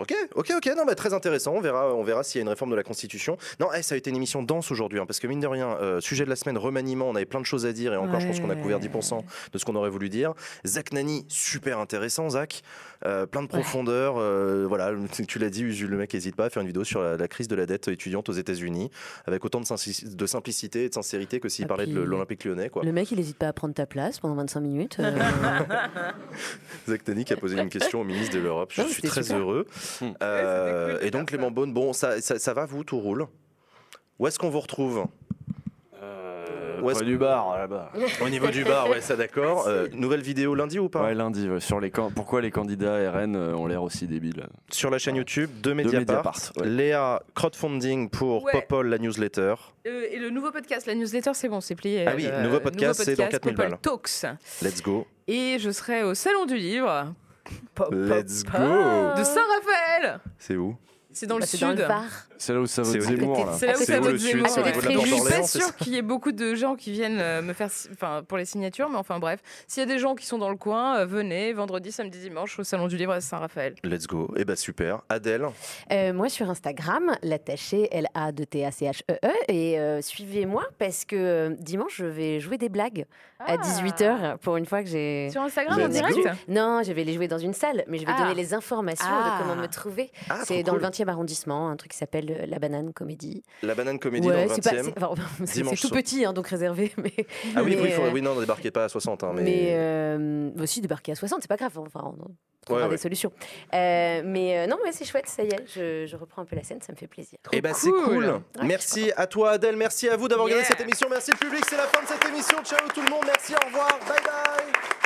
Ok, ok, ok, non, mais très intéressant. On verra, on verra s'il y a une réforme de la Constitution. Non, eh, ça a été une émission dense aujourd'hui, hein, parce que mine de rien, euh, sujet de la semaine, remaniement, on avait plein de choses à dire, et encore, je pense qu'on a couvert Ouais. 10% de ce qu'on aurait voulu dire. Zach Nani, super intéressant, Zach. Euh, plein de profondeur. euh, voilà, tu l'as dit, Usul, le mec n'hésite pas à faire une vidéo sur la, la crise de la dette étudiante aux États-Unis, avec autant de, simplicité et de sincérité que s'il Ah, parlait de l'Olympique lyonnais. Quoi. Le mec, il n'hésite pas à prendre ta place pendant 25 minutes. Zach Nani qui a posé une question au ministre de l'Europe. Je Non, suis très super. heureux. Hmm. Euh, cool de et donc, Clément Beaune, bon, ça, ça, ça va, vous, tout roule Où est-ce qu'on vous retrouve? Euh, Où est-ce près du bar, là-bas. Au niveau du bar, ouais, ça d'accord. Euh, nouvelle vidéo lundi ou pas? Ouais, lundi, ouais, sur les can- pourquoi les candidats RN euh, ont l'air aussi débiles. Sur la chaîne YouTube de Mediapart. Mediapart, ouais. Léa, crowdfunding pour Ouais. Popol, la newsletter. Euh, et le nouveau podcast, la newsletter, c'est bon, c'est plié. Ah oui, Euh, nouveau podcast, c'est dans 4000 Popol balles. Talks. Let's go. Et je serai au Salon du Livre Let's go. de Saint-Raphaël. C'est où? C'est dans le bah, c'est sud. dans le Var. C'est là où ça vote au- Zemmour. C'est là où Ah, ça le sud, Zemmour. Et Je suis pas ça qu'il y ait beaucoup de gens qui viennent euh, me faire, enfin, pour les signatures, mais enfin bref. S'il y a des gens qui sont dans le coin, euh, venez vendredi, samedi, dimanche au Salon du Livre à Saint-Raphaël. Let's go. Eh ben super. Adèle. Euh, moi, sur Instagram, l'attaché L-A-D-T-A-C-H-E-E. E, Et euh, suivez-moi parce que euh, dimanche, je vais jouer des blagues à 18h pour une fois que j'ai. Sur Instagram en direct go. Non, je vais les jouer dans une salle, mais je vais Ah. donner les informations Ah. de comment me trouver. Ah, c'est dans cool. le 20e arrondissement, un truc qui s'appelle euh, La Banane Comédie. La banane comédie Ouais, dans le c'est pas- 20e. c'est enfin, c'est- Dimanche c'est tout soir. petit, hein, donc réservé. Mais, Ah oui, mais, oui, faudrait- euh, oui, non, ne débarquez pas à 60. hein, mais... mais euh, aussi débarquer à 60, c'est pas grave. Enfin, on trouvera Ouais, ouais. des solutions. Euh, mais euh, non, mais c'est chouette, ça y est, je, je reprends un peu la scène, ça me fait plaisir. Eh ben c'est cool. cool. Ouais, merci à toi Adèle, merci à vous d'avoir regardé cette émission, merci le public, c'est la fin de cette émission. Ciao tout le monde, merci, au revoir, bye bye.